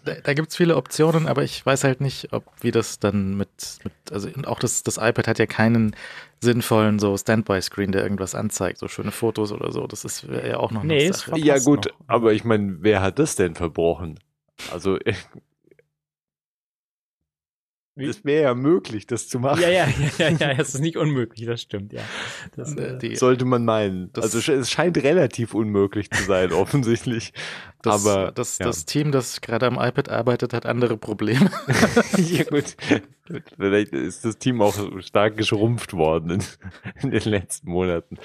Speaker 2: Da, da gibt es viele Optionen, aber ich weiß halt nicht, ob wie das dann mit, mit also und auch das, das iPad hat ja keinen sinnvollen so Standby-Screen, der irgendwas anzeigt, so schöne Fotos oder so. Das ist ja auch noch
Speaker 4: Nee,
Speaker 2: eine
Speaker 4: ist
Speaker 2: Sache.
Speaker 1: Ja gut,
Speaker 4: noch.
Speaker 1: aber ich meine, wer hat das denn verbrochen? Also
Speaker 4: Wie?
Speaker 1: es wäre ja möglich, das zu machen.
Speaker 4: Ja, ja, ja, ja, ja, es ist nicht unmöglich, das stimmt, ja. Das,
Speaker 2: Äh, die,
Speaker 1: Sollte man meinen.
Speaker 2: Das-
Speaker 1: also es scheint relativ unmöglich zu sein, offensichtlich.
Speaker 2: das,
Speaker 1: aber
Speaker 2: das,
Speaker 1: ja.
Speaker 2: das Team, das gerade am iPad arbeitet, hat andere Probleme.
Speaker 1: ja gut. Gut, Vielleicht ist das Team auch stark geschrumpft worden in, in den letzten Monaten.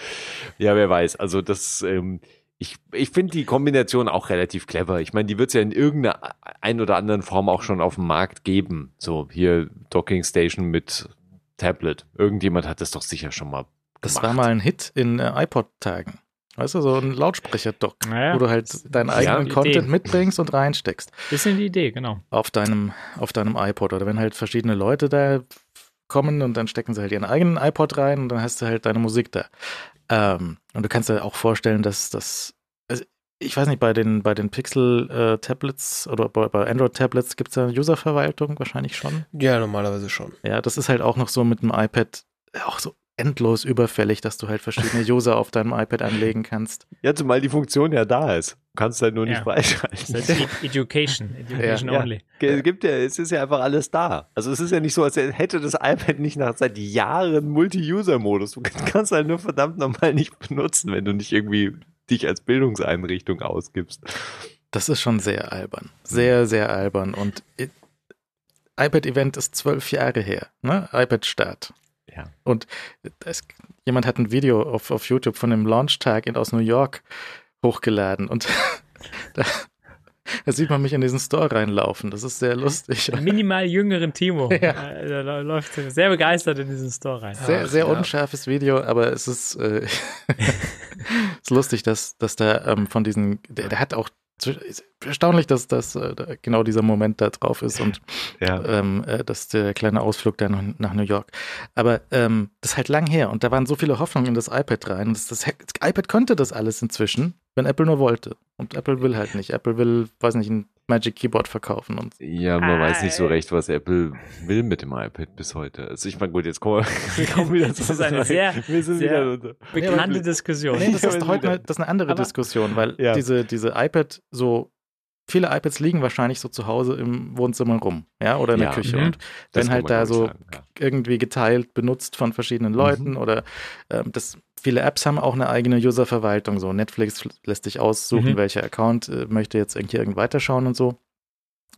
Speaker 1: Ja, wer weiß. Also das, ähm, ich, ich finde die Kombination auch relativ clever. Ich meine, die wird es ja in irgendeiner ein oder anderen Form auch schon auf dem Markt geben. So hier Docking Station mit Tablet. Irgendjemand hat das doch sicher schon mal.
Speaker 2: Das gemacht. war mal ein Hit in äh, iPod-Tagen. Weißt du, so ein Lautsprecher-Dock, naja, wo du halt deinen eigenen ja, Content Idee. mitbringst und reinsteckst.
Speaker 4: Bisschen die Idee, genau.
Speaker 2: Auf deinem, auf deinem iPod. Oder wenn halt verschiedene Leute da kommen und dann stecken sie halt ihren eigenen iPod rein und dann hast du halt deine Musik da. Ähm, und du kannst dir auch vorstellen, dass das, also ich weiß nicht, bei den, bei den Pixel-Tablets äh, oder bei, bei Android-Tablets gibt es da User-Verwaltung wahrscheinlich schon.
Speaker 3: Ja, normalerweise schon.
Speaker 2: Ja, das ist halt auch noch so mit dem iPad auch so endlos überfällig, dass du halt verschiedene User auf deinem iPad anlegen kannst.
Speaker 1: Ja, zumal die Funktion ja da ist. Du kannst halt nur nicht ja. freischalten.
Speaker 4: Das ist Education, Education ja. only.
Speaker 1: Ja. Gibt ja, es ist ja einfach alles da. Also es ist ja nicht so, als hätte das iPad nicht nach seit Jahren Multi-User-Modus. Du kannst halt nur verdammt normal nicht benutzen, wenn du nicht irgendwie dich als Bildungseinrichtung ausgibst.
Speaker 2: Das ist schon sehr albern. Sehr, sehr albern. Und iPad-Event ist zwölf Jahre her, ne? iPad-Start. Ja. Und es, jemand hat ein Video auf, auf YouTube von dem Launchtag in, aus New York hochgeladen und da, da, sieht man mich in diesen Store reinlaufen. Das ist sehr lustig.
Speaker 4: Minimal jüngeren Timo. Ja. Äh, da läuft sehr begeistert in diesen Store rein.
Speaker 2: Sehr, sehr ja. unscharfes Video, aber es ist, äh, ist lustig, dass, dass da ähm, von diesen, der, der hat auch erstaunlich, dass das äh, genau dieser Moment da drauf ist und ja. ähm, äh, dass der kleine Ausflug da nach, New York. Aber ähm, das ist halt lang her und da waren so viele Hoffnungen in das iPad rein. Das, das, das iPad konnte das alles inzwischen, wenn Apple nur wollte. Und Apple will halt nicht. Apple will, weiß nicht, ein Magic Keyboard verkaufen. Und
Speaker 1: ja, man ah, weiß nicht so recht, was Apple will mit dem iPad bis heute. Also ich meine, gut, jetzt kommen wir, kommen wieder
Speaker 4: zu Das ist eine sehr, sehr bekannte Diskussion.
Speaker 2: Nee, das ist heute das ist eine andere Aber, Diskussion, weil ja. diese, diese iPad so viele iPads liegen wahrscheinlich so zu Hause im Wohnzimmer rum, ja, oder in der Küche. Mhm. Und wenn halt da so sagen, ja. irgendwie geteilt benutzt von verschiedenen Leuten mhm. oder ähm, das viele Apps haben auch eine eigene User-Verwaltung. So Netflix lässt sich aussuchen, mhm. welcher Account äh, möchte jetzt irgendwie irgend weiterschauen und so.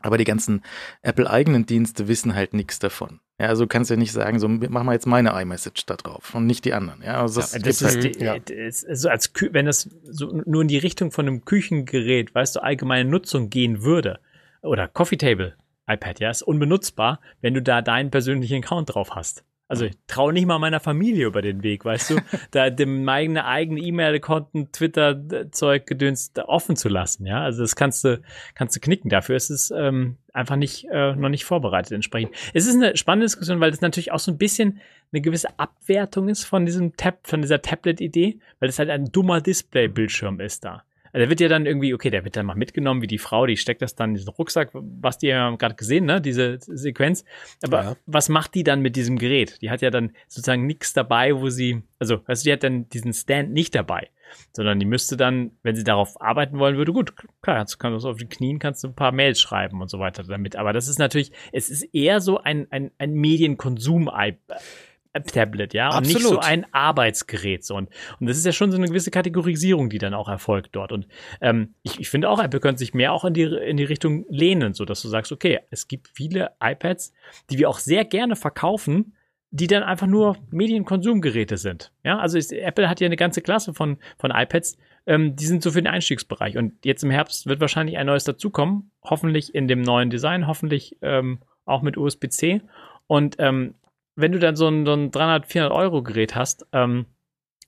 Speaker 2: Aber die ganzen Apple-eigenen Dienste wissen halt nichts davon. Ja, also du kannst ja nicht sagen, so mach mal jetzt meine iMessage da drauf und nicht die anderen. Ja, also das, ja, das ist,
Speaker 4: halt, die, ja. so als wenn das so nur in die Richtung von einem Küchengerät, weißt du, allgemeine Nutzung gehen würde oder Coffee Table iPad, ja, ist unbenutzbar, wenn du da deinen persönlichen Account drauf hast. Also ich traue nicht mal meiner Familie über den Weg, weißt du, da dem eigene eigene E-Mail-Konten, Twitter-Zeug, Gedöns offen zu lassen, ja. Also das kannst du, kannst du knicken. Dafür ist es ähm, einfach nicht, äh, noch nicht vorbereitet entsprechend. Es ist eine spannende Diskussion, weil das natürlich auch so ein bisschen eine gewisse Abwertung ist von diesem Tab, von dieser Tablet-Idee, weil es halt ein dummer Display-Bildschirm ist da. Also der wird ja dann irgendwie, okay, der wird dann mal mitgenommen, wie die Frau, die steckt das dann in diesen Rucksack, was die ja gerade gesehen, ne, diese Sequenz. Aber ja. was macht die dann mit diesem Gerät? Die hat ja dann sozusagen nichts dabei, wo sie, also, weißt du, die hat dann diesen Stand nicht dabei, sondern die müsste dann, wenn sie darauf arbeiten wollen würde, gut, klar, du kannst auf den Knien kannst du ein paar Mails schreiben und so weiter damit. Aber das ist natürlich, es ist eher so ein, ein, ein Medienkonsum Tablet, ja, und Absolut. nicht so ein Arbeitsgerät. So. Und, und das ist ja schon so eine gewisse Kategorisierung, die dann auch erfolgt dort. Und ähm, ich, ich finde auch, Apple könnte sich mehr auch in die, in die Richtung lehnen, so dass du sagst, okay, es gibt viele iPads, die wir auch sehr gerne verkaufen, die dann einfach nur Medienkonsumgeräte sind. Ja, also ist, Apple hat ja eine ganze Klasse von, von iPads, ähm, die sind so für den Einstiegsbereich. Und jetzt im Herbst wird wahrscheinlich ein neues dazukommen, hoffentlich in dem neuen Design, hoffentlich ähm, auch mit USB-C. Und ähm, wenn du dann so ein, so ein 300, 400 Euro Gerät hast, ähm,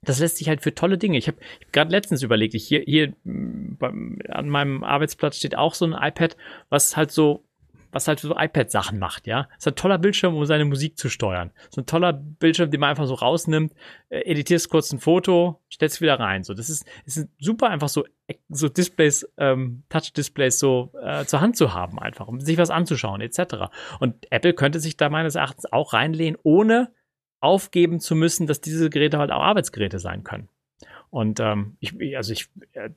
Speaker 4: das lässt sich halt für tolle Dinge. Ich habe hab gerade letztens überlegt, ich hier, hier beim, an meinem Arbeitsplatz steht auch so ein iPad, was halt so was halt so iPad-Sachen macht, ja. Ist ein toller Bildschirm, um seine Musik zu steuern. Ist ein toller Bildschirm, den man einfach so rausnimmt, äh, editierst kurz ein Foto, stellst wieder rein. So, das ist, ist super einfach so, so Displays, ähm, Touch-Displays so äh, zur Hand zu haben, einfach, um sich was anzuschauen, etc. Und Apple könnte sich da meines Erachtens auch reinlehnen, ohne aufgeben zu müssen, dass diese Geräte halt auch Arbeitsgeräte sein können. Und ähm, ich, also ich, äh,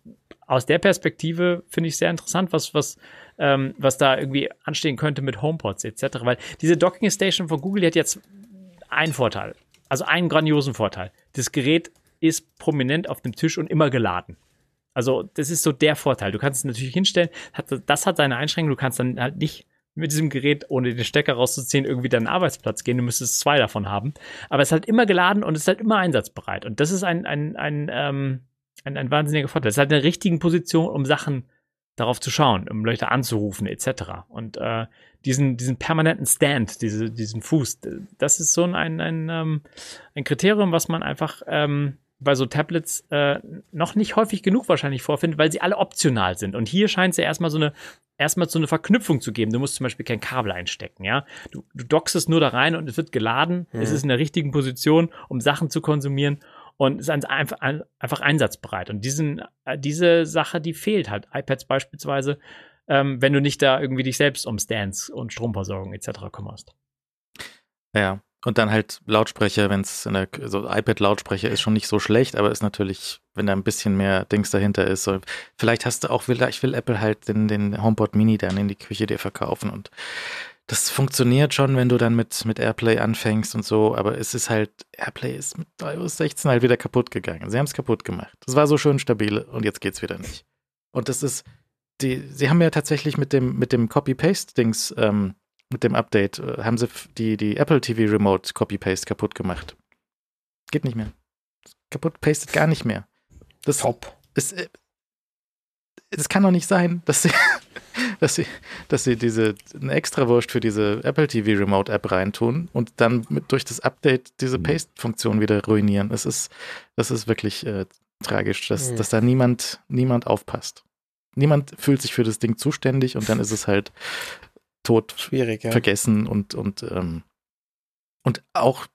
Speaker 4: aus der Perspektive finde ich sehr interessant, was, was, ähm, was da irgendwie anstehen könnte mit HomePods etc. Weil diese Docking Station von Google, die hat jetzt einen Vorteil. Also einen grandiosen Vorteil. Das Gerät ist prominent auf dem Tisch und immer geladen. Also, das ist so der Vorteil. Du kannst es natürlich hinstellen. das hat seine Einschränkung. Du kannst dann halt nicht mit diesem Gerät, ohne den Stecker rauszuziehen, irgendwie deinen Arbeitsplatz gehen. Du müsstest zwei davon haben. Aber es ist halt immer geladen und es ist halt immer einsatzbereit. Und das ist ein, ein, ein, ähm, ein, ein wahnsinniger Vorteil. Es ist halt eine richtige Position, um Sachen darauf zu schauen, um Leute anzurufen, etc. Und äh, diesen, diesen permanenten Stand, diese, diesen Fuß, das ist so ein, ein, ein, ähm, ein Kriterium, was man einfach ähm, bei so Tablets äh, noch nicht häufig genug wahrscheinlich vorfindet, weil sie alle optional sind. Und hier scheint es ja erstmal so eine erstmal so eine Verknüpfung zu geben. Du musst zum Beispiel kein Kabel einstecken, ja. Du, du dockst es nur da rein und es wird geladen. Mhm. Es ist in der richtigen Position, um Sachen zu konsumieren und ist einfach, einsatzbereit. Und diesen, äh, diese Sache, die fehlt halt. iPads beispielsweise, ähm, wenn du nicht da irgendwie dich selbst um Stands und Stromversorgung etc. kümmerst.
Speaker 2: Ja, und dann halt Lautsprecher, wenn es in der so iPad-Lautsprecher ist schon nicht so schlecht, aber ist natürlich, wenn da ein bisschen mehr Dings dahinter ist. So, vielleicht hast du auch, vielleicht will Apple halt den, den HomePod Mini dann in die Küche dir verkaufen und das funktioniert schon, wenn du dann mit, mit Airplay anfängst und so, aber es ist halt, Airplay ist mit iOS 16 halt wieder kaputt gegangen. Sie haben es kaputt gemacht. Das war so schön stabil und jetzt geht's wieder nicht. Und das ist, die, sie haben ja tatsächlich mit dem, mit dem Copy-Paste-Dings, ähm, mit dem Update, äh, haben sie die, die Apple TV Remote Copy-Paste kaputt gemacht. Geht nicht mehr. Kaputt pastet gar nicht mehr. Das Top. Ist, äh, das kann doch nicht sein, dass sie, dass sie, dass sie diese eine Extrawurst für diese Apple TV Remote App reintun und dann mit, durch das Update diese mhm. Paste-Funktion wieder ruinieren. Es ist, das ist wirklich äh, tragisch, dass, mhm. dass da niemand, niemand aufpasst. Niemand fühlt sich für das Ding zuständig und dann ist es halt tot
Speaker 3: Schwierig, ja.
Speaker 2: vergessen und, und, ähm, und auch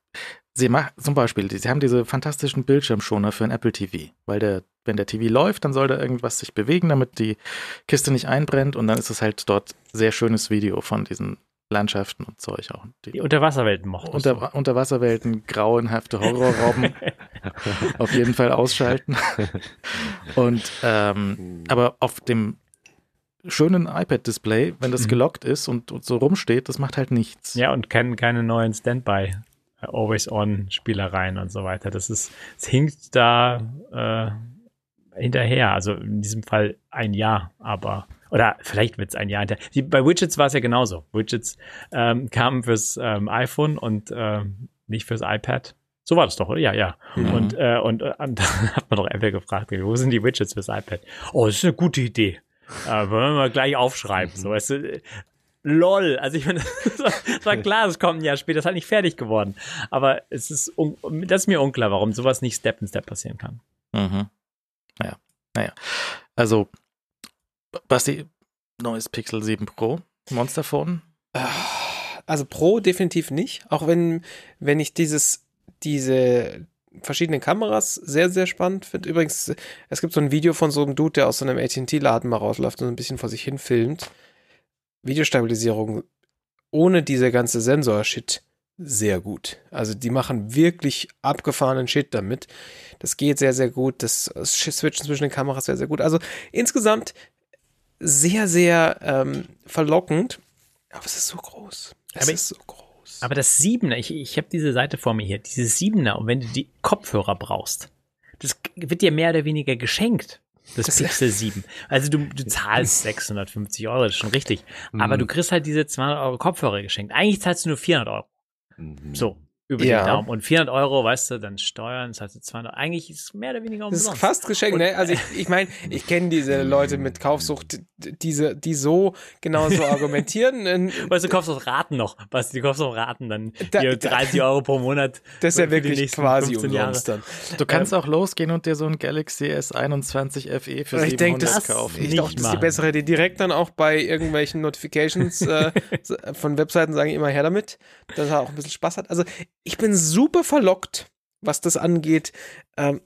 Speaker 2: sie machen zum Beispiel, sie haben diese fantastischen Bildschirmschoner für ein Apple TV, weil der, wenn der TV läuft, dann soll da irgendwas sich bewegen, damit die Kiste nicht einbrennt und dann ist es halt dort sehr schönes Video von diesen Landschaften und Zeug auch.
Speaker 4: Die, die Unterwasserwelten mochten.
Speaker 2: Unter, Unterwasserwelten, grauenhafte Horrorrauben auf jeden Fall ausschalten. und ähm, aber auf dem schönen iPad-Display, wenn das mhm. gelockt ist und, und, so rumsteht, das macht halt nichts.
Speaker 4: Ja, und kein, keine neuen Standby. Always-On-Spielereien und so weiter. Das ist, es hinkt da äh, hinterher. Also in diesem Fall ein Jahr, aber oder vielleicht wird es ein Jahr hinterher. Die, bei Widgets war es ja genauso. Widgets ähm, kamen fürs ähm, iPhone und ähm, nicht fürs iPad. So war das doch, oder? Ja, ja. Mhm. Und, äh, und, äh, und dann hat man doch Apple gefragt, wo sind die Widgets fürs iPad? Oh, das ist eine gute Idee. Äh, wollen wir mal gleich aufschreiben. So, weißt du, lol. Also ich meine, es war klar, es kommt ein Jahr später, es ist halt nicht fertig geworden. Aber es ist, das ist mir unklar, warum sowas nicht Step in Step passieren kann.
Speaker 2: Mhm. Naja, naja. Also, Basti, neues Pixel 7 Pro, Monsterphone?
Speaker 3: Also Pro definitiv nicht, auch wenn, wenn ich dieses, diese verschiedenen Kameras sehr, sehr spannend finde. Übrigens, es gibt so ein Video von so einem Dude, der aus so einem AT&T-Laden mal rausläuft und ein bisschen vor sich hin filmt. Videostabilisierung ohne diese ganze Sensor-Shit sehr gut. Also die machen wirklich abgefahrenen Shit damit. Das geht sehr, sehr gut. Das Switchen zwischen den Kameras sehr, sehr gut. Also insgesamt sehr, sehr ähm, verlockend. Aber es ist so groß. Es
Speaker 4: aber
Speaker 3: ist so
Speaker 4: groß. Aber das Siebener, ich, ich habe diese Seite vor mir hier, dieses Siebener, und wenn du die Kopfhörer brauchst, das wird dir mehr oder weniger geschenkt. Das, das Pixel 7. Also du, du zahlst 650 Euro, das ist schon richtig. Aber du mhm. kriegst halt diese 200 Euro Kopfhörer geschenkt. Eigentlich zahlst du nur 400 Euro. Mhm. So über ja. den Daumen. Und 400 Euro, weißt du, dann Steuern, das heißt 200. Eigentlich ist es mehr oder weniger
Speaker 3: umsonst. Das ist fast geschenkt, ne? Also ich, ich meine, ich kenne diese Leute mit Kaufsucht, diese, die so genau so argumentieren.
Speaker 4: weißt du, kaufst auf Raten noch. Was, du kaufst auf Raten dann da, 30 Euro pro Monat.
Speaker 3: Das ist ja wirklich quasi umsonst dann.
Speaker 2: Du kannst ähm, auch losgehen und dir so ein Galaxy S21 FE für 700 ich denk, das, kaufen.
Speaker 3: Ich glaube, das ist die bessere Idee. Direkt dann auch bei irgendwelchen Notifications äh, von Webseiten sagen immer her damit, dass er auch ein bisschen Spaß hat. Also ich bin super verlockt, was das angeht. Ähm,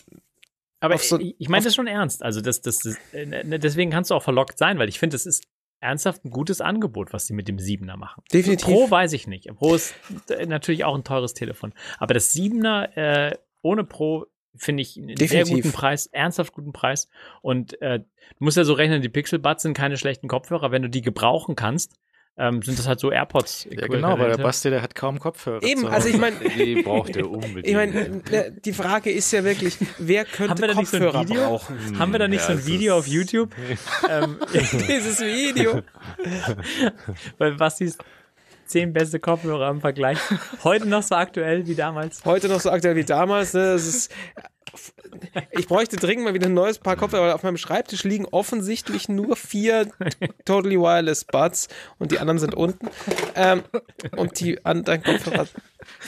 Speaker 4: aber so, ich meine das schon ernst. Also das, das, das, äh, ne, deswegen kannst du auch verlockt sein, weil ich finde, es ist ernsthaft ein gutes Angebot, was sie mit dem Siebener machen.
Speaker 3: Definitiv.
Speaker 4: Pro weiß ich nicht. Pro ist äh, natürlich auch ein teures Telefon. Aber das Siebener äh, ohne Pro finde ich einen Definitiv. sehr guten Preis, ernsthaft guten Preis. Und äh, du musst ja so rechnen, die Pixel Buds sind keine schlechten Kopfhörer. Wenn du die gebrauchen kannst, ähm, sind das halt so AirPods.
Speaker 2: Ja, genau, weil der Basti, der hat kaum Kopfhörer.
Speaker 3: Eben, also ich meine,
Speaker 1: die braucht er unbedingt.
Speaker 3: Ich meine, äh, die Frage ist ja wirklich, wer könnte Kopfhörer
Speaker 4: so
Speaker 3: brauchen?
Speaker 4: Haben wir da nicht ja, so ein Video auf YouTube? ähm,
Speaker 3: Dieses Video.
Speaker 4: weil Bastis zehn beste Kopfhörer im Vergleich. Heute noch so aktuell wie damals.
Speaker 3: Heute noch so aktuell wie damals. Ne? Das ist ich bräuchte dringend mal wieder ein neues Paar Kopfhörer, weil auf meinem Schreibtisch liegen offensichtlich nur vier Totally Wireless Buds und die anderen sind unten. Ähm, und die anderen Kopfhörer.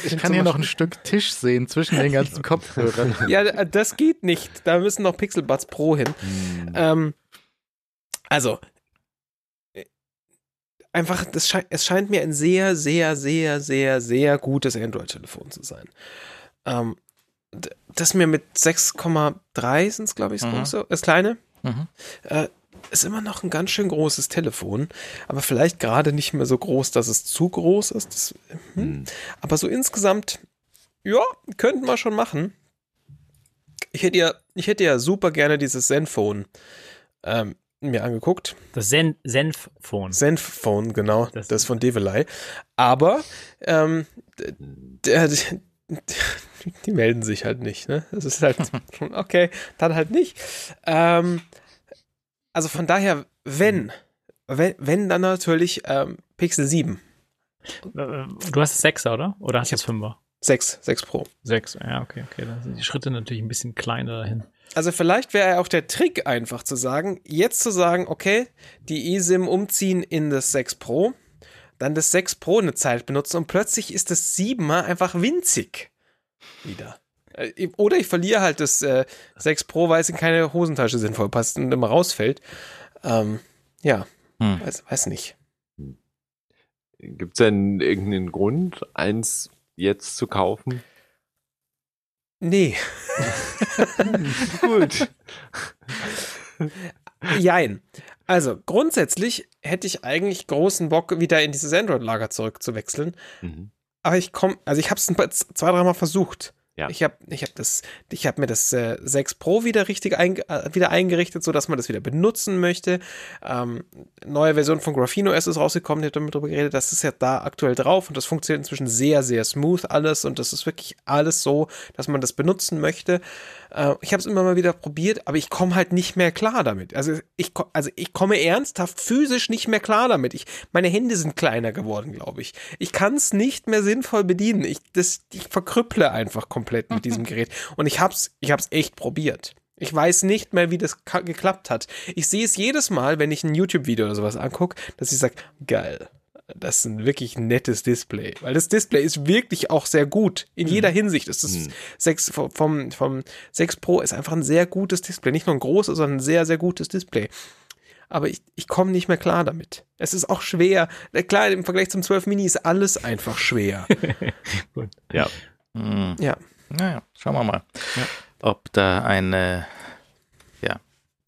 Speaker 2: Ich kann hier noch ein Stück Tisch sehen zwischen den ganzen Kopfhörern.
Speaker 3: ja, das geht nicht. Da müssen noch Pixel Buds Pro hin. Hm. Ähm, also, einfach, das sche es scheint mir ein sehr, sehr, sehr, sehr, sehr gutes Android-Telefon zu sein. Ähm, das mir mit 6,3 sind es, glaube ich, das, mhm. große, das kleine. Mhm. Äh, ist immer noch ein ganz schön großes Telefon, aber vielleicht gerade nicht mehr so groß, dass es zu groß ist. Das, hm. mhm. Aber so insgesamt, ja, könnten wir schon machen. Ich hätte ja, ich hätte ja super gerne dieses Zenfone ähm, mir angeguckt.
Speaker 4: Das Zen Zenfone.
Speaker 3: Zenfone, genau. Das, das von Develei. Aber ähm, der, die melden sich halt nicht. Ne? Das ist halt schon okay, dann halt nicht. Ähm, also von daher, wenn, wenn, wenn dann natürlich ähm, Pixel 7.
Speaker 4: Du hast 6er, oder? Oder hast du das 5er?
Speaker 3: 6, 6 Pro.
Speaker 4: 6, ja, okay, okay. Da sind die Schritte natürlich ein bisschen kleiner dahin.
Speaker 3: Also vielleicht wäre ja auch der Trick einfach zu sagen, jetzt zu sagen, okay, die eSIM umziehen in das 6 Pro, dann das 6 Pro eine Zeit benutzen und plötzlich ist das 7er einfach winzig. Wieder. Äh, oder ich verliere halt das äh, 6 Pro, weil es in keine Hosentasche sinnvoll passt und immer rausfällt. Ähm, ja, hm. weiß, weiß nicht.
Speaker 1: Gibt es denn irgendeinen Grund, eins jetzt zu kaufen?
Speaker 3: Nee. Gut. Jein. Also grundsätzlich hätte ich eigentlich großen Bock, wieder in dieses Android-Lager zurückzuwechseln. Mhm. Aber ich komme, also ich habe es zwei, dreimal versucht. Ja. Ich habe ich hab das, mir das äh, 6 Pro wieder richtig ein, äh, wieder eingerichtet, so dass man das wieder benutzen möchte. Ähm, neue Version von Graphene OS ist rausgekommen, ich habe damit drüber geredet, das ist ja da aktuell drauf und das funktioniert inzwischen sehr, sehr smooth alles und das ist wirklich alles so, dass man das benutzen möchte. Äh, ich habe es immer mal wieder probiert, aber ich komme halt nicht mehr klar damit. Also ich, also ich komme ernsthaft physisch nicht mehr klar damit. Ich, meine Hände sind kleiner geworden, glaube ich. Ich kann es nicht mehr sinnvoll bedienen. Ich, das, ich verkrüpple einfach komplett mit diesem Gerät. Und ich hab's, ich hab's echt probiert. Ich weiß nicht mehr, wie das geklappt hat. Ich sehe es jedes Mal, wenn ich ein YouTube-Video oder sowas angucke, dass ich sage, geil das ist ein wirklich nettes Display. Weil das Display ist wirklich auch sehr gut. In mhm. jeder Hinsicht. Das ist mhm. 6, vom, vom 6 Pro ist einfach ein sehr gutes Display. Nicht nur ein großes, sondern ein sehr, sehr gutes Display. Aber ich, ich komme nicht mehr klar damit. Es ist auch schwer. Klar, im Vergleich zum 12 Mini ist alles einfach schwer.
Speaker 2: gut. Ja. Mhm. Ja. Naja, schauen wir mal, ja. ob da eine, ja.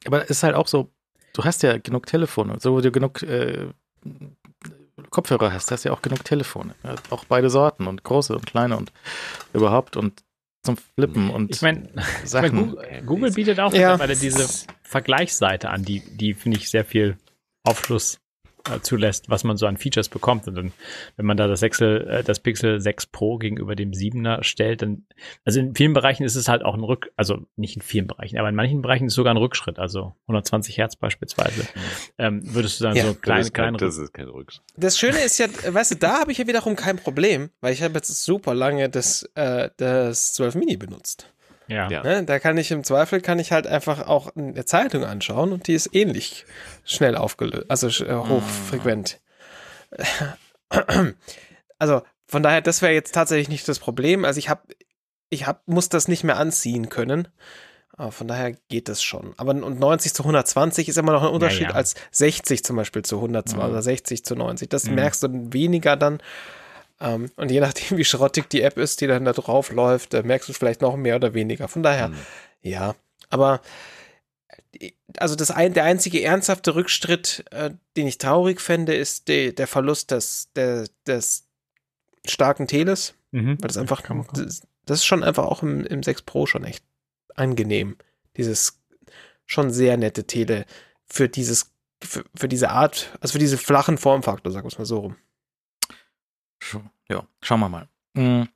Speaker 2: Aber es ist halt auch so, du hast ja genug Telefone, so du genug äh, Kopfhörer hast, hast du ja auch genug Telefone. Auch beide Sorten und große und kleine und überhaupt und zum Flippen und
Speaker 4: ich meine, Google, Google, bietet auch ja. diese Vergleichsseite an, die, die finde ich sehr viel Aufschluss zulässt, was man so an Features bekommt. Und dann, wenn man da das, Excel, äh, das Pixel 6 Pro gegenüber dem 7er stellt, dann, also in vielen Bereichen ist es halt auch ein Rück, also nicht in vielen Bereichen, aber in manchen Bereichen ist es sogar ein Rückschritt, also 120 Hertz beispielsweise. Ähm, würdest du sagen, ja, so kleine, kleine
Speaker 1: Das ist kein Rückschritt.
Speaker 3: Das Schöne ist ja, weißt du, da habe ich ja wiederum kein Problem, weil ich habe jetzt super lange das, äh, das 12 Mini benutzt. Ja. Ne, da kann ich im Zweifel kann ich halt einfach auch eine Zeitung anschauen und die ist ähnlich schnell aufgelöst, also äh, hochfrequent. Also von daher, das wäre jetzt tatsächlich nicht das Problem. Also ich habe, ich hab, muss das nicht mehr anziehen können. Aber von daher geht das schon. Aber und 90 zu 120 ist immer noch ein Unterschied ja, ja. als 60 zum Beispiel zu 120 mhm. oder 60 zu 90. Das mhm. merkst du weniger dann. Ähm, und je nachdem, wie schrottig die App ist, die dann da drauf läuft, äh, merkst du es vielleicht noch mehr oder weniger. Von daher, mhm. ja. Aber äh, also das ein, der einzige ernsthafte Rückschritt, äh, den ich traurig fände, ist de, der Verlust des, der, des starken Teles. Mhm. Weil das einfach, das, das, ist schon einfach auch im, im 6 Pro schon echt angenehm. Dieses schon sehr nette Tele für dieses, für, für diese Art, also für diese flachen Formfaktor, sagen wir es mal so rum.
Speaker 2: Ja, schauen wir mal. Mhm.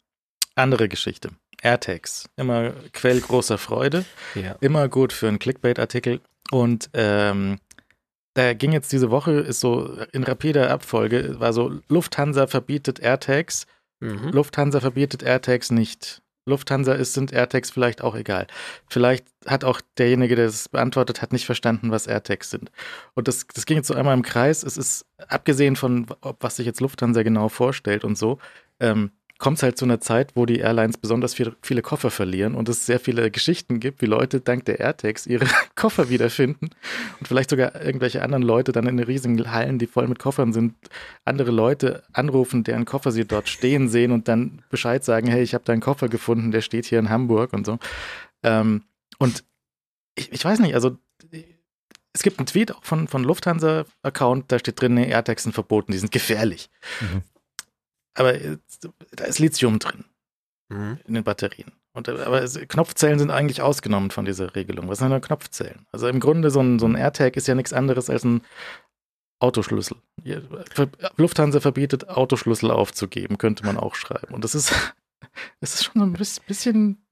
Speaker 2: Andere Geschichte. AirTags. Immer Quell großer Freude. Ja. Immer gut für einen Clickbait-Artikel. Und ähm, da ging jetzt diese Woche, ist so in rapider Abfolge, war so, Lufthansa verbietet AirTags. Mhm. Lufthansa verbietet AirTags nicht. Lufthansa ist, sind AirTags vielleicht auch egal. Vielleicht hat auch derjenige, der es beantwortet hat, nicht verstanden, was AirTags sind. Und das, das ging jetzt so einmal im Kreis. Es ist, abgesehen von, was sich jetzt Lufthansa genau vorstellt und so, ähm, kommt es halt zu einer Zeit, wo die Airlines besonders viel, viele Koffer verlieren und es sehr viele Geschichten gibt, wie Leute dank der AirTags ihre Koffer wiederfinden und vielleicht sogar irgendwelche anderen Leute dann in den riesigen Hallen, die voll mit Koffern sind, andere Leute anrufen, deren Koffer sie dort stehen sehen und dann Bescheid sagen, hey, ich habe deinen Koffer gefunden, der steht hier in Hamburg und so. Ähm, und ich, ich weiß nicht, also es gibt einen Tweet auch von, von Lufthansa-Account, da steht drin, nee, AirTags sind verboten, die sind gefährlich. Mhm. Aber da ist Lithium drin mhm. in den Batterien. Und, aber es, Knopfzellen sind eigentlich ausgenommen von dieser Regelung. Was sind denn Knopfzellen? Also im Grunde so ein, so ein AirTag ist ja nichts anderes als ein Autoschlüssel. Lufthansa verbietet, Autoschlüssel aufzugeben, könnte man auch schreiben. Und das ist, das ist schon so ein bisschen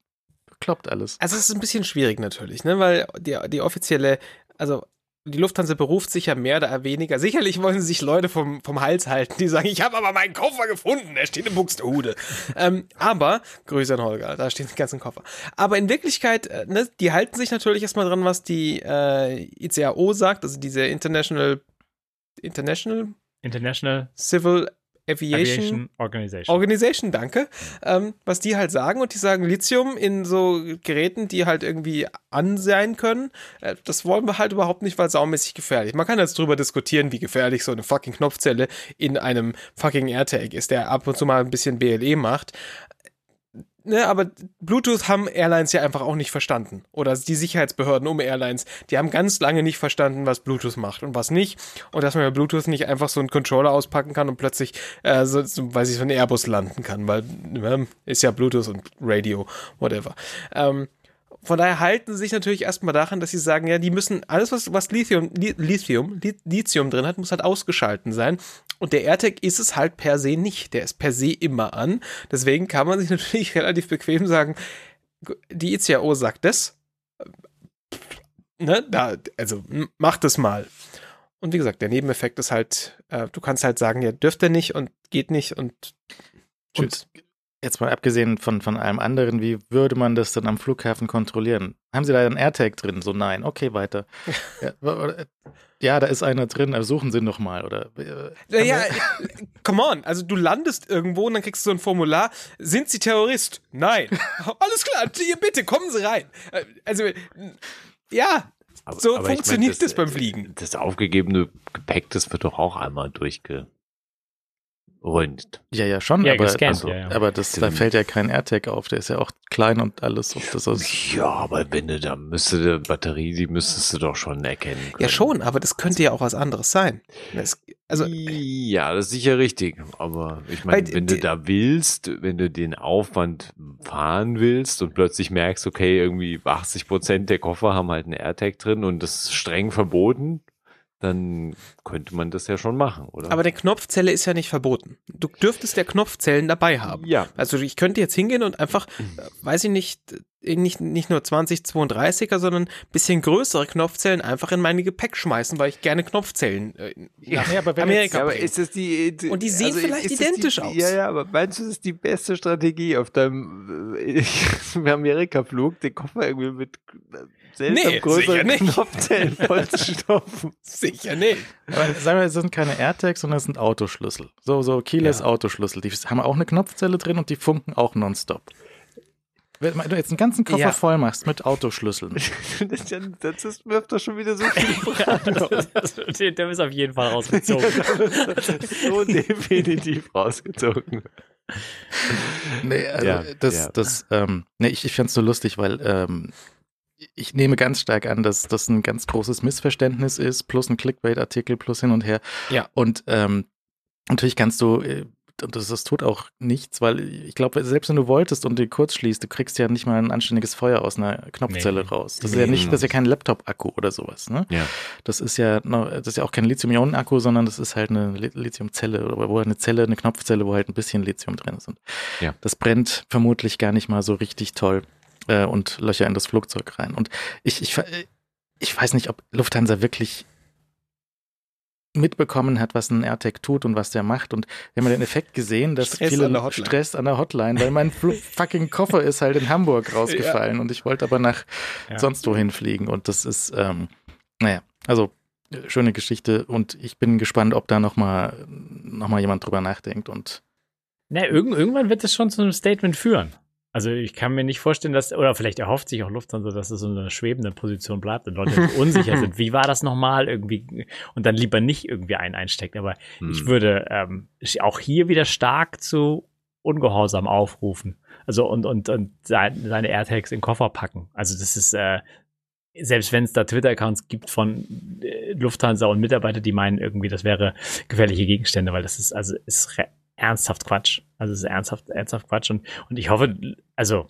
Speaker 2: bekloppt alles.
Speaker 3: Also es ist ein bisschen schwierig natürlich, ne? weil die, die offizielle, also die Lufthansa beruft sich ja mehr oder weniger. Sicherlich wollen sie sich Leute vom, vom Hals halten, die sagen, ich habe aber meinen Koffer gefunden, der steht in Buxtehude. ähm, aber, Grüße an Holger, da stehen die ganzen Koffer. Aber in Wirklichkeit, äh, ne, die halten sich natürlich erstmal dran, was die äh, ICAO sagt, also diese International International
Speaker 4: International
Speaker 3: Civil Aviation, Aviation
Speaker 4: Organization.
Speaker 3: Organization, danke. Ähm, was die halt sagen und die sagen Lithium in so Geräten, die halt irgendwie an sein können, äh, das wollen wir halt überhaupt nicht, weil saumäßig gefährlich. Man kann jetzt drüber diskutieren, wie gefährlich so eine fucking Knopfzelle in einem fucking AirTag ist, der ab und zu mal ein bisschen BLE macht ne, aber Bluetooth haben Airlines ja einfach auch nicht verstanden. Oder die Sicherheitsbehörden um Airlines, die haben ganz lange nicht verstanden, was Bluetooth macht und was nicht. Und dass man bei Bluetooth nicht einfach so einen Controller auspacken kann und plötzlich, äh, so, so, weiß ich, so ein Airbus landen kann, weil äh, ist ja Bluetooth und Radio, whatever. Ähm, von daher halten sie sich natürlich erstmal daran, dass sie sagen, ja, die müssen alles, was, was Lithium, Lithium, Lithium drin hat, muss halt ausgeschalten sein. Und der AirTag ist es halt per se nicht. Der ist per se immer an. Deswegen kann man sich natürlich relativ bequem sagen, die ICAO sagt das. Ne, da, also mach das mal. Und wie gesagt, der Nebeneffekt ist halt, äh, du kannst halt sagen, ja, dürft ihr nicht und geht nicht und
Speaker 2: tschüss. Und Jetzt mal abgesehen von, von allem anderen, wie würde man das dann am Flughafen kontrollieren? Haben Sie da einen AirTag drin? So, nein. Okay, weiter. ja, ja, da ist einer drin, also suchen Sie noch mal. Oder,
Speaker 3: äh, ja, come on. Also du landest irgendwo und dann kriegst du so ein Formular. Sind Sie Terrorist? Nein. Alles klar, hier bitte, kommen Sie rein. Äh, also, ja, aber, so aber funktioniert ich mein, das, das beim Fliegen.
Speaker 1: Das aufgegebene Gepäck, das wird doch auch einmal durchge
Speaker 2: rund. Ja, ja, schon, ja, aber, gescannt, also, ja, ja. aber das, da fällt ja kein AirTag auf, der ist ja auch klein und alles. Und das
Speaker 1: ist ja, aber wenn du da müsste die Batterie, die müsstest du doch schon erkennen. Können.
Speaker 3: Ja, schon, aber das könnte ja auch was anderes sein. Das,
Speaker 1: also, ja, das ist sicher richtig. Aber ich meine, wenn du da willst, wenn du den Aufwand fahren willst und plötzlich merkst, okay, irgendwie 80 Prozent der Koffer haben halt einen AirTag drin und das ist streng verboten, dann könnte man das ja schon machen, oder?
Speaker 3: Aber der Knopfzelle ist ja nicht verboten. Du dürftest ja Knopfzellen dabei haben.
Speaker 1: Ja.
Speaker 3: Also ich könnte jetzt hingehen und einfach, äh, weiß ich nicht, äh, nicht, nicht nur 2032er, sondern ein bisschen größere Knopfzellen einfach in meine Gepäck schmeißen, weil ich gerne Knopfzellen äh,
Speaker 1: ja, ja, aber wenn Amerika jetzt, aber ist das die,
Speaker 3: die, Und die sehen also vielleicht identisch
Speaker 1: die,
Speaker 3: aus.
Speaker 1: Ja, ja, aber meinst du, das ist die beste Strategie auf deinem Amerika-Flug, den Koffer irgendwie mit
Speaker 3: seltsam nee, größeren
Speaker 1: Knopfzellen vollzustopfen.
Speaker 3: sicher nicht.
Speaker 2: Aber sagen wir, es sind keine AirTags, sondern es sind Autoschlüssel. So, so Keyless ja. Autoschlüssel. Die haben auch eine Knopfzelle drin und die funken auch nonstop. Wenn du jetzt einen ganzen Koffer ja. voll machst mit Autoschlüsseln.
Speaker 1: das, das, das wirft doch schon wieder so viel Fragen.
Speaker 4: der ist auf jeden Fall rausgezogen.
Speaker 1: so definitiv rausgezogen.
Speaker 2: Nee, also ja, das, ja. das, ähm, nee, ich, ich fände es so lustig, weil ähm, ich nehme ganz stark an, dass das ein ganz großes Missverständnis ist, plus ein Clickbait-Artikel, plus hin und her.
Speaker 3: Ja.
Speaker 2: Und ähm, natürlich kannst du, äh, und das, das tut auch nichts, weil ich glaube, selbst wenn du wolltest und den kurz schließt, du kriegst ja nicht mal ein anständiges Feuer aus einer Knopfzelle nee. raus. Das nee. ist ja nicht, das ist ja kein Laptop-Akku oder sowas. Ne?
Speaker 1: Ja.
Speaker 2: Das ist ja, das ist ja auch kein Lithium-Ionen-Akku, sondern das ist halt eine Lithiumzelle oder wo eine Zelle, eine Knopfzelle, wo halt ein bisschen Lithium drin ist. Und
Speaker 1: ja.
Speaker 2: Das brennt vermutlich gar nicht mal so richtig toll äh, und Löcher in das Flugzeug rein. Und ich, ich, ich weiß nicht, ob Lufthansa wirklich mitbekommen hat, was ein AirTag tut und was der macht. Und wir haben den Effekt gesehen, dass Stress viele an Stress an der Hotline, weil mein fucking Koffer ist halt in Hamburg rausgefallen ja. und ich wollte aber nach ja. sonst wohin fliegen. Und das ist, ähm, naja, also äh, schöne Geschichte und ich bin gespannt, ob da nochmal noch mal jemand drüber nachdenkt und
Speaker 4: na, irgendwann wird es schon zu einem Statement führen. Also ich kann mir nicht vorstellen, dass, oder vielleicht erhofft sich auch Lufthansa, dass es so eine schwebende Position bleibt und Leute unsicher sind. Wie war das nochmal irgendwie? Und dann lieber nicht irgendwie einen einstecken. Aber hm. ich würde ähm, auch hier wieder stark zu Ungehorsam aufrufen. Also und, und, und seine AirTags in den Koffer packen. Also das ist, äh, selbst wenn es da Twitter-Accounts gibt von äh, Lufthansa und Mitarbeiter, die meinen irgendwie, das wäre gefährliche Gegenstände, weil das ist, also ist ernsthaft Quatsch. Also es ist ernsthaft, ernsthaft Quatsch. Und, und ich hoffe, also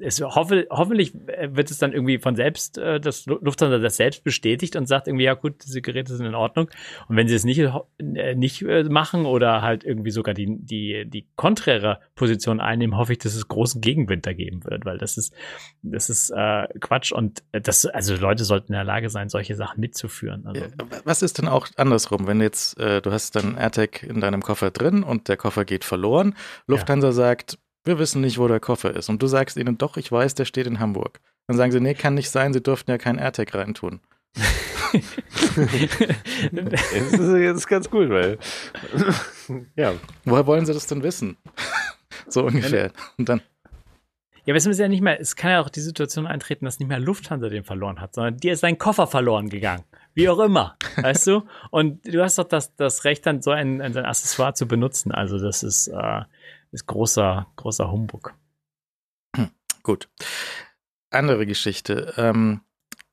Speaker 4: es hoffe, hoffentlich wird es dann irgendwie von selbst, äh, das Lufthansa das selbst bestätigt und sagt irgendwie, ja gut, diese Geräte sind in Ordnung. Und wenn sie es nicht, äh, nicht äh, machen oder halt irgendwie sogar die, die, die konträre Position einnehmen, hoffe ich, dass es großen Gegenwind da geben wird, weil das ist, das ist äh, Quatsch und das, also Leute sollten in der Lage sein, solche Sachen mitzuführen. Also.
Speaker 2: Was ist denn auch andersrum, wenn jetzt, äh, du hast dann AirTag in deinem Koffer drin und der Koffer geht verloren, Lufthansa ja. sagt, wir wissen nicht, wo der Koffer ist. Und du sagst ihnen, doch, ich weiß, der steht in Hamburg. Dann sagen sie, nee, kann nicht sein, sie durften ja keinen AirTag reintun.
Speaker 1: das, ist, das ist ganz gut, weil.
Speaker 2: ja. Woher wollen sie das denn wissen? so ungefähr. Und dann.
Speaker 4: Ja, aber es ist ja nicht mehr, es kann ja auch die Situation eintreten, dass nicht mehr Lufthansa den verloren hat, sondern dir ist sein Koffer verloren gegangen. Wie auch immer, weißt du? Und du hast doch das, das Recht, dann so ein, ein Accessoire zu benutzen. Also das ist, äh, ist großer, großer Humbug.
Speaker 2: Hm, gut. Andere Geschichte. Ähm,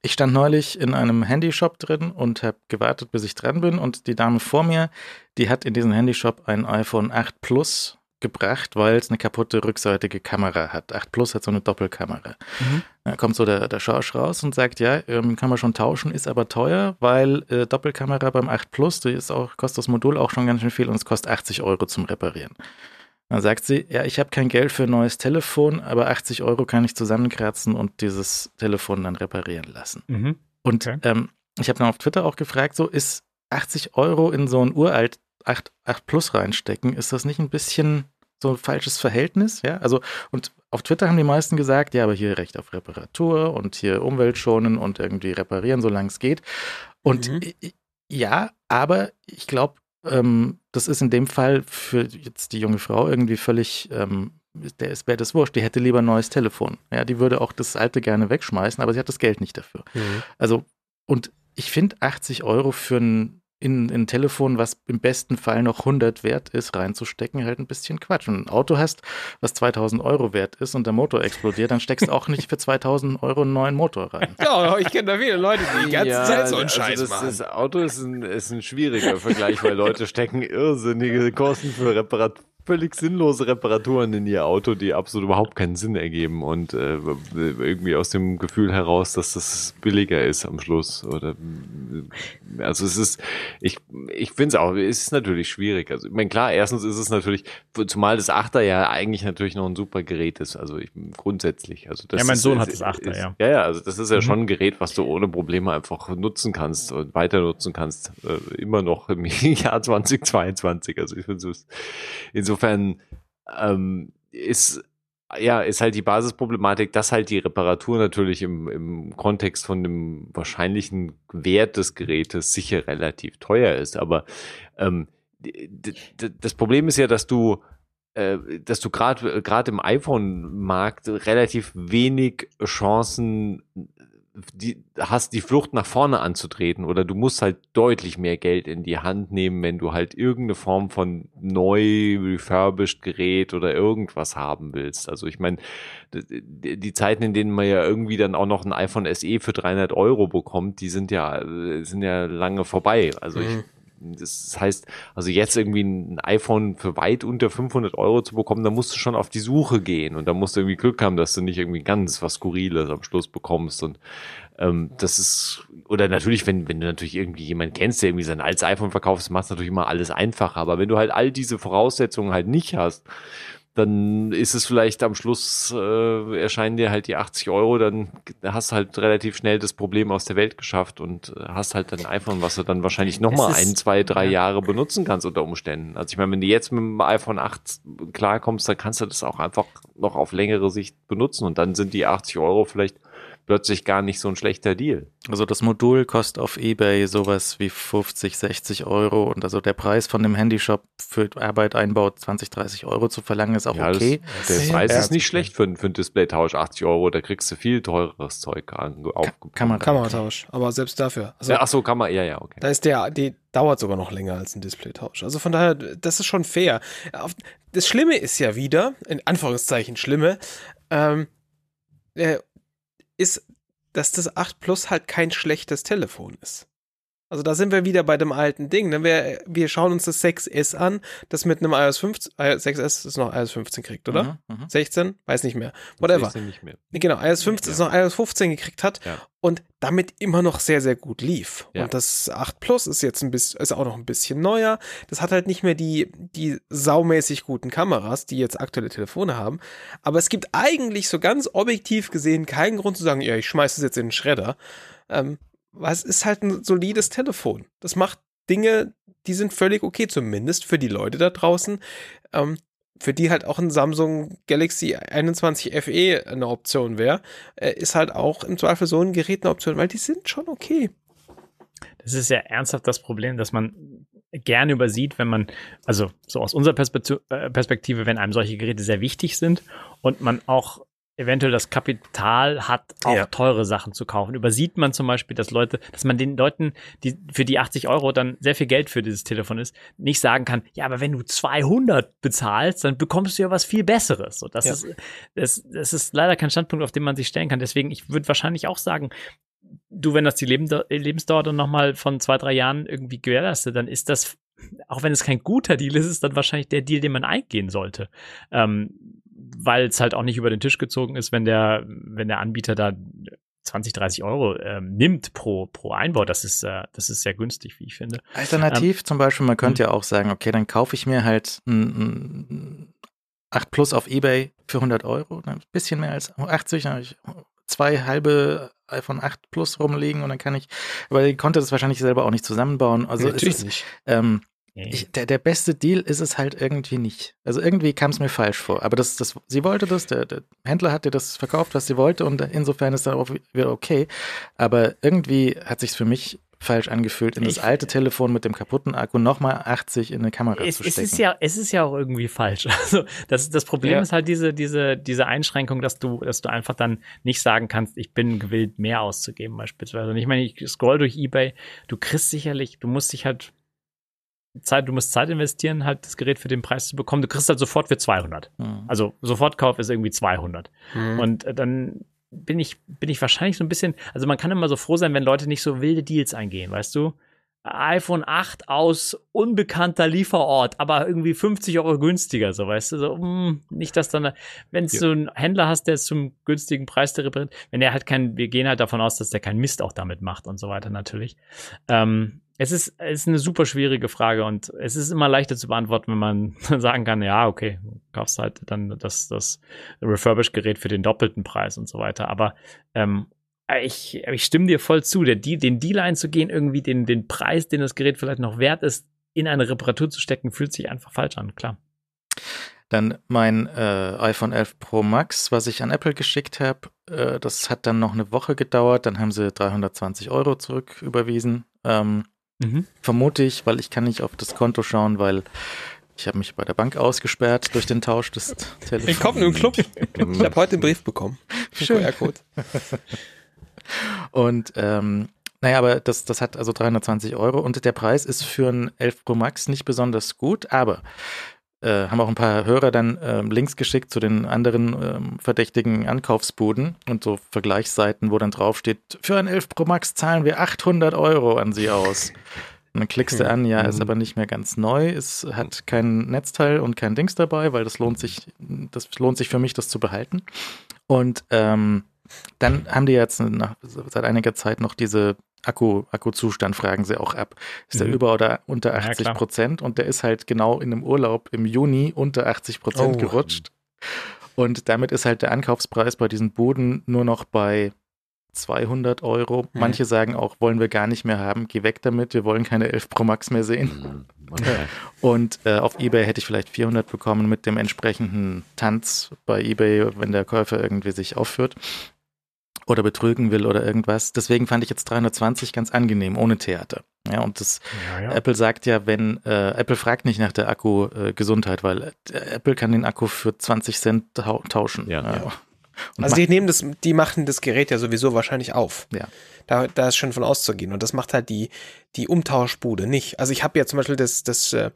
Speaker 2: ich stand neulich in einem Handyshop drin und habe gewartet, bis ich dran bin. Und die Dame vor mir, die hat in diesem Handyshop ein iPhone 8 Plus gebracht, weil es eine kaputte rückseitige Kamera hat. 8 Plus hat so eine Doppelkamera. Mhm. Da kommt so der, der Schorsch raus und sagt, ja, ähm, kann man schon tauschen, ist aber teuer, weil äh, Doppelkamera beim 8 Plus, die ist auch, kostet das Modul auch schon ganz schön viel und es kostet 80 Euro zum Reparieren. Dann sagt sie, ja, ich habe kein Geld für ein neues Telefon, aber 80 Euro kann ich zusammenkratzen und dieses Telefon dann reparieren lassen. Mhm. Und okay. ähm, ich habe dann auf Twitter auch gefragt, so ist 80 Euro in so ein uralt 8, 8 Plus reinstecken, ist das nicht ein bisschen so ein falsches Verhältnis? Ja, also und auf Twitter haben die meisten gesagt, ja, aber hier Recht auf Reparatur und hier Umwelt schonen und irgendwie reparieren, solange es geht. Und mhm. ja, aber ich glaube, ähm, das ist in dem Fall für jetzt die junge Frau irgendwie völlig, ähm, der ist wäre das wurscht, die hätte lieber ein neues Telefon. Ja, die würde auch das alte gerne wegschmeißen, aber sie hat das Geld nicht dafür. Mhm. Also, und ich finde 80 Euro für ein in, in ein Telefon, was im besten Fall noch 100 wert ist, reinzustecken, halt ein bisschen Quatsch. Und ein Auto hast, was 2000 Euro wert ist und der Motor explodiert, dann steckst du auch nicht für 2000 Euro einen neuen Motor rein.
Speaker 3: Ja, ich kenne da viele Leute, die die ganze ja, Zeit so einen also Scheiß
Speaker 1: das,
Speaker 3: machen.
Speaker 1: Das Auto ist ein, ist ein schwieriger Vergleich, weil Leute stecken irrsinnige Kosten für Reparatur völlig sinnlose Reparaturen in ihr Auto, die absolut überhaupt keinen Sinn ergeben und äh, irgendwie aus dem Gefühl heraus, dass das billiger ist am Schluss. Oder äh, also es ist, ich, ich finde es auch, es ist natürlich schwierig. Also ich meine, klar, erstens ist es natürlich, zumal das Achter ja eigentlich natürlich noch ein super Gerät ist. Also ich, grundsätzlich. Also das
Speaker 4: ja, mein Sohn
Speaker 1: ist,
Speaker 4: hat das Achter,
Speaker 1: ist,
Speaker 4: ja.
Speaker 1: Ja, ja, also das ist ja mhm. schon ein Gerät, was du ohne Probleme einfach nutzen kannst und weiter nutzen kannst. Äh, immer noch im Jahr 2022. Also ich finde es insofern insofern ähm, ist ja, ist halt die Basisproblematik, dass halt die Reparatur natürlich im, im Kontext von dem wahrscheinlichen Wert des Gerätes sicher relativ teuer ist. Aber ähm, das Problem ist ja, dass du äh, dass du gerade gerade im iPhone-Markt relativ wenig Chancen die, hast die Flucht nach vorne anzutreten oder du musst halt deutlich mehr Geld in die Hand nehmen, wenn du halt irgendeine Form von neu refurbished Gerät oder irgendwas haben willst. Also ich meine, die Zeiten, in denen man ja irgendwie dann auch noch ein iPhone SE für 300 Euro bekommt, die sind ja, sind ja lange vorbei. Also ich mhm. Das heißt, also jetzt irgendwie ein iPhone für weit unter 500 Euro zu bekommen, da musst du schon auf die Suche gehen und da musst du irgendwie Glück haben, dass du nicht irgendwie ganz was Skurriles am Schluss bekommst und ähm, das ist, oder natürlich, wenn, wenn du natürlich irgendwie jemanden kennst, der irgendwie sein altes iPhone verkauft, macht es natürlich immer alles einfacher, aber wenn du halt all diese Voraussetzungen halt nicht hast, dann ist es vielleicht am Schluss, äh, erscheinen dir halt die 80 Euro, dann hast du halt relativ schnell das Problem aus der Welt geschafft und äh, hast halt ein iPhone, was du dann wahrscheinlich nochmal ein, zwei, drei ja. Jahre benutzen kannst unter Umständen. Also ich meine, wenn du jetzt mit dem iPhone 8 klarkommst, dann kannst du das auch einfach noch auf längere Sicht benutzen und dann sind die 80 Euro vielleicht plötzlich gar nicht so ein schlechter Deal.
Speaker 2: Also das Modul kostet auf Ebay sowas wie 50, 60 Euro und also der Preis von dem Handyshop für Arbeit einbaut 20, 30 Euro zu verlangen ist auch ja, okay.
Speaker 1: Das, der Preis ist nicht schlecht für, für einen Displaytausch, 80 Euro, da kriegst du viel teureres Zeug an.
Speaker 3: Kamera. Kameratausch, aber selbst dafür.
Speaker 1: Also, ja, ach so, Kamera, ja, ja, okay.
Speaker 3: Da ist der, die dauert sogar noch länger als ein Displaytausch. Also von daher, das ist schon fair. Das Schlimme ist ja wieder, in Anführungszeichen Schlimme, ähm, äh, ist, dass das 8 Plus halt kein schlechtes Telefon ist. Also da sind wir wieder bei dem alten Ding. Ne? Wir, wir schauen uns das 6S an, das mit einem iOS 15, 6S ist noch iOS 15 kriegt, oder? Mhm, 16? Mhm. Weiß nicht mehr. Whatever. Nicht mehr. Genau, iOS 15 ja. ist noch iOS 15 gekriegt hat ja. und damit immer noch sehr, sehr gut lief. Ja. Und das 8 Plus ist jetzt ein bisschen, ist auch noch ein bisschen neuer. Das hat halt nicht mehr die, die saumäßig guten Kameras, die jetzt aktuelle Telefone haben. Aber es gibt eigentlich so ganz objektiv gesehen keinen Grund zu sagen, ja, ich schmeiße es jetzt in den Schredder. Ähm, es ist halt ein solides Telefon. Das macht Dinge, die sind völlig okay, zumindest für die Leute da draußen, ähm, für die halt auch ein Samsung Galaxy 21 FE eine Option wäre, äh, ist halt auch im Zweifel so ein Gerät eine Option, weil die sind schon okay.
Speaker 4: Das ist ja ernsthaft das Problem, dass man gerne übersieht, wenn man, also so aus unserer äh, Perspektive, wenn einem solche Geräte sehr wichtig sind und man auch eventuell das Kapital hat, auch ja. teure Sachen zu kaufen. Übersieht man zum Beispiel, dass Leute, dass man den Leuten, die für die 80 Euro dann sehr viel Geld für dieses Telefon ist, nicht sagen kann, ja, aber wenn du 200 bezahlst, dann bekommst du ja was viel Besseres. So, das ja. ist, das, das ist leider kein Standpunkt, auf den man sich stellen kann. Deswegen, ich würde wahrscheinlich auch sagen, du, wenn das die Lebensdauer dann nochmal von zwei, drei Jahren irgendwie gewährleistet, dann ist das auch wenn es kein guter Deal ist, ist dann wahrscheinlich der Deal, den man eingehen sollte. Ähm, weil es halt auch nicht über den Tisch gezogen ist, wenn der, wenn der Anbieter da 20, 30 Euro ähm, nimmt pro, pro Einbau. Das ist, äh, das ist sehr günstig, wie ich finde.
Speaker 2: Alternativ ähm, zum Beispiel, man könnte hm. ja auch sagen, okay, dann kaufe ich mir halt ein, ein 8 Plus auf Ebay für 100 Euro, ein bisschen mehr als 80, dann habe ich zwei halbe iPhone 8 Plus rumliegen und dann kann ich, aber ich konnte das wahrscheinlich selber auch nicht zusammenbauen. Also Natürlich ist, nicht. Ähm, ich, der, der beste Deal ist es halt irgendwie nicht. Also irgendwie kam es mir falsch vor. Aber das, das, sie wollte das, der, der Händler hat dir das verkauft, was sie wollte, und insofern ist das auch wieder okay. Aber irgendwie hat sich für mich falsch angefühlt, in das ich, alte Telefon mit dem kaputten Akku nochmal 80 in eine Kamera
Speaker 4: es,
Speaker 2: zu stecken.
Speaker 4: Es ist, ja, es ist ja auch irgendwie falsch. Also das, das Problem ja. ist halt diese, diese, diese Einschränkung, dass du, dass du einfach dann nicht sagen kannst, ich bin gewillt, mehr auszugeben beispielsweise. Und ich meine, ich scroll durch Ebay, du kriegst sicherlich, du musst dich halt Zeit, du musst Zeit investieren, halt das Gerät für den Preis zu bekommen. Du kriegst halt sofort für 200. Mhm. Also Sofortkauf ist irgendwie 200. Mhm. Und äh, dann bin ich, bin ich wahrscheinlich so ein bisschen, also man kann immer so froh sein, wenn Leute nicht so wilde Deals eingehen, weißt du? iPhone 8 aus unbekannter Lieferort, aber irgendwie 50 Euro günstiger, so weißt du, so, mh, hm, nicht, dass dann, wenn ja. du einen Händler hast, der es zum günstigen Preis der repariert, wenn der halt kein, wir gehen halt davon aus, dass der keinen Mist auch damit macht und so weiter natürlich. Ähm, es ist, es ist eine super schwierige Frage und es ist immer leichter zu beantworten, wenn man sagen kann, ja, okay, kaufst halt dann das, das Refurbished-Gerät für den doppelten Preis und so weiter. Aber ähm, ich, ich stimme dir voll zu, der, den Deal einzugehen, irgendwie den, den Preis, den das Gerät vielleicht noch wert ist, in eine Reparatur zu stecken, fühlt sich einfach falsch an, klar.
Speaker 2: Dann mein äh, iPhone 11 Pro Max, was ich an Apple geschickt habe, äh, das hat dann noch eine Woche gedauert. Dann haben sie 320 Euro zurücküberwiesen. Ähm, Mhm. Vermute ich, weil ich kann nicht auf das Konto schauen, weil ich habe mich bei der Bank ausgesperrt durch den Tausch des
Speaker 3: Telefons. Ich komme im Club. Ich habe heute einen Brief bekommen.
Speaker 2: Schön. Und ähm, naja, aber das, das hat also 320 Euro und der Preis ist für ein 11 Pro Max nicht besonders gut, aber äh, haben auch ein paar Hörer dann äh, Links geschickt zu den anderen äh, verdächtigen Ankaufsbuden und so Vergleichsseiten, wo dann draufsteht, für ein 11 Pro Max zahlen wir 800 Euro an sie aus. Und dann klickst du an, ja, ist mhm. aber nicht mehr ganz neu, es hat kein Netzteil und kein Dings dabei, weil das lohnt sich, das lohnt sich für mich, das zu behalten. Und ähm, dann haben die jetzt nach, seit einiger Zeit noch diese Akku, Akkuzustand fragen sie auch ab. Ist mhm. der über oder unter 80 ja, Prozent? Und der ist halt genau in einem Urlaub im Juni unter 80 Prozent oh. gerutscht. Und damit ist halt der Ankaufspreis bei diesen Buden nur noch bei 200 Euro. Mhm. Manche sagen auch, wollen wir gar nicht mehr haben, geh weg damit, wir wollen keine 11 Pro Max mehr sehen. Mhm. Okay. Und äh, auf Ebay hätte ich vielleicht 400 bekommen mit dem entsprechenden Tanz bei Ebay, wenn der Käufer irgendwie sich aufführt oder betrügen will oder irgendwas. Deswegen fand ich jetzt 320 ganz angenehm, ohne Theater. Ja, und das ja, ja. Apple sagt ja, wenn äh, Apple fragt nicht nach der Akku-Gesundheit, äh, weil äh, Apple kann den Akku für 20 Cent tauschen.
Speaker 3: Ja, ja. also die nehmen das, die machen das Gerät ja sowieso wahrscheinlich auf.
Speaker 2: Ja.
Speaker 3: Da, da ist schon von auszugehen. Und das macht halt die, die Umtauschbude nicht. Also ich habe ja zum Beispiel das, das, äh,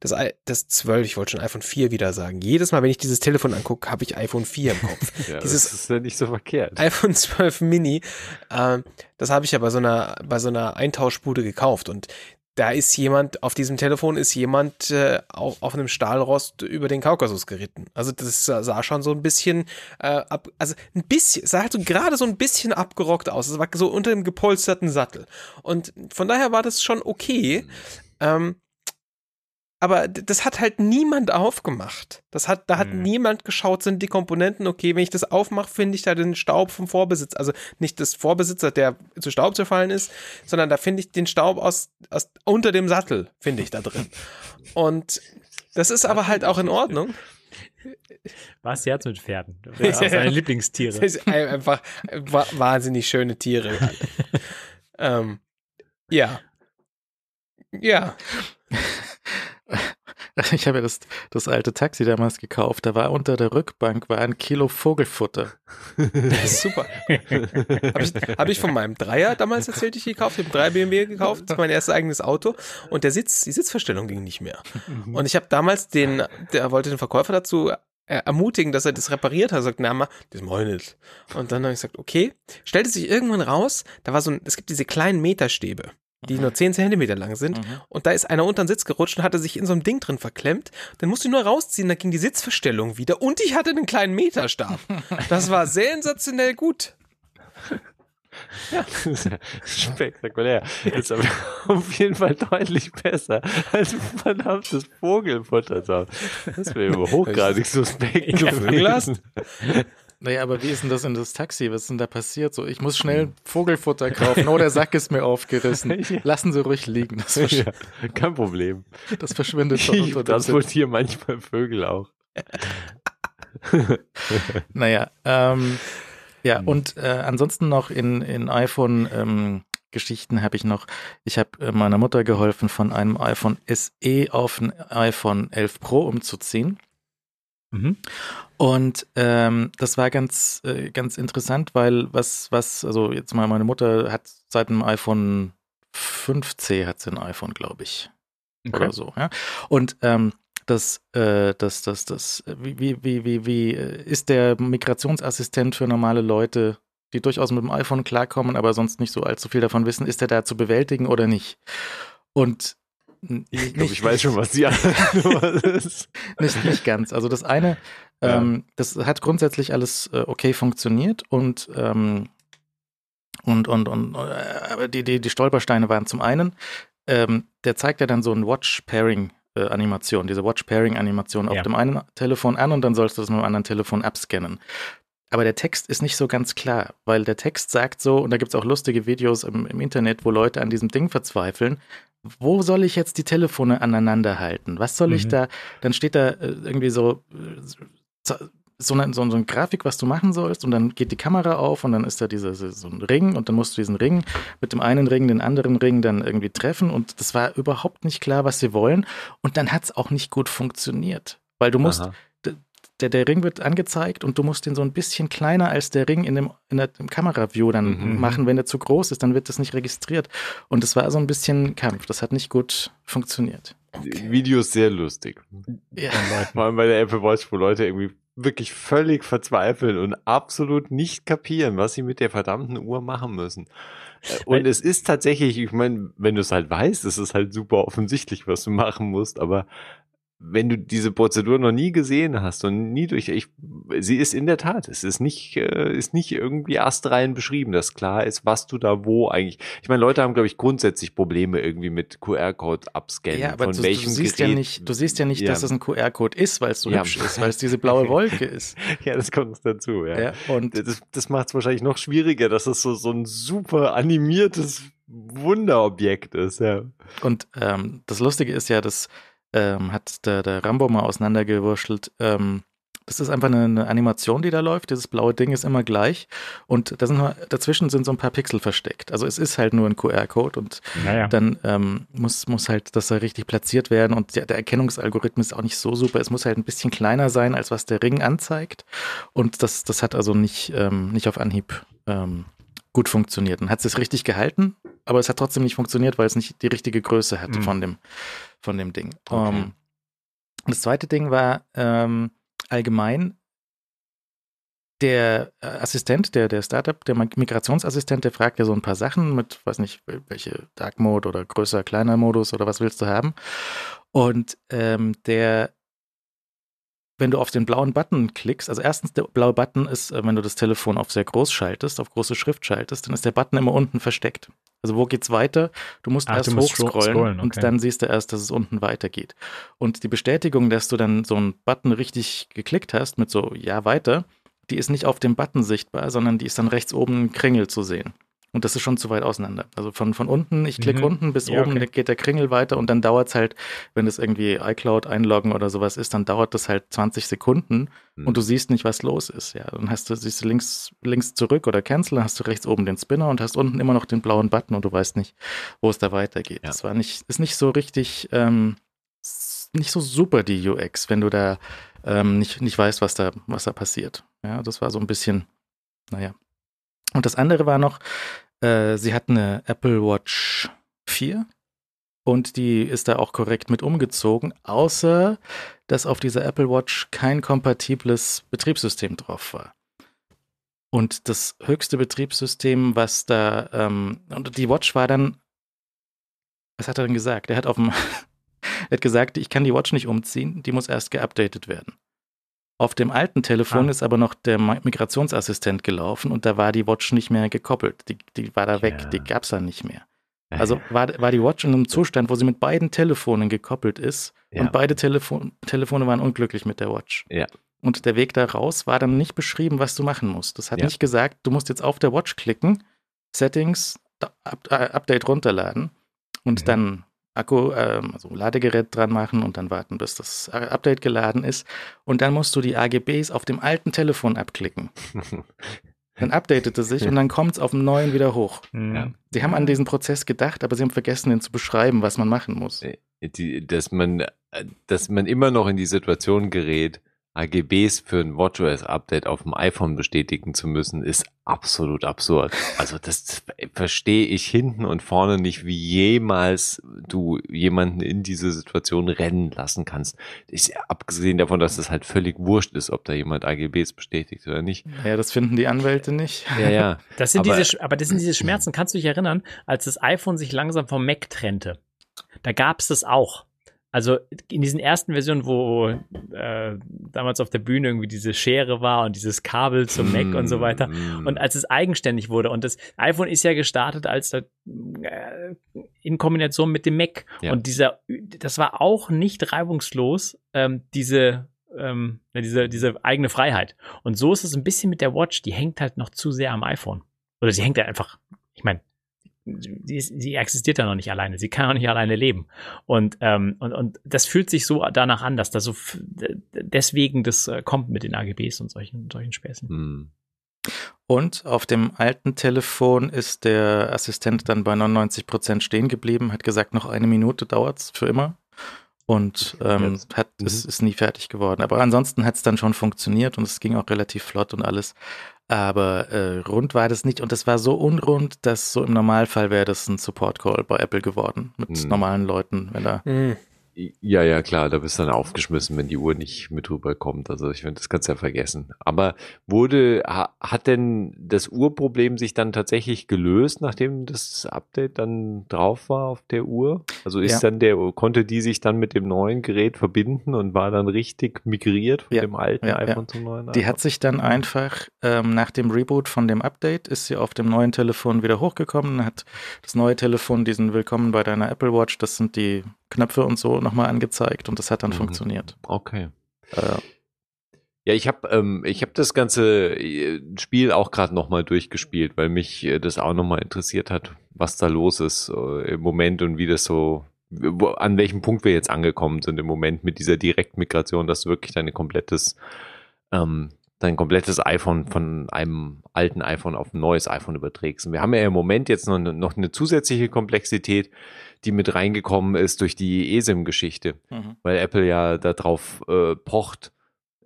Speaker 3: das, das 12, ich wollte schon iPhone 4 wieder sagen. Jedes Mal, wenn ich dieses Telefon angucke, habe ich iPhone 4 im Kopf.
Speaker 1: ja,
Speaker 3: dieses
Speaker 1: das ist ja nicht so verkehrt.
Speaker 3: iPhone 12 Mini, äh, das habe ich ja bei so einer, bei so einer Eintauschbude gekauft. Und da ist jemand, auf diesem Telefon ist jemand äh, auf, auf einem Stahlrost über den Kaukasus geritten. Also das sah schon so ein bisschen, äh, ab, also ein bisschen, sah halt so gerade so ein bisschen abgerockt aus. Es war so unter dem gepolsterten Sattel. Und von daher war das schon okay. Ähm, aber das hat halt niemand aufgemacht. Das hat, da hat mhm. niemand geschaut, sind die Komponenten okay. Wenn ich das aufmache, finde ich da den Staub vom Vorbesitzer. Also nicht des Vorbesitzer, der zu Staub zerfallen ist, sondern da finde ich den Staub aus, aus unter dem Sattel, finde ich da drin. Und das ist aber halt auch in Ordnung.
Speaker 4: Was jetzt mit Pferden? Das deine Lieblingstiere. Das
Speaker 3: einfach wahnsinnig schöne Tiere. ähm, ja. Ja.
Speaker 2: Ich habe ja das, das alte Taxi damals gekauft. Da war unter der Rückbank war ein Kilo Vogelfutter.
Speaker 3: Das ist super. habe ich, hab ich von meinem Dreier damals erzählt, ich gekauft. Ich habe drei BMW gekauft. Das ist mein erstes eigenes Auto. Und der Sitz, die Sitzverstellung ging nicht mehr. Mhm. Und ich habe damals den, der wollte den Verkäufer dazu ermutigen, dass er das repariert hat. Er sagt, na mal, das mache ich nicht. Und dann habe ich gesagt, okay. Stellte sich irgendwann raus, da war so ein, es gibt diese kleinen Meterstäbe die nur 10 Zentimeter lang sind. Mhm. Und da ist einer unter den Sitz gerutscht und hatte sich in so einem Ding drin verklemmt. Dann musste ich nur rausziehen, dann ging die Sitzverstellung wieder und ich hatte einen kleinen Meterstab. Das war sensationell gut.
Speaker 1: Ja. Spektakulär. Das ist aber auf jeden Fall deutlich besser als ein verdammtes Vogelfutter. Das wäre hochgradig suspekt gewesen.
Speaker 2: Naja, aber wie ist denn das in das Taxi? Was ist denn da passiert? So, ich muss schnell Vogelfutter kaufen. Oh, der Sack ist mir aufgerissen. Lassen Sie ruhig liegen. Das
Speaker 1: ja, kein Problem.
Speaker 2: Das verschwindet
Speaker 1: schon unter Ich transportiere manchmal Vögel auch.
Speaker 2: naja, ähm, ja, hm. und äh, ansonsten noch in, in iPhone ähm, Geschichten habe ich noch. Ich habe äh, meiner Mutter geholfen, von einem iPhone SE auf ein iPhone 11 Pro umzuziehen. Mhm. Und ähm, das war ganz, äh, ganz interessant, weil was, was, also jetzt mal, meine Mutter hat seit dem iPhone 5C hat sie ein iPhone, glaube ich. Okay. Oder so, ja. Und ähm, das, äh, das, das, das, wie, wie, wie, wie äh, ist der Migrationsassistent für normale Leute, die durchaus mit dem iPhone klarkommen, aber sonst nicht so allzu viel davon wissen, ist der da zu bewältigen oder nicht? Und
Speaker 1: ich glaube, ich weiß schon, was die andere ist.
Speaker 2: nicht, nicht ganz. Also das eine, ja. ähm, das hat grundsätzlich alles äh, okay funktioniert und ähm, und und und äh, die, die die Stolpersteine waren zum einen, ähm, der zeigt ja dann so ein Watch Pairing äh, Animation, diese Watch Pairing Animation ja. auf dem einen Telefon an und dann sollst du das mit dem anderen Telefon abscannen. Aber der Text ist nicht so ganz klar, weil der Text sagt so, und da gibt es auch lustige Videos im, im, Internet, wo Leute an diesem Ding verzweifeln, wo soll ich jetzt die Telefone aneinander halten? Was soll mhm. ich da? Dann steht da äh, irgendwie so, so, so, eine, so, eine Grafik, was du machen sollst, und dann geht die Kamera auf und dann ist da dieser so ein Ring und dann musst du diesen Ring mit dem einen Ring den anderen Ring dann irgendwie treffen und das war überhaupt nicht klar, was sie wollen und dann hat es auch nicht gut funktioniert, weil du musst, Aha der, der Ring wird angezeigt und du musst den so ein bisschen kleiner als der Ring in dem, in der, im Kameraview dann mhm. machen. Wenn der zu groß ist, dann wird das nicht registriert. Und es war so ein bisschen Kampf. Das hat nicht gut funktioniert.
Speaker 1: Okay. Video ist sehr lustig. Ja. Vor allem bei der Apple Watch, wo Leute irgendwie wirklich völlig verzweifeln und absolut nicht kapieren, was sie mit der verdammten Uhr machen müssen. Äh, und es ist tatsächlich, ich meine, wenn du es halt weißt, ist es halt super offensichtlich, was du machen musst, aber wenn du diese Prozedur noch nie gesehen hast und nie durch, ich sie ist in der Tat, es ist nicht, äh, ist nicht irgendwie astrein beschrieben, dass klar ist, was du da wo eigentlich. Ich meine, Leute haben, glaube ich, grundsätzlich Probleme irgendwie mit QR-Code abscannen.
Speaker 2: Ja, aber von du, welchem du siehst Gerät, ja nicht, du siehst ja nicht, ja. dass es ein QR-Code ist, weil es so ja. hübsch ist, weil es diese blaue Wolke ist.
Speaker 1: ja, das kommt dazu, ja. ja und das, das macht es wahrscheinlich noch schwieriger, dass es so, so ein super animiertes Wunderobjekt ist, ja.
Speaker 2: Und ähm, das Lustige ist ja, das ähm, hat der, der Rambo mal auseinandergewurschtelt. Ähm, das ist einfach eine, eine, Animation, die da läuft. Dieses blaue Ding ist immer gleich. Und da sind, dazwischen sind so ein paar Pixel versteckt. Also es ist halt nur ein QR-Code und naja. dann ähm, muss, muss halt das da richtig platziert werden. Und der, der, Erkennungsalgorithmus ist auch nicht so super. Es muss halt ein bisschen kleiner sein, als was der Ring anzeigt. Und das, das hat also nicht, ähm, nicht auf Anhieb ähm, gut funktioniert. Und hat es richtig gehalten, aber es hat trotzdem nicht funktioniert, weil es nicht die richtige Größe hatte mhm. von, dem, von dem Ding. Okay. Um, ähm, das zweite Ding war ähm, allgemein der äh, Assistent, der, der Startup, der Migrationsassistent, der fragt ja so ein paar Sachen mit, weiß nicht, welche Dark Mode oder größer, kleiner Modus oder was willst du haben. Und ähm, der wenn du auf den blauen Button klickst, also erstens der blaue Button ist, äh, wenn du das Telefon auf sehr groß schaltest, auf große Schrift schaltest, dann ist der Button immer unten versteckt. Also wo geht's weiter? Du musst Ach, erst hochscrollen okay. und dann siehst du erst, dass es unten weitergeht. Und die Bestätigung, dass du dann so einen Button richtig geklickt hast mit so Ja weiter, die ist nicht auf dem Button sichtbar, sondern die ist dann rechts oben Kringel zu sehen. Und das ist schon zu weit auseinander. Also von, von unten, ich klicke mhm. unten bis ja, oben okay. geht der Kringel weiter und dann dauert es halt, wenn es irgendwie iCloud einloggen oder sowas ist, dann dauert das halt 20 Sekunden mhm. und du siehst nicht, was los ist. Ja, dann hast du, siehst du links, links zurück oder cancel, dann hast du rechts oben den Spinner und hast unten immer noch den blauen Button und du weißt nicht, wo es da weitergeht. Ja. Das war nicht, ist nicht so richtig, ähm, nicht so super die UX, wenn du da ähm, nicht, nicht weißt, was da, was da passiert. Ja, das war so ein bisschen, naja, und das andere war noch, äh, sie hat eine Apple Watch 4 und die ist da auch korrekt mit umgezogen, außer dass auf dieser Apple Watch kein kompatibles Betriebssystem drauf war. Und das höchste Betriebssystem, was da, ähm, und die Watch war dann, was hat er denn gesagt? Er hat auf dem, er hat gesagt, ich kann die Watch nicht umziehen, die muss erst geupdatet werden. Auf dem alten Telefon ah. ist aber noch der Migrationsassistent gelaufen und da war die Watch nicht mehr gekoppelt. Die, die war da weg, ja. die gab es da nicht mehr. Also war, war die Watch in einem Zustand, wo sie mit beiden Telefonen gekoppelt ist ja. und beide Telefon Telefone waren unglücklich mit der Watch.
Speaker 1: Ja.
Speaker 2: Und der Weg da raus war dann nicht beschrieben, was du machen musst. Das hat ja. nicht gesagt, du musst jetzt auf der Watch klicken, Settings, Up Update runterladen und mhm. dann Akku, äh, also Ladegerät dran machen und dann warten, bis das Update geladen ist. Und dann musst du die AGBs auf dem alten Telefon abklicken. Dann updatet es sich und dann kommt es auf dem neuen wieder hoch. Ja. Sie haben an diesen Prozess gedacht, aber sie haben vergessen, ihn zu beschreiben, was man machen muss. Äh,
Speaker 1: die, dass man, äh, dass man immer noch in die Situation gerät, AGBs für ein WatchOS-Update auf dem iPhone bestätigen zu müssen, ist absolut absurd. Also das verstehe ich hinten und vorne nicht, wie jemals du jemanden in diese Situation rennen lassen kannst. Ich, abgesehen davon, dass es das halt völlig wurscht ist, ob da jemand AGBs bestätigt oder nicht.
Speaker 2: Ja, das finden die Anwälte nicht.
Speaker 1: Ja, ja.
Speaker 4: Das sind aber, diese, aber das sind diese Schmerzen. Kannst du dich erinnern, als das iPhone sich langsam vom Mac trennte? Da gab es das auch also in diesen ersten Versionen, wo äh, damals auf der Bühne irgendwie diese Schere war und dieses Kabel zum Mac mm, und so weiter. Mm. Und als es eigenständig wurde und das iPhone ist ja gestartet als äh, in Kombination mit dem Mac. Ja. Und dieser, das war auch nicht reibungslos, ähm, diese ähm, diese, diese eigene Freiheit. Und so ist es ein bisschen mit der Watch, die hängt halt noch zu sehr am iPhone. Oder sie hängt halt einfach, ich meine, sie, sie existiert ja noch nicht alleine, sie kann auch nicht alleine leben. Und, ähm, und, und das fühlt sich so danach an, dass da so deswegen das äh, kommt mit den AGBs und solchen, solchen Späßen. Hm.
Speaker 2: Und auf dem alten Telefon ist der Assistent dann bei 99 Prozent stehen geblieben, hat gesagt, noch eine Minute dauert es für immer. Und ähm, hat, mhm. es ist nie fertig geworden. Aber ansonsten hat es dann schon funktioniert und es ging auch relativ flott und alles. Aber äh, rund war das nicht und das war so unrund, dass so im Normalfall wäre das ein Support-Call bei Apple geworden mit mhm. normalen Leuten, wenn da. Mhm.
Speaker 1: Ja, ja, klar, da bist du dann aufgeschmissen, wenn die Uhr nicht mit rüberkommt. Also ich finde, das kannst du ja vergessen. Aber wurde, hat denn das Uhrproblem sich dann tatsächlich gelöst, nachdem das Update dann drauf war auf der Uhr? Also ist ja. dann der, konnte die sich dann mit dem neuen Gerät verbinden und war dann richtig migriert von ja, dem alten ja, iPhone zum neuen iPhone?
Speaker 2: Die hat sich dann einfach ähm, nach dem Reboot von dem Update ist sie auf dem neuen Telefon wieder hochgekommen, hat das neue Telefon diesen Willkommen bei deiner Apple Watch, das sind die Knöpfe und so nochmal angezeigt und das hat dann mhm. funktioniert.
Speaker 1: Okay. Äh, ja, ich habe ähm, ich habe das ganze äh, Spiel auch gerade nochmal durchgespielt, weil mich äh, das auch nochmal interessiert hat, was da los ist äh, im Moment und wie das so an welchem Punkt wir jetzt angekommen sind im Moment mit dieser Direktmigration, dass du wirklich dein komplettes ähm, dein komplettes iPhone von einem alten iPhone auf ein neues iPhone überträgst. Und wir haben ja im Moment jetzt noch, noch eine zusätzliche Komplexität, die mit reingekommen ist durch die eSIM-Geschichte, mhm. weil Apple ja darauf äh, pocht,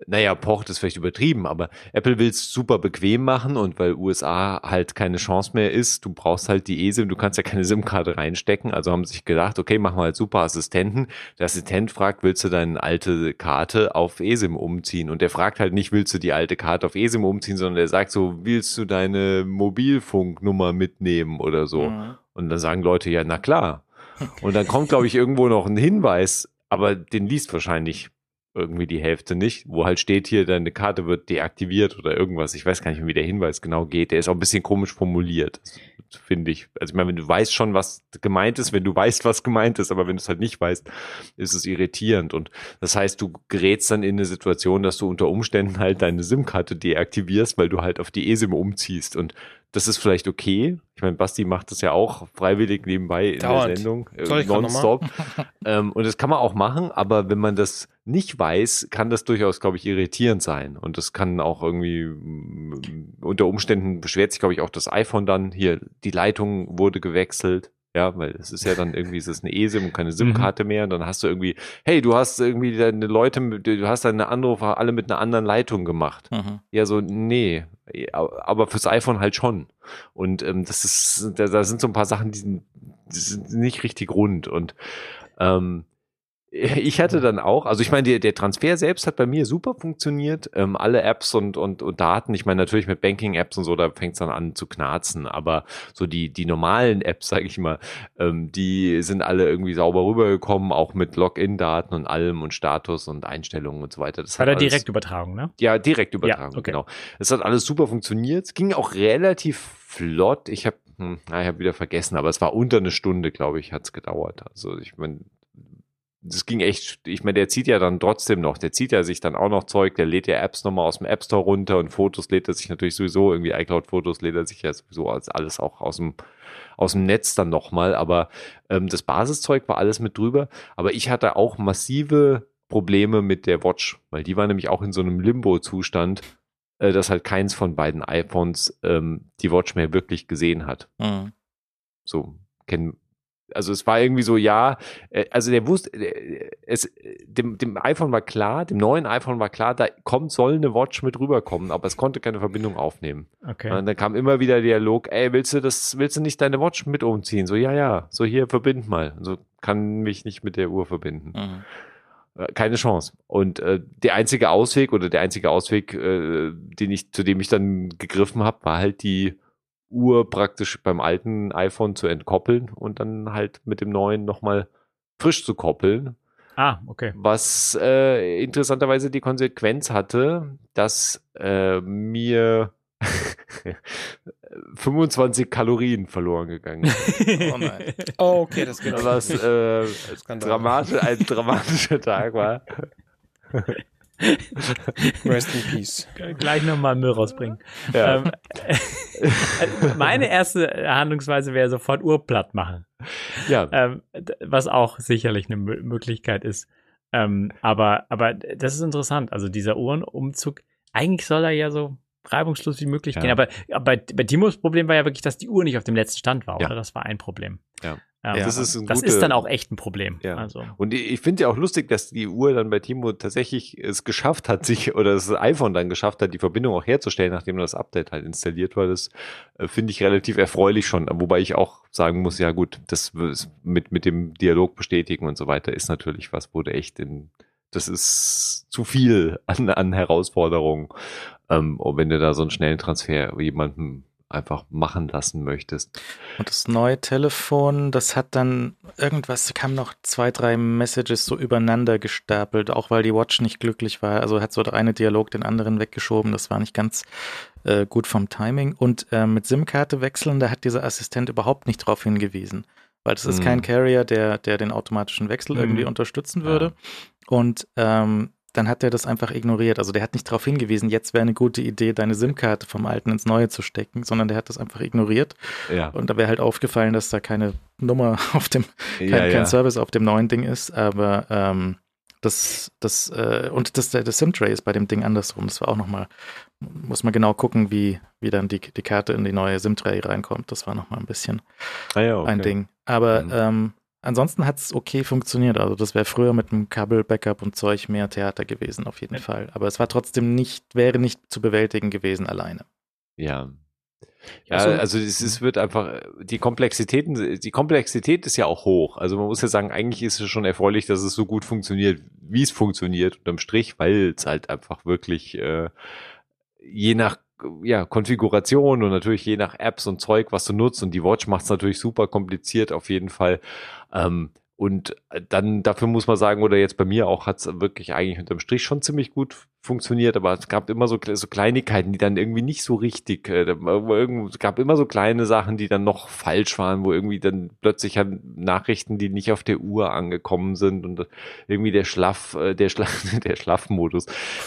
Speaker 1: naja, pocht ist vielleicht übertrieben, aber Apple will es super bequem machen und weil USA halt keine Chance mehr ist, du brauchst halt die eSIM, du kannst ja keine SIM-Karte reinstecken, also haben sie sich gedacht, okay, machen wir halt super Assistenten. Der Assistent fragt, willst du deine alte Karte auf eSIM umziehen? Und der fragt halt nicht, willst du die alte Karte auf eSIM umziehen, sondern der sagt so, willst du deine Mobilfunknummer mitnehmen oder so? Mhm. Und dann sagen Leute, ja, na klar. Und dann kommt, glaube ich, irgendwo noch ein Hinweis, aber den liest wahrscheinlich irgendwie die Hälfte nicht, wo halt steht hier, deine Karte wird deaktiviert oder irgendwas. Ich weiß gar nicht, wie der Hinweis genau geht. Der ist auch ein bisschen komisch formuliert, finde ich. Also ich meine, wenn du weißt schon, was gemeint ist, wenn du weißt, was gemeint ist, aber wenn du es halt nicht weißt, ist es irritierend. Und das heißt, du gerätst dann in eine Situation, dass du unter Umständen halt deine SIM-Karte deaktivierst, weil du halt auf die eSIM umziehst. Und das ist vielleicht okay. Ich meine, Basti macht das ja auch freiwillig nebenbei in Dauernd. der Sendung, äh, nonstop. ähm, und das kann man auch machen, aber wenn man das nicht weiß, kann das durchaus, glaube ich, irritierend sein. Und das kann auch irgendwie mm, unter Umständen beschwert sich, glaube ich, auch das iPhone dann. Hier, die Leitung wurde gewechselt. Ja, weil es ist ja dann irgendwie, es ist eine eSIM und keine mhm. SIM-Karte mehr. Und dann hast du irgendwie, hey, du hast irgendwie deine Leute, du hast deine Anrufer alle mit einer anderen Leitung gemacht. Mhm. Ja, so, nee. Aber fürs iPhone halt schon. Und ähm, das ist, da, da sind so ein paar Sachen, die sind, die sind nicht richtig rund. Und ähm, ich hatte dann auch, also ich meine, der, der Transfer selbst hat bei mir super funktioniert. Ähm, alle Apps und, und, und Daten, ich meine natürlich mit Banking-Apps und so, da fängt es dann an zu knarzen. Aber so die, die normalen Apps, sage ich mal, ähm, die sind alle irgendwie sauber rübergekommen, auch mit Login-Daten und allem und Status und Einstellungen und so weiter.
Speaker 4: Das Bei der Direktübertragung, ne?
Speaker 1: Ja, Direktübertragung, ja, okay. genau. Es hat alles super funktioniert. Es ging auch relativ flott. Ich habe hm, ich habe wieder vergessen, aber es war unter eine Stunde, glaube ich, hat es gedauert. Also ich meine, das ging echt, ich meine, der zieht ja dann trotzdem noch, der zieht ja sich dann auch noch Zeug, der lädt ja Apps nochmal aus dem App Store runter und Fotos lädt er sich natürlich sowieso, irgendwie iCloud-Fotos lädt er sich ja sowieso als alles auch aus dem, aus dem Netz dann nochmal, aber ähm, das Basiszeug war alles mit drüber, aber ich hatte auch massive Probleme mit der Watch, weil die war nämlich auch in so einem Limbo-Zustand, äh, dass halt keins von beiden iPhones ähm, die Watch mehr wirklich gesehen hat. Mhm. So, kennen also es war irgendwie so, ja, äh, also der wusste, äh, es, dem, dem iPhone war klar, dem neuen iPhone war klar, da kommt, soll eine Watch mit rüberkommen, aber es konnte keine Verbindung aufnehmen. Okay. Und dann kam immer wieder der Dialog, ey, willst du das, willst du nicht deine Watch mit umziehen? So, ja, ja, so hier, verbind mal. So kann mich nicht mit der Uhr verbinden. Mhm. Äh, keine Chance. Und äh, der einzige Ausweg oder der einzige Ausweg, äh, den ich, zu dem ich dann gegriffen habe, war halt die Uhr praktisch beim alten iPhone zu entkoppeln und dann halt mit dem neuen nochmal frisch zu koppeln.
Speaker 4: Ah, okay.
Speaker 1: Was äh, interessanterweise die Konsequenz hatte, dass äh, mir 25 Kalorien verloren gegangen
Speaker 3: sind. oh nein. Oh, okay, das geht
Speaker 1: Was äh, dramatisch, ein dramatischer Tag war.
Speaker 3: Rest in Peace.
Speaker 4: Gleich nochmal Müll rausbringen. Ja. Ähm, meine erste Handlungsweise wäre sofort Urplatt machen. Ja. Ähm, was auch sicherlich eine M Möglichkeit ist. Ähm, aber, aber das ist interessant. Also dieser Uhrenumzug, eigentlich soll er ja so reibungslos wie möglich ja. gehen. Aber, aber bei, bei Timos Problem war ja wirklich, dass die Uhr nicht auf dem letzten Stand war, ja. oder? Das war ein Problem. Ja. Ja, das, ist, ein das gute, ist dann auch echt ein Problem.
Speaker 1: Ja. Also. Und ich finde ja auch lustig, dass die Uhr dann bei Timo tatsächlich es geschafft hat, sich oder das iPhone dann geschafft hat, die Verbindung auch herzustellen, nachdem das Update halt installiert war. Das äh, finde ich relativ erfreulich schon. Wobei ich auch sagen muss, ja gut, das mit, mit dem Dialog bestätigen und so weiter ist natürlich was, wo du echt in, das ist zu viel an, an Herausforderungen. Ähm, und wenn du da so einen schnellen Transfer jemandem einfach machen lassen möchtest.
Speaker 2: Und das neue Telefon, das hat dann irgendwas, kam noch zwei, drei Messages so übereinander gestapelt, auch weil die Watch nicht glücklich war. Also hat so der eine Dialog den anderen weggeschoben. Das war nicht ganz äh, gut vom Timing. Und äh, mit SIM-Karte wechseln, da hat dieser Assistent überhaupt nicht drauf hingewiesen. Weil das ist mhm. kein Carrier, der, der den automatischen Wechsel mhm. irgendwie unterstützen würde. Ja. Und ähm, dann hat er das einfach ignoriert. Also der hat nicht darauf hingewiesen, jetzt wäre eine gute Idee, deine SIM-Karte vom alten ins neue zu stecken, sondern der hat das einfach ignoriert. Ja. Und da wäre halt aufgefallen, dass da keine Nummer auf dem, kein, ja, ja. kein Service auf dem neuen Ding ist, aber ähm, das, das, äh, und das, der, der SIM-Tray ist bei dem Ding andersrum. Das war auch nochmal, muss man genau gucken, wie, wie dann die, die Karte in die neue SIM-Tray reinkommt. Das war nochmal ein bisschen ah, okay. ein Ding. Aber mhm. ähm, Ansonsten hat es okay funktioniert. Also das wäre früher mit einem Kabel-Backup und Zeug mehr Theater gewesen, auf jeden ja. Fall. Aber es war trotzdem nicht, wäre nicht zu bewältigen gewesen alleine.
Speaker 1: Ja. Ja, also, also es, es wird einfach, die Komplexitäten, die Komplexität ist ja auch hoch. Also man muss ja sagen, eigentlich ist es schon erfreulich, dass es so gut funktioniert, wie es funktioniert unterm Strich, weil es halt einfach wirklich äh, je nach ja, Konfiguration und natürlich je nach Apps und Zeug, was du nutzt. Und die Watch macht es natürlich super kompliziert auf jeden Fall. Ähm, und dann dafür muss man sagen, oder jetzt bei mir auch, hat es wirklich eigentlich unterm Strich schon ziemlich gut funktioniert, aber es gab immer so, so Kleinigkeiten, die dann irgendwie nicht so richtig, äh, es gab immer so kleine Sachen, die dann noch falsch waren, wo irgendwie dann plötzlich halt Nachrichten, die nicht auf der Uhr angekommen sind und irgendwie der Schlaf, äh, der Schlaf, der Schlafmodus,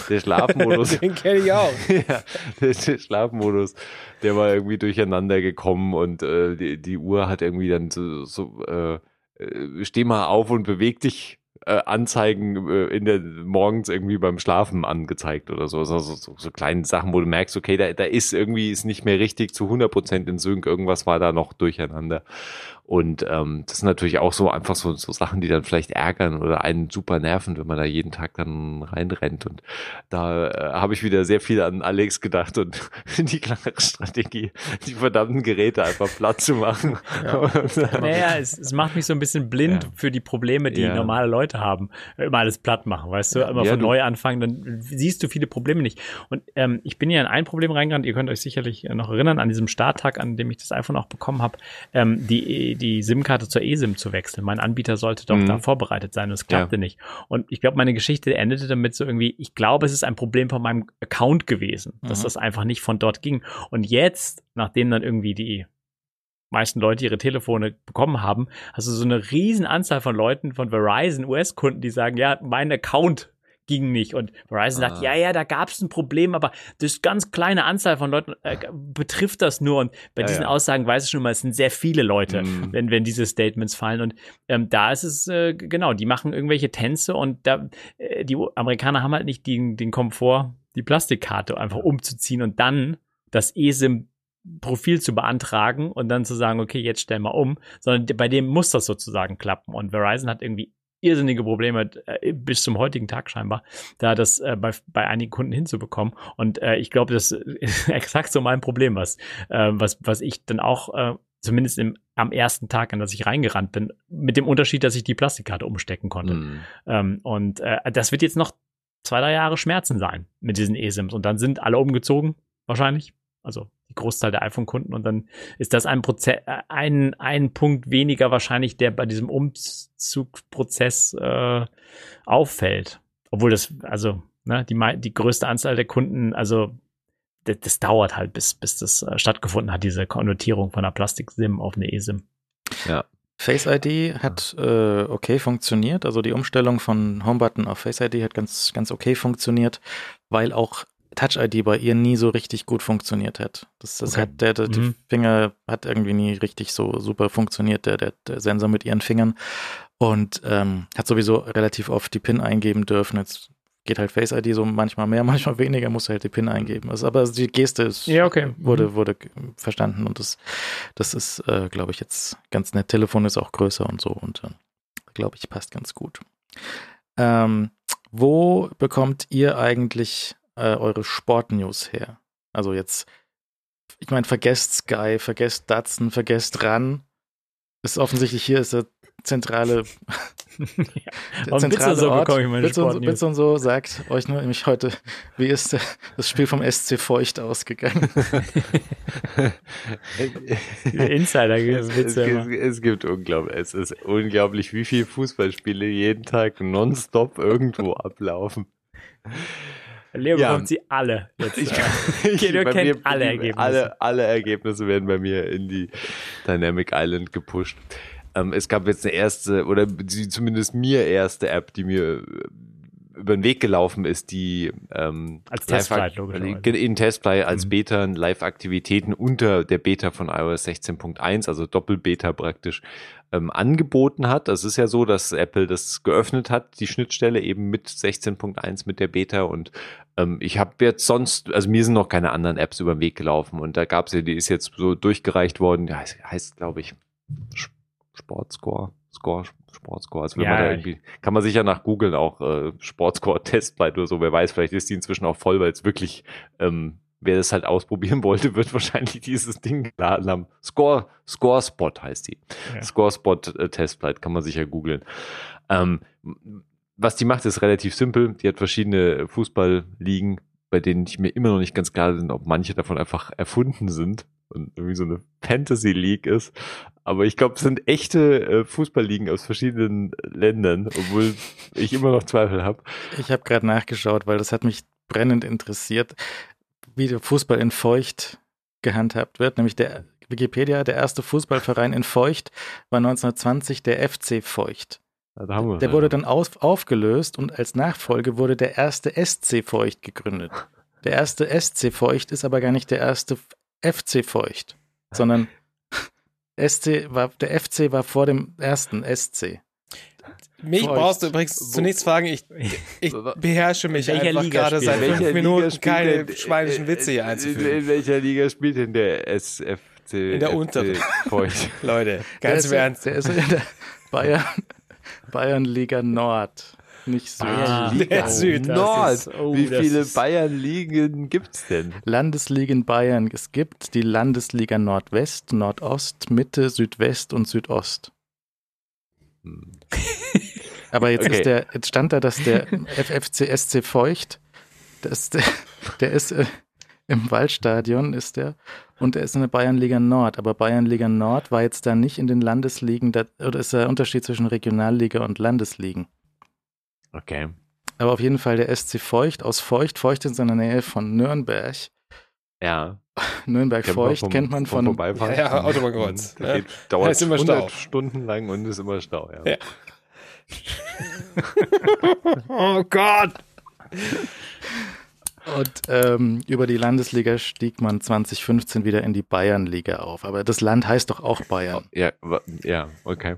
Speaker 1: der Schlafmodus.
Speaker 3: Den kenne ich auch.
Speaker 1: ja, der, der, Schlafmodus, der war irgendwie durcheinander gekommen und äh, die, die Uhr hat irgendwie dann so, so äh, äh, steh mal auf und beweg dich äh, Anzeigen äh, in der morgens irgendwie beim Schlafen angezeigt oder so. So, so, so kleine Sachen, wo du merkst, okay, da, da ist irgendwie ist nicht mehr richtig zu 100% in Sync, irgendwas war da noch durcheinander. Und ähm, das sind natürlich auch so einfach so, so Sachen, die dann vielleicht ärgern oder einen super nerven, wenn man da jeden Tag dann reinrennt. Und da äh, habe ich wieder sehr viel an Alex gedacht und die klare Strategie, die verdammten Geräte einfach platt zu machen.
Speaker 4: Ja. naja, es, es macht mich so ein bisschen blind ja. für die Probleme, die ja. normale Leute haben. Immer alles platt machen, weißt du? Immer von neu anfangen, dann siehst du viele Probleme nicht. Und ähm, ich bin ja in ein Problem reingerannt, ihr könnt euch sicherlich noch erinnern, an diesem Starttag, an dem ich das iPhone auch bekommen habe. Ähm, die die SIM-Karte zur eSIM zu wechseln. Mein Anbieter sollte doch mhm. da vorbereitet sein und es klappte ja. nicht. Und ich glaube, meine Geschichte endete damit so irgendwie, ich glaube, es ist ein Problem von meinem Account gewesen, mhm. dass das einfach nicht von dort ging. Und jetzt, nachdem dann irgendwie die meisten Leute ihre Telefone bekommen haben, hast du so eine riesen Anzahl von Leuten von Verizon US-Kunden, die sagen, ja, mein Account ging nicht. Und Verizon ah. sagt, ja, ja, da gab es ein Problem, aber das ganz kleine Anzahl von Leuten äh, betrifft das nur. Und bei ja, diesen ja. Aussagen weiß ich schon mal, es sind sehr viele Leute, mhm. wenn, wenn diese Statements fallen. Und ähm, da ist es, äh, genau, die machen irgendwelche Tänze und da, äh, die Amerikaner haben halt nicht den, den Komfort, die Plastikkarte einfach umzuziehen und dann das eSIM Profil zu beantragen und dann zu sagen, okay, jetzt stell mal um, sondern bei dem muss das sozusagen klappen. Und Verizon hat irgendwie irrsinnige Probleme äh, bis zum heutigen Tag scheinbar, da das äh, bei, bei einigen Kunden hinzubekommen. Und äh, ich glaube, das ist exakt so mein Problem, was, äh, was, was ich dann auch äh, zumindest im, am ersten Tag, an das ich reingerannt bin, mit dem Unterschied, dass ich die Plastikkarte umstecken konnte. Mm. Ähm, und äh, das wird jetzt noch zwei, drei Jahre Schmerzen sein mit diesen eSIMs. Und dann sind alle umgezogen, wahrscheinlich. Also Großteil der iPhone-Kunden. Und dann ist das ein, Proze ein, ein Punkt weniger wahrscheinlich, der bei diesem Umzugsprozess äh, auffällt. Obwohl das, also, ne, die, die größte Anzahl der Kunden, also das, das dauert halt, bis, bis das äh, stattgefunden hat, diese Konnotierung von einer Plastik-SIM auf eine eSIM.
Speaker 2: Ja. Face ID hat äh, okay funktioniert, also die Umstellung von Homebutton auf Face ID hat ganz, ganz okay funktioniert, weil auch Touch-ID bei ihr nie so richtig gut funktioniert hat. Das, das okay. hat der, der mhm. Finger hat irgendwie nie richtig so super funktioniert, der, der, der Sensor mit ihren Fingern. Und ähm, hat sowieso relativ oft die PIN eingeben dürfen. Jetzt geht halt Face ID so manchmal mehr, manchmal weniger, musst du halt die PIN eingeben. Also, aber die Geste ist,
Speaker 4: ja, okay.
Speaker 2: wurde, mhm. wurde verstanden und das, das ist, äh, glaube ich, jetzt ganz nett. Telefon ist auch größer und so und äh, glaube ich, passt ganz gut. Ähm, wo bekommt ihr eigentlich äh, eure Sportnews her? Also jetzt, ich meine, vergesst Sky, vergesst Datsen, vergesst RAN. Ist offensichtlich hier ist der zentrale,
Speaker 4: ja. der zentrale so Ort. Ich meine
Speaker 2: Bits, und, Bits und so sagt euch nur nämlich heute, wie ist das Spiel vom SC Feucht ausgegangen?
Speaker 1: Insider es, es, es, gibt unglaublich, es ist unglaublich, wie viele Fußballspiele jeden Tag nonstop irgendwo ablaufen.
Speaker 4: Leo ja. bekommt sie alle jetzt. Ich, ich, Leo kennt alle Ergebnisse.
Speaker 1: Alle, alle Ergebnisse werden bei mir in die Dynamic Island gepusht. Ähm, es gab jetzt eine erste, oder die, zumindest mir erste App, die mir äh, über den Weg gelaufen ist, die ähm,
Speaker 4: als Testflight logischerweise.
Speaker 1: in Testflight als mhm. Beta Live-Aktivitäten unter der Beta von iOS 16.1, also Doppel-Beta praktisch, ähm, angeboten hat. Das ist ja so, dass Apple das geöffnet hat, die Schnittstelle eben mit 16.1 mit der Beta und ähm, ich habe jetzt sonst, also mir sind noch keine anderen Apps über den Weg gelaufen und da gab es ja, die ist jetzt so durchgereicht worden, die heißt, heißt glaube ich, Sportscore, Score, Sportscore. Also wenn ja, man da irgendwie, kann man sicher nach googeln auch äh, Sportscore Testbyte oder so, wer weiß, vielleicht ist die inzwischen auch voll, weil es wirklich, ähm, wer das halt ausprobieren wollte, wird wahrscheinlich dieses Ding geladen haben. Score, Score Spot heißt die. Ja. Score Spot äh, kann man sicher googeln. Ähm, was die macht, ist relativ simpel. Die hat verschiedene Fußballligen, bei denen ich mir immer noch nicht ganz klar bin, ob manche davon einfach erfunden sind und irgendwie so eine Fantasy League ist. Aber ich glaube, es sind echte äh, Fußballligen aus verschiedenen Ländern, obwohl ich immer noch Zweifel habe.
Speaker 2: Ich habe gerade nachgeschaut, weil das hat mich brennend interessiert, wie der Fußball in Feucht gehandhabt wird. Nämlich der Wikipedia, der erste Fußballverein in Feucht war 1920 der FC Feucht. Der ja. wurde dann auf, aufgelöst und als Nachfolge wurde der erste SC Feucht gegründet. Der erste SC Feucht ist aber gar nicht der erste FC Feucht, sondern SC war, der FC war vor dem ersten SC.
Speaker 3: Mich Feucht. brauchst du übrigens zunächst fragen, ich, ich beherrsche mich einfach Liga gerade seit fünf Minuten keine denn, schweinischen Witze hier einzuführen.
Speaker 1: In welcher Liga spielt denn der SFC?
Speaker 3: In der unteren. Leute, ganz im Ernst.
Speaker 2: Der ist in der Bayern, Bayern Liga Nord nicht Süd.
Speaker 1: Ah, Liga Süd. Nord. Ist, oh, Wie viele Bayernligen gibt es denn?
Speaker 2: Landesligen Bayern. Es gibt die Landesliga Nordwest, Nordost, Mitte, Südwest und Südost. Hm. Aber jetzt okay. ist der, jetzt stand da, dass der FFC SC Feucht, das, der, der ist äh, im Waldstadion, ist der, und er ist in der Bayernliga Nord. Aber Bayernliga Nord war jetzt da nicht in den Landesligen, da, oder ist der Unterschied zwischen Regionalliga und Landesligen?
Speaker 1: Okay.
Speaker 2: Aber auf jeden Fall der SC Feucht aus Feucht. Feucht in seiner Nähe von Nürnberg.
Speaker 1: Ja.
Speaker 2: Nürnberg kennt Feucht vom, kennt man von.
Speaker 1: vom
Speaker 3: ja, ja, Autobahnkreuz.
Speaker 1: Ja. Geht, dauert ist immer 100 Stau. Stunden lang und ist immer Stau. Ja. ja.
Speaker 3: oh Gott!
Speaker 2: Und ähm, über die Landesliga stieg man 2015 wieder in die Bayernliga auf. Aber das Land heißt doch auch Bayern.
Speaker 1: Ja, ja, okay.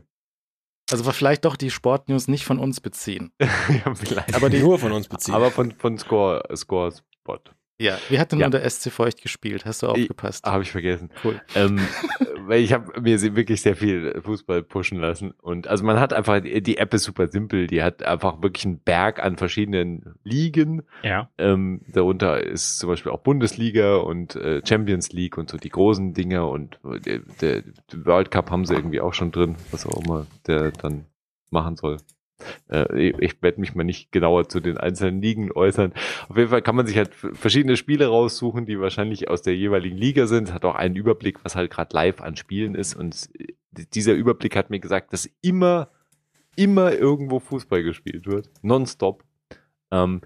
Speaker 2: Also vielleicht doch die Sportnews nicht von uns beziehen.
Speaker 1: ja, vielleicht.
Speaker 3: Aber die nur von uns beziehen.
Speaker 1: Aber von, von Score, Score Spot.
Speaker 2: Ja, wie hat denn ja. nur der SC Feucht gespielt? Hast du aufgepasst?
Speaker 1: Habe ich vergessen. Cool. Ähm, weil ich habe mir wirklich sehr viel Fußball pushen lassen. Und also man hat einfach, die App ist super simpel. Die hat einfach wirklich einen Berg an verschiedenen Ligen.
Speaker 4: Ja.
Speaker 1: Ähm, darunter ist zum Beispiel auch Bundesliga und äh, Champions League und so die großen Dinge. Und der, der, der World Cup haben sie irgendwie auch schon drin, was auch immer der dann machen soll. Äh, ich werde mich mal nicht genauer zu den einzelnen Ligen äußern. Auf jeden Fall kann man sich halt verschiedene Spiele raussuchen, die wahrscheinlich aus der jeweiligen Liga sind. Hat auch einen Überblick, was halt gerade live an Spielen ist. Und dieser Überblick hat mir gesagt, dass immer, immer irgendwo Fußball gespielt wird. Nonstop. Ähm,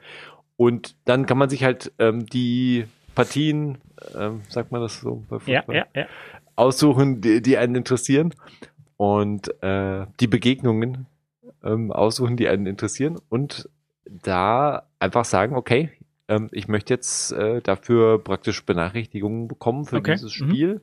Speaker 1: und dann kann man sich halt ähm, die Partien, ähm, sagt man das so
Speaker 4: bei Fußball, ja, ja, ja.
Speaker 1: aussuchen, die, die einen interessieren. Und äh, die Begegnungen, ähm, aussuchen, die einen interessieren und da einfach sagen, okay, ähm, ich möchte jetzt äh, dafür praktisch Benachrichtigungen bekommen für okay. dieses mhm. Spiel. Mhm.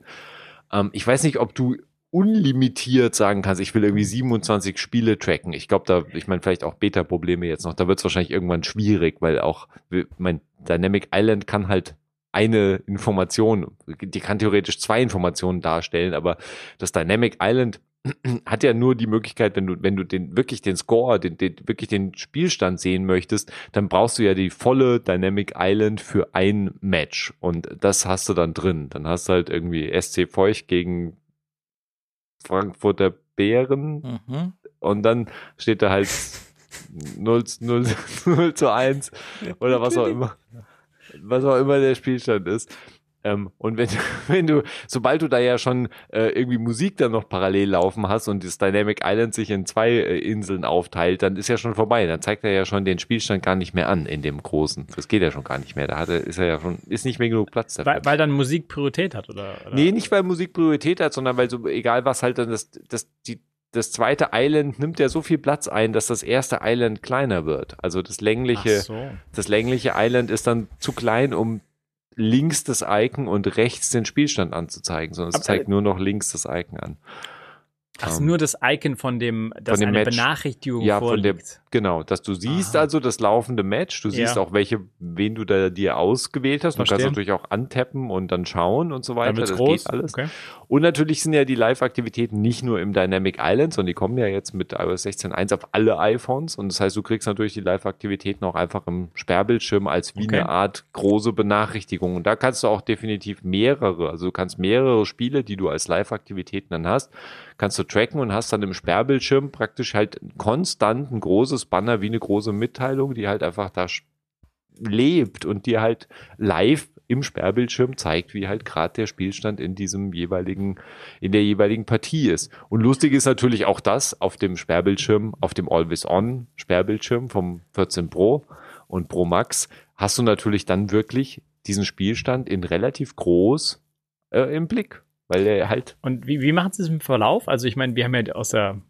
Speaker 1: Ähm, ich weiß nicht, ob du unlimitiert sagen kannst, ich will irgendwie 27 Spiele tracken. Ich glaube, da, ich meine, vielleicht auch Beta-Probleme jetzt noch, da wird es wahrscheinlich irgendwann schwierig, weil auch, mein Dynamic Island kann halt eine Information, die kann theoretisch zwei Informationen darstellen, aber das Dynamic Island hat ja nur die Möglichkeit, wenn du, wenn du den wirklich den Score, den, den, wirklich den Spielstand sehen möchtest, dann brauchst du ja die volle Dynamic Island für ein Match. Und das hast du dann drin. Dann hast du halt irgendwie SC Feucht gegen Frankfurter Bären. Mhm. Und dann steht da halt 0, 0, 0 zu 1 oder was auch immer. Was auch immer der Spielstand ist. Ähm, und wenn, wenn du, sobald du da ja schon äh, irgendwie Musik dann noch parallel laufen hast und das Dynamic Island sich in zwei äh, Inseln aufteilt, dann ist ja schon vorbei. Dann zeigt er ja schon den Spielstand gar nicht mehr an in dem großen. Das geht ja schon gar nicht mehr. Da hat er, ist er ja schon, ist nicht mehr genug Platz
Speaker 4: dafür. Weil, weil dann Musik Priorität hat, oder, oder?
Speaker 1: Nee, nicht weil Musik Priorität hat, sondern weil so, egal was halt dann das, das, die, das zweite Island nimmt ja so viel Platz ein, dass das erste Island kleiner wird. Also das längliche, so. das längliche Island ist dann zu klein, um links das Icon und rechts den Spielstand anzuzeigen, sondern es Aber zeigt nur noch links das Icon an.
Speaker 4: Ach, um, nur das Icon von dem, dass von dem eine Match, Benachrichtigung
Speaker 1: ja, vorliegt. Von der, genau, dass du siehst Aha. also das laufende Match, du siehst ja. auch welche, wen du da dir ausgewählt hast. Du kannst natürlich auch antappen und dann schauen und so weiter. Das groß. geht alles. Okay. Und natürlich sind ja die Live-Aktivitäten nicht nur im Dynamic Island, sondern die kommen ja jetzt mit iOS 16.1 auf alle iPhones. Und das heißt, du kriegst natürlich die Live-Aktivitäten auch einfach im Sperrbildschirm als wie okay. eine Art große Benachrichtigung. Und da kannst du auch definitiv mehrere, also du kannst mehrere Spiele, die du als Live-Aktivitäten dann hast, kannst du tracken und hast dann im Sperrbildschirm praktisch halt konstant ein großes Banner wie eine große Mitteilung, die halt einfach da lebt und dir halt live im Sperrbildschirm zeigt, wie halt gerade der Spielstand in diesem jeweiligen, in der jeweiligen Partie ist. Und lustig ist natürlich auch das auf dem Sperrbildschirm, auf dem Always-On Sperrbildschirm vom 14 Pro und Pro Max hast du natürlich dann wirklich diesen Spielstand in relativ groß äh, im Blick weil er halt.
Speaker 4: Und wie, wie machen sie es im Verlauf? Also ich meine, wir haben ja aus der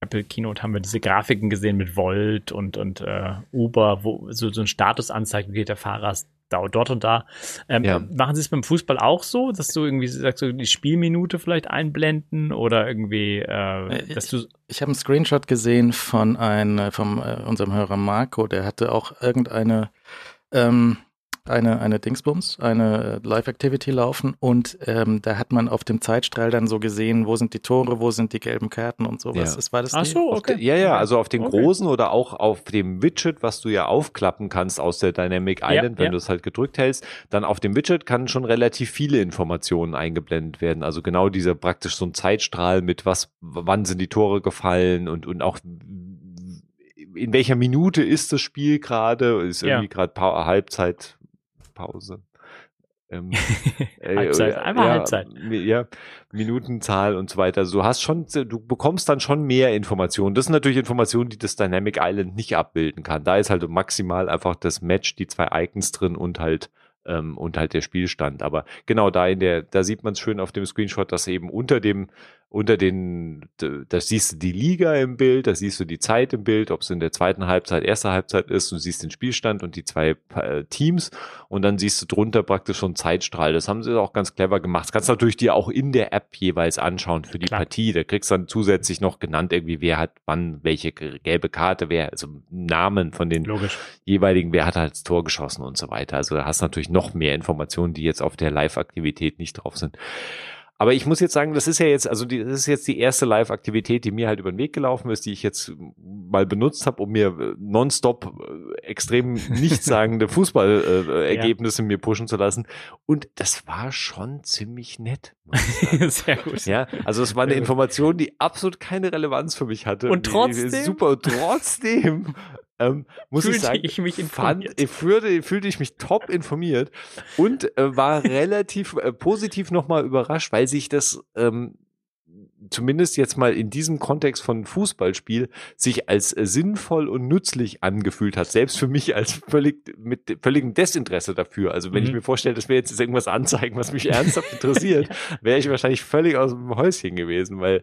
Speaker 4: Apple Keynote haben wir diese Grafiken gesehen mit Volt und, und äh, Uber, wo so, so ein Status anzeigt, wie geht der Fahrer dort und da. Ähm, ja. Machen Sie es beim Fußball auch so, dass du irgendwie sagst, du die Spielminute vielleicht einblenden oder irgendwie, äh, äh dass du.
Speaker 2: Ich habe einen Screenshot gesehen von ein, von äh, unserem Hörer Marco, der hatte auch irgendeine ähm, eine, eine Dingsbums, eine Live-Activity laufen und ähm, da hat man auf dem Zeitstrahl dann so gesehen, wo sind die Tore, wo sind die gelben Karten und sowas. Ja. Das war das
Speaker 1: Ach so, okay. ja, ja, also auf den okay. großen oder auch auf dem Widget, was du ja aufklappen kannst aus der Dynamic Island, ja, wenn ja. du es halt gedrückt hältst, dann auf dem Widget kann schon relativ viele Informationen eingeblendet werden. Also genau dieser praktisch so ein Zeitstrahl mit was, wann sind die Tore gefallen und, und auch in welcher Minute ist das Spiel gerade? Ist irgendwie gerade Halbzeit, Pause.
Speaker 4: Ähm, äh, Halbzeit, einmal
Speaker 1: ja,
Speaker 4: Halbzeit.
Speaker 1: Ja, Minutenzahl und so weiter. Du hast schon, du bekommst dann schon mehr Informationen. Das sind natürlich Informationen, die das Dynamic Island nicht abbilden kann. Da ist halt maximal einfach das Match, die zwei Icons drin und halt ähm, und halt der Spielstand. Aber genau da in der, da sieht man es schön auf dem Screenshot, dass eben unter dem, unter den, da siehst du die Liga im Bild, da siehst du die Zeit im Bild, ob es in der zweiten Halbzeit, erster Halbzeit ist, du siehst den Spielstand und die zwei äh, Teams und dann siehst du drunter praktisch schon Zeitstrahl. Das haben sie auch ganz clever gemacht. Das kannst du natürlich dir auch in der App jeweils anschauen für die Klar. Partie. Da kriegst du dann zusätzlich noch genannt, irgendwie, wer hat wann welche gelbe Karte, wer, also Namen von den Logisch. jeweiligen, wer hat halt das Tor geschossen und so weiter. Also da hast du natürlich noch mehr Informationen, die jetzt auf der Live-Aktivität nicht drauf sind. Aber ich muss jetzt sagen, das ist ja jetzt, also die, das ist jetzt die erste Live-Aktivität, die mir halt über den Weg gelaufen ist, die ich jetzt mal benutzt habe, um mir äh, nonstop äh, extrem nichtssagende Fußballergebnisse äh, ja. mir pushen zu lassen. Und das war schon ziemlich nett. Sehr gut. Ja, also es war eine Information, die absolut keine Relevanz für mich hatte.
Speaker 4: Und trotzdem.
Speaker 1: Super, trotzdem ähm, muss fühlte ich sagen,
Speaker 4: ich mich
Speaker 1: fand, ich fühlte, fühlte ich mich top informiert und äh, war relativ äh, positiv nochmal überrascht, weil sich das ähm, zumindest jetzt mal in diesem Kontext von Fußballspiel sich als äh, sinnvoll und nützlich angefühlt hat. Selbst für mich als völlig mit völligem Desinteresse dafür. Also wenn mhm. ich mir vorstelle, dass wir jetzt irgendwas anzeigen, was mich ernsthaft interessiert, wäre ich wahrscheinlich völlig aus dem Häuschen gewesen, weil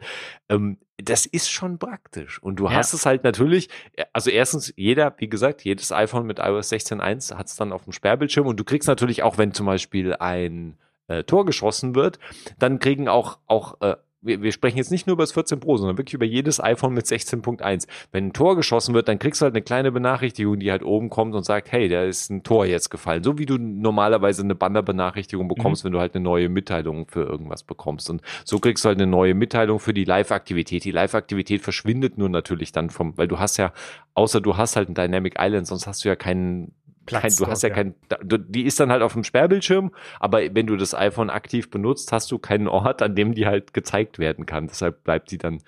Speaker 1: ähm, das ist schon praktisch. Und du ja. hast es halt natürlich, äh, also erstens, jeder, wie gesagt, jedes iPhone mit iOS 16.1 hat es dann auf dem Sperrbildschirm und du kriegst natürlich auch, wenn zum Beispiel ein äh, Tor geschossen wird, dann kriegen auch, auch äh, wir, wir sprechen jetzt nicht nur über das 14 Pro, sondern wirklich über jedes iPhone mit 16.1. Wenn ein Tor geschossen wird, dann kriegst du halt eine kleine Benachrichtigung, die halt oben kommt und sagt, hey, da ist ein Tor jetzt gefallen. So wie du normalerweise eine Bannerbenachrichtigung bekommst, mhm. wenn du halt eine neue Mitteilung für irgendwas bekommst. Und so kriegst du halt eine neue Mitteilung für die Live-Aktivität. Die Live-Aktivität verschwindet nur natürlich dann vom, weil du hast ja, außer du hast halt ein Dynamic Island, sonst hast du ja keinen Platz. Kein, du hast ja, ja kein, die ist dann halt auf dem Sperrbildschirm, aber wenn du das iPhone aktiv benutzt, hast du keinen Ort, an dem die halt gezeigt werden kann. Deshalb bleibt die dann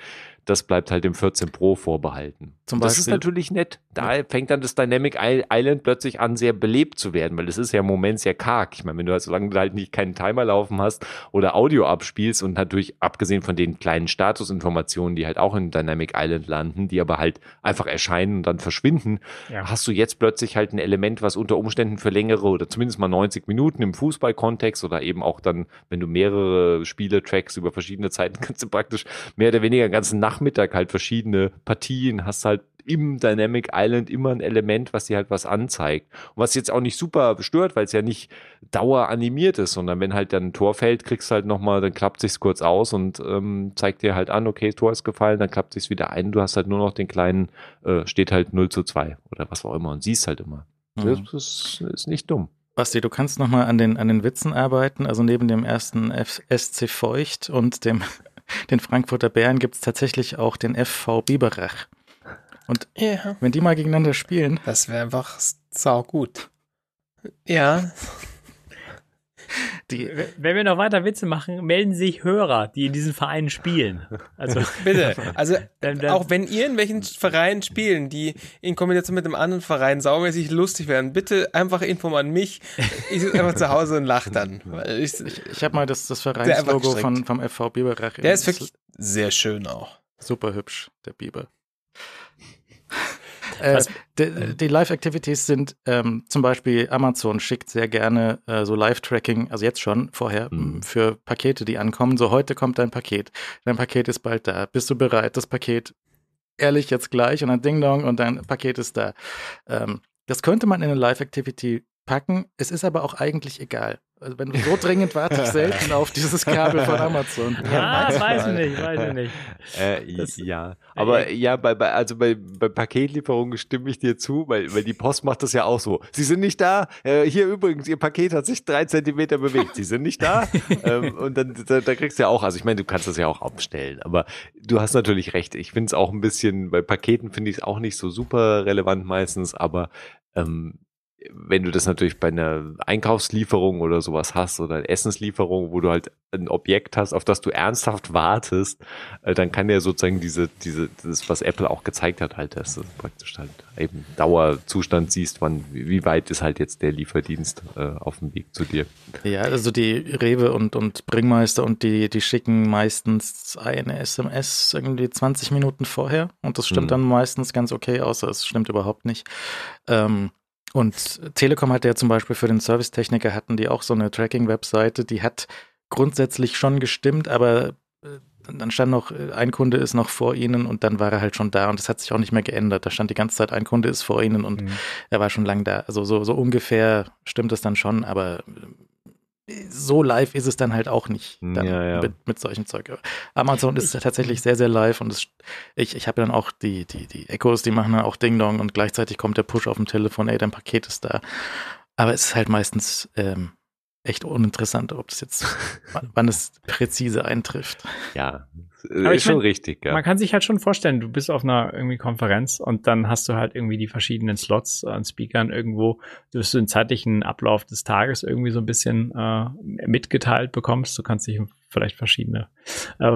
Speaker 1: das bleibt halt dem 14 Pro vorbehalten. Zum das ist natürlich nett. Da ja. fängt dann das Dynamic Island plötzlich an, sehr belebt zu werden, weil es ist ja im Moment sehr karg. Ich meine, wenn du halt, solange du halt nicht keinen Timer laufen hast oder Audio abspielst und natürlich abgesehen von den kleinen Statusinformationen, die halt auch in Dynamic Island landen, die aber halt einfach erscheinen und dann verschwinden, ja. hast du jetzt plötzlich halt ein Element, was unter Umständen für längere oder zumindest mal 90 Minuten im Fußballkontext oder eben auch dann, wenn du mehrere Spiele trackst über verschiedene Zeiten, kannst du praktisch mehr oder weniger ganzen Nachmittag halt verschiedene Partien, hast halt im Dynamic Island immer ein Element, was dir halt was anzeigt. Und was jetzt auch nicht super stört, weil es ja nicht daueranimiert ist, sondern wenn halt dann ein Tor fällt, kriegst du halt nochmal, dann klappt sich's kurz aus und ähm, zeigt dir halt an, okay, Tor ist gefallen, dann klappt sich's wieder ein. Du hast halt nur noch den kleinen, äh, steht halt 0 zu 2 oder was auch immer und siehst halt immer. Mhm. Das ist, ist nicht dumm.
Speaker 2: Basti, du kannst nochmal an den, an den Witzen arbeiten. Also neben dem ersten SC Feucht und dem den Frankfurter Bären gibt es tatsächlich auch den FV Biberach. Und ja. wenn die mal gegeneinander spielen.
Speaker 3: Das wäre einfach sau gut. Ja.
Speaker 4: Die, Wenn wir noch weiter Witze machen, melden sich Hörer, die in diesen Vereinen spielen. Also
Speaker 3: bitte. Also dann, dann, auch wenn ihr in welchen Vereinen spielen, die in Kombination mit einem anderen Verein saumäßig lustig werden, bitte einfach Info an mich. Ich sitze einfach zu Hause und lache dann.
Speaker 2: Ich, ich, ich habe mal das, das Vereinslogo von, vom FV Biberach.
Speaker 3: Der ist wirklich sehr schön auch.
Speaker 2: Super hübsch, der Biber. Äh, die, die Live-Activities sind ähm, zum Beispiel Amazon schickt sehr gerne äh, so Live-Tracking, also jetzt schon vorher, mhm. für Pakete, die ankommen. So, heute kommt dein Paket. Dein Paket ist bald da. Bist du bereit? Das Paket ehrlich jetzt gleich und dann Ding Dong und dein Paket ist da. Ähm, das könnte man in eine Live-Activity packen. Es ist aber auch eigentlich egal. Also wenn du so dringend warte ich selten auf dieses Kabel von Amazon.
Speaker 4: Ja, ja weiß ich nicht, weiß ich nicht.
Speaker 1: Äh, das, ja, aber äh, ja, bei, bei, also bei, bei Paketlieferungen stimme ich dir zu, weil, weil die Post macht das ja auch so. Sie sind nicht da. Äh, hier übrigens, Ihr Paket hat sich drei Zentimeter bewegt. Sie sind nicht da. ähm, und dann da, da kriegst du ja auch, also ich meine, du kannst das ja auch abstellen, aber du hast natürlich recht. Ich finde es auch ein bisschen, bei Paketen finde ich es auch nicht so super relevant meistens, aber ähm, wenn du das natürlich bei einer Einkaufslieferung oder sowas hast oder Essenslieferung, wo du halt ein Objekt hast, auf das du ernsthaft wartest, äh, dann kann ja sozusagen diese, diese, das, was Apple auch gezeigt hat, halt, dass du praktisch halt eben Dauerzustand siehst, wann, wie weit ist halt jetzt der Lieferdienst äh, auf dem Weg zu dir.
Speaker 2: Ja, also die Rewe und, und Bringmeister und die, die schicken meistens eine SMS irgendwie 20 Minuten vorher und das stimmt hm. dann meistens ganz okay, außer es stimmt überhaupt nicht. Ähm, und Telekom hat ja zum Beispiel für den Servicetechniker hatten die auch so eine Tracking-Webseite, die hat grundsätzlich schon gestimmt, aber äh, dann stand noch, äh, ein Kunde ist noch vor Ihnen und dann war er halt schon da und das hat sich auch nicht mehr geändert. Da stand die ganze Zeit, ein Kunde ist vor Ihnen und mhm. er war schon lang da. Also so, so ungefähr stimmt es dann schon, aber so live ist es dann halt auch nicht dann ja, ja. Mit, mit solchen Zeug. Amazon ist tatsächlich sehr, sehr live und es, ich, ich habe dann auch die, die, die Echos, die machen dann auch Ding Dong und gleichzeitig kommt der Push auf dem Telefon, ey, dein Paket ist da. Aber es ist halt meistens ähm, echt uninteressant, ob das jetzt, wann es präzise eintrifft.
Speaker 1: Ja, aber ist schon mein, richtig, ja.
Speaker 4: Man kann sich halt schon vorstellen, du bist auf einer irgendwie Konferenz und dann hast du halt irgendwie die verschiedenen Slots an Speakern irgendwo, dass du den zeitlichen Ablauf des Tages irgendwie so ein bisschen äh, mitgeteilt bekommst. Du kannst dich vielleicht verschiedene äh,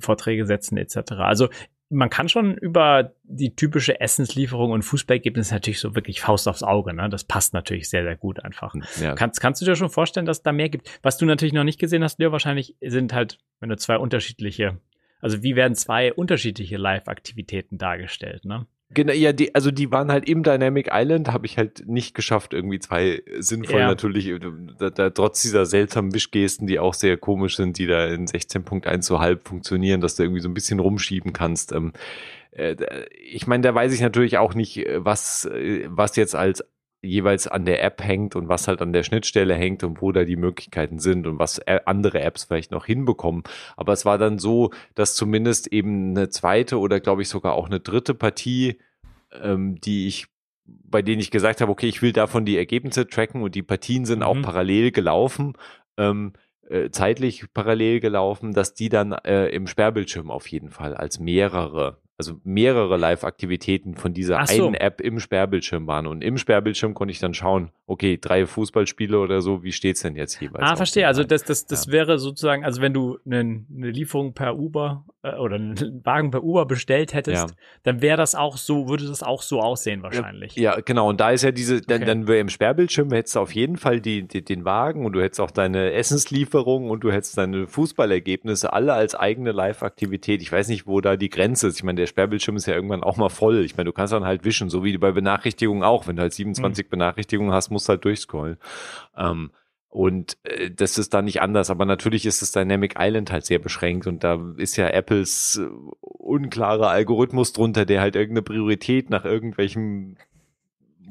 Speaker 4: Vorträge setzen etc. Also man kann schon über die typische Essenslieferung und Fußballergebnis natürlich so wirklich Faust aufs Auge. Ne? Das passt natürlich sehr, sehr gut einfach. Ja. Kannst, kannst du dir schon vorstellen, dass da mehr gibt? Was du natürlich noch nicht gesehen hast, Leo, wahrscheinlich sind halt, wenn du zwei unterschiedliche, also wie werden zwei unterschiedliche Live-Aktivitäten dargestellt, ne?
Speaker 1: Genau, ja, die, also die waren halt im Dynamic Island, habe ich halt nicht geschafft, irgendwie zwei sinnvoll ja. natürlich, da, da, trotz dieser seltsamen Wischgesten, die auch sehr komisch sind, die da in 16.1 so halb funktionieren, dass du irgendwie so ein bisschen rumschieben kannst. Ähm, äh, ich meine, da weiß ich natürlich auch nicht, was, was jetzt als jeweils an der App hängt und was halt an der Schnittstelle hängt und wo da die Möglichkeiten sind und was andere Apps vielleicht noch hinbekommen. Aber es war dann so, dass zumindest eben eine zweite oder glaube ich sogar auch eine dritte Partie, ähm, die ich bei denen ich gesagt habe, okay, ich will davon die Ergebnisse tracken und die Partien sind mhm. auch parallel gelaufen, ähm, äh, zeitlich parallel gelaufen, dass die dann äh, im Sperrbildschirm auf jeden Fall als mehrere also mehrere Live-Aktivitäten von dieser so. einen App im Sperrbildschirm waren. Und im Sperrbildschirm konnte ich dann schauen, okay, drei Fußballspiele oder so, wie steht's denn jetzt jeweils?
Speaker 4: Ah, verstehe. Also das, das, das ja. wäre sozusagen, also wenn du eine, eine Lieferung per Uber äh, oder einen Wagen per Uber bestellt hättest, ja. dann wäre das auch so, würde das auch so aussehen wahrscheinlich.
Speaker 1: Ja, ja genau. Und da ist ja diese, dann, okay. dann wäre im Sperrbildschirm hättest du auf jeden Fall die, die, den Wagen und du hättest auch deine Essenslieferung und du hättest deine Fußballergebnisse alle als eigene Live-Aktivität. Ich weiß nicht, wo da die Grenze ist. Ich meine, der Sperrbildschirm ist ja irgendwann auch mal voll. Ich meine, du kannst dann halt wischen, so wie bei Benachrichtigungen auch. Wenn du halt 27 mhm. Benachrichtigungen hast, musst du halt durchscrollen. Ähm, und äh, das ist da nicht anders. Aber natürlich ist das Dynamic Island halt sehr beschränkt und da ist ja Apples äh, unklarer Algorithmus drunter, der halt irgendeine Priorität nach irgendwelchem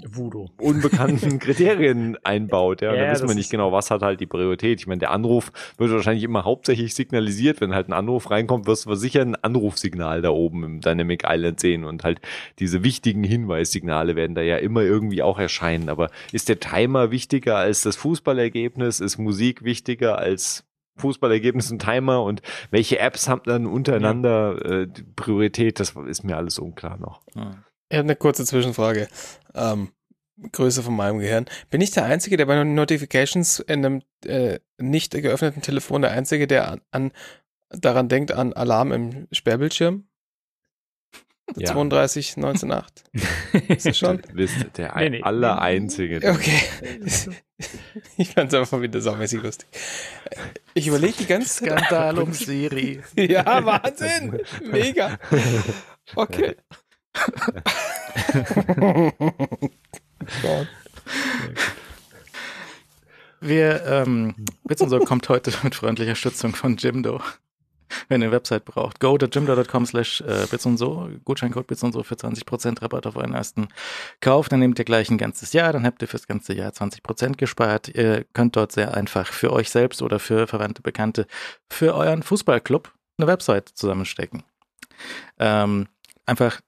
Speaker 4: Voodoo.
Speaker 1: unbekannten Kriterien einbaut. Ja, ja da wissen wir nicht genau, was hat halt die Priorität. Ich meine, der Anruf wird wahrscheinlich immer hauptsächlich signalisiert. Wenn halt ein Anruf reinkommt, wirst du sicher ein Anrufsignal da oben im Dynamic Island sehen und halt diese wichtigen Hinweissignale werden da ja immer irgendwie auch erscheinen. Aber ist der Timer wichtiger als das Fußballergebnis? Ist Musik wichtiger als Fußballergebnis und Timer und welche Apps haben dann untereinander ja. äh, Priorität, das ist mir alles unklar noch. Ja.
Speaker 3: Ich habe eine kurze Zwischenfrage. Ähm, Größe von meinem Gehirn. Bin ich der Einzige, der bei Notifications in einem äh, nicht geöffneten Telefon der Einzige, der an, an daran denkt an Alarm im Sperrbildschirm? Ja. 32 198.
Speaker 1: Ist das schon? Du bist der nee, nee. aller Einzige.
Speaker 3: Okay. Ich fand es einfach wieder saumäßig lustig. Ich überlege die ganze
Speaker 2: Zeit. Skandal um Siri.
Speaker 3: Ja, Wahnsinn. Mega. Okay.
Speaker 2: Wir, ähm, Witz und so kommt heute mit freundlicher Stützung von Jimdo. Wenn ihr eine Website braucht, go to jimdo.com slash äh, so, Gutscheincode bits und so für 20% Rabatt auf euren ersten Kauf. Dann nehmt ihr gleich ein ganzes Jahr, dann habt ihr fürs ganze Jahr 20% gespart. Ihr könnt dort sehr einfach für euch selbst oder für Verwandte, Bekannte, für euren Fußballclub eine Website zusammenstecken. Ähm, einfach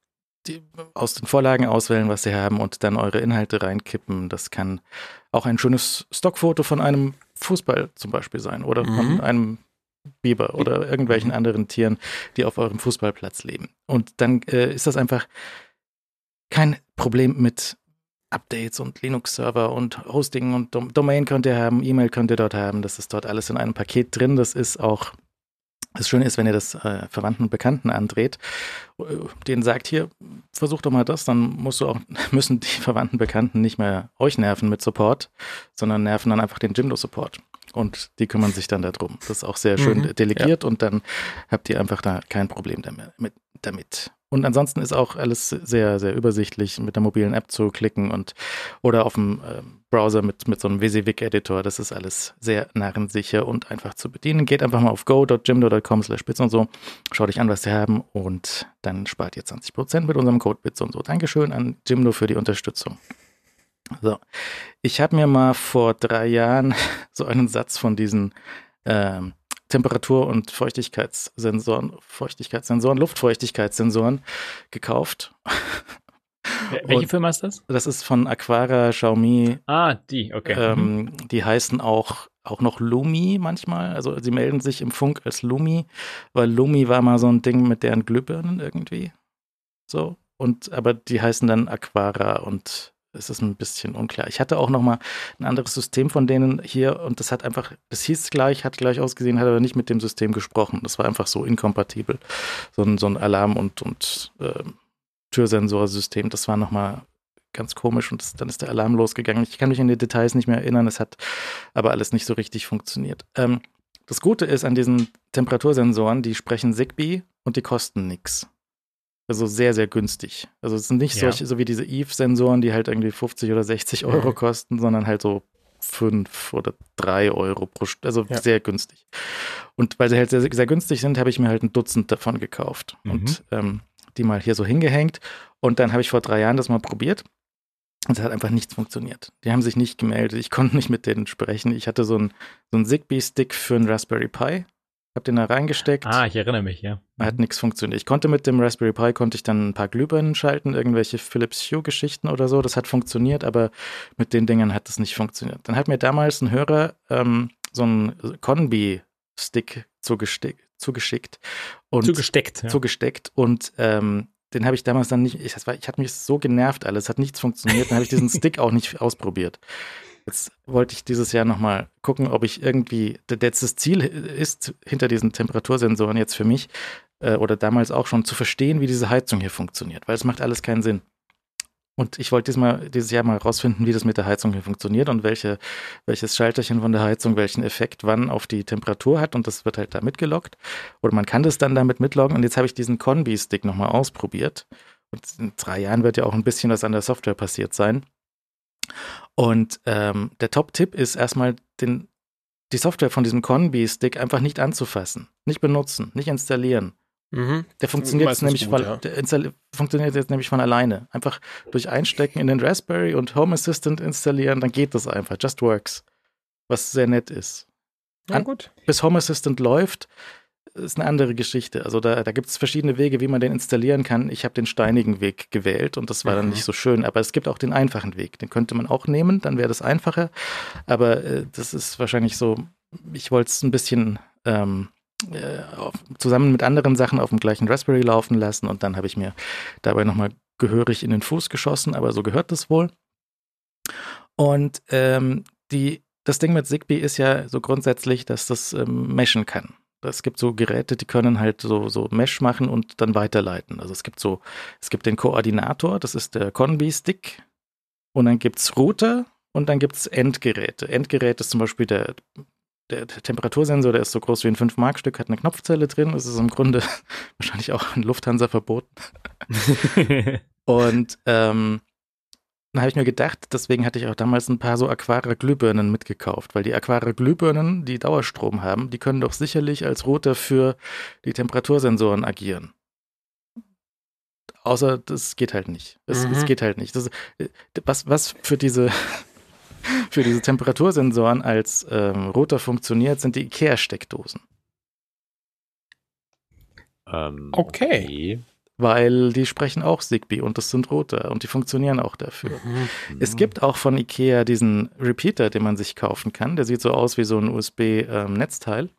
Speaker 2: die, aus den Vorlagen auswählen, was sie haben und dann eure Inhalte reinkippen. Das kann auch ein schönes Stockfoto von einem Fußball zum Beispiel sein oder mhm. von einem Biber oder irgendwelchen anderen Tieren, die auf eurem Fußballplatz leben. Und dann äh, ist das einfach kein Problem mit Updates und Linux-Server und Hosting und Dom Domain könnt ihr haben, E-Mail könnt ihr dort haben. Das ist dort alles in einem Paket drin. Das ist auch das Schöne ist, wenn ihr das äh, Verwandten und Bekannten andreht, äh, denen sagt, hier, versuch doch mal das, dann musst du auch, müssen die Verwandten Bekannten nicht mehr euch nerven mit Support, sondern nerven dann einfach den Jimdo-Support. Und die kümmern sich dann darum. Das ist auch sehr schön mhm, delegiert ja. und dann habt ihr einfach da kein Problem damit. Und ansonsten ist auch alles sehr, sehr übersichtlich mit der mobilen App zu klicken und oder auf dem äh, Browser mit, mit so einem WYSIWYG-Editor. Das ist alles sehr narrensicher und einfach zu bedienen. Geht einfach mal auf go.jimdo.com slash bits und so. Schaut euch an, was sie haben und dann spart ihr 20% mit unserem Code bits und so. Dankeschön an Jimdo für die Unterstützung. So. Ich habe mir mal vor drei Jahren so einen Satz von diesen ähm, Temperatur- und Feuchtigkeitssensoren, Feuchtigkeitssensoren, Luftfeuchtigkeitssensoren gekauft.
Speaker 4: Welche und Firma ist das?
Speaker 2: Das ist von Aquara, Xiaomi.
Speaker 4: Ah, die, okay.
Speaker 2: Ähm, mhm. Die heißen auch, auch noch Lumi manchmal. Also sie melden sich im Funk als Lumi, weil Lumi war mal so ein Ding mit deren Glühbirnen irgendwie. So. Und aber die heißen dann Aquara und es ist ein bisschen unklar. Ich hatte auch noch mal ein anderes System von denen hier und das hat einfach, das hieß gleich, hat gleich ausgesehen, hat aber nicht mit dem System gesprochen. Das war einfach so inkompatibel. So ein, so ein Alarm- und, und äh, Türsensorsystem, das war noch mal ganz komisch und das, dann ist der Alarm losgegangen. Ich kann mich an die Details nicht mehr erinnern, es hat aber alles nicht so richtig funktioniert. Ähm, das Gute ist an diesen Temperatursensoren, die sprechen Zigbee und die kosten nichts. Also sehr, sehr günstig. Also es sind nicht ja. solche, so wie diese Eve-Sensoren, die halt irgendwie 50 oder 60 Euro kosten, sondern halt so 5 oder 3 Euro pro Stunde. Also ja. sehr günstig. Und weil sie halt sehr, sehr günstig sind, habe ich mir halt ein Dutzend davon gekauft mhm. und ähm, die mal hier so hingehängt. Und dann habe ich vor drei Jahren das mal probiert. Und es hat einfach nichts funktioniert. Die haben sich nicht gemeldet. Ich konnte nicht mit denen sprechen. Ich hatte so einen so Zigbee-Stick für einen Raspberry Pi. Hab den da reingesteckt.
Speaker 4: Ah, ich erinnere mich, ja.
Speaker 2: Hat nichts funktioniert. Ich konnte mit dem Raspberry Pi konnte ich dann ein paar Glühbirnen schalten, irgendwelche Philips Hue-Geschichten oder so. Das hat funktioniert, aber mit den Dingern hat das nicht funktioniert. Dann hat mir damals ein Hörer ähm, so einen Conbi-Stick zugesteckt, zugeschickt und
Speaker 4: zugesteckt,
Speaker 2: ja. zugesteckt und ähm, den habe ich damals dann nicht, ich, war, ich hatte mich so genervt alles, hat nichts funktioniert, dann habe ich diesen Stick auch nicht ausprobiert. Jetzt wollte ich dieses Jahr nochmal gucken, ob ich irgendwie, das Ziel ist, hinter diesen Temperatursensoren jetzt für mich äh, oder damals auch schon zu verstehen, wie diese Heizung hier funktioniert, weil es macht alles keinen Sinn. Und ich wollte diesmal, dieses Jahr mal rausfinden, wie das mit der Heizung hier funktioniert und welche, welches Schalterchen von der Heizung welchen Effekt wann auf die Temperatur hat. Und das wird halt da mitgeloggt. Oder man kann das dann damit mitloggen. Und jetzt habe ich diesen Conbi-Stick nochmal ausprobiert. Und in drei Jahren wird ja auch ein bisschen was an der Software passiert sein. Und ähm, der Top-Tipp ist erstmal den, die Software von diesem Conbi-Stick einfach nicht anzufassen, nicht benutzen, nicht installieren. Mhm. Der funktioniert jetzt nämlich gut, von, ja. funktioniert jetzt nämlich von alleine. Einfach durch Einstecken in den Raspberry und Home Assistant installieren, dann geht das einfach. Just works. Was sehr nett ist.
Speaker 3: Ja, gut.
Speaker 2: Bis Home Assistant läuft, ist eine andere Geschichte. Also da, da gibt es verschiedene Wege, wie man den installieren kann. Ich habe den steinigen Weg gewählt und das war mhm. dann nicht so schön. Aber es gibt auch den einfachen Weg. Den könnte man auch nehmen, dann wäre das einfacher. Aber äh, das ist wahrscheinlich so, ich wollte es ein bisschen ähm, äh, zusammen mit anderen Sachen auf dem gleichen Raspberry laufen lassen und dann habe ich mir dabei nochmal gehörig in den Fuß geschossen, aber so gehört das wohl. Und ähm, die, das Ding mit Zigbee ist ja so grundsätzlich, dass das ähm, meshen kann. Es gibt so Geräte, die können halt so, so Mesh machen und dann weiterleiten. Also es gibt so, es gibt den Koordinator, das ist der Conbi-Stick. Und dann gibt es Router und dann gibt es Endgeräte. Endgerät ist zum Beispiel der der, der Temperatursensor, der ist so groß wie ein 5-Mark-Stück, hat eine Knopfzelle drin. Das ist im Grunde wahrscheinlich auch in Lufthansa verboten. und ähm, dann habe ich mir gedacht, deswegen hatte ich auch damals ein paar so Aquara-Glühbirnen mitgekauft, weil die Aquara-Glühbirnen, die Dauerstrom haben, die können doch sicherlich als Router für die Temperatursensoren agieren. Außer das geht halt nicht. Es, mhm. geht halt nicht. Das, äh, was, was für diese für diese Temperatursensoren als ähm, Router funktioniert, sind die IKEA-Steckdosen.
Speaker 1: Ähm, okay. okay.
Speaker 2: Weil die sprechen auch Zigbee und das sind Router und die funktionieren auch dafür. Mhm. Es gibt auch von IKEA diesen Repeater, den man sich kaufen kann. Der sieht so aus wie so ein USB-Netzteil. Ähm,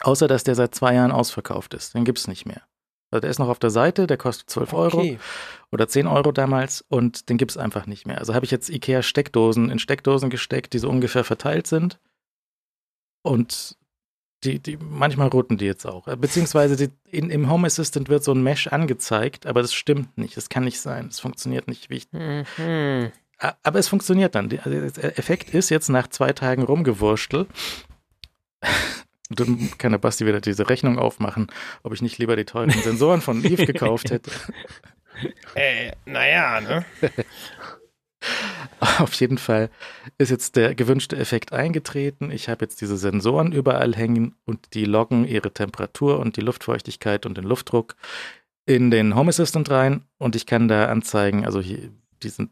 Speaker 2: Außer, dass der seit zwei Jahren ausverkauft ist. Den gibt es nicht mehr. Also der ist noch auf der Seite, der kostet 12 Euro okay. oder 10 Euro damals und den gibt es einfach nicht mehr. Also habe ich jetzt IKEA-Steckdosen in Steckdosen gesteckt, die so ungefähr verteilt sind. Und die, die, manchmal roten die jetzt auch. Beziehungsweise die, in, im Home Assistant wird so ein Mesh angezeigt, aber das stimmt nicht. Das kann nicht sein. Das funktioniert nicht, wie ich. Mhm. Aber es funktioniert dann. Also der Effekt ist jetzt nach zwei Tagen rumgewurstel. dann kann der Basti wieder diese Rechnung aufmachen, ob ich nicht lieber die teuren Sensoren von Eve gekauft hätte.
Speaker 3: Äh, naja, ne?
Speaker 2: Auf jeden Fall ist jetzt der gewünschte Effekt eingetreten. Ich habe jetzt diese Sensoren überall hängen und die loggen ihre Temperatur und die Luftfeuchtigkeit und den Luftdruck in den Home Assistant rein und ich kann da anzeigen, also hier, die sind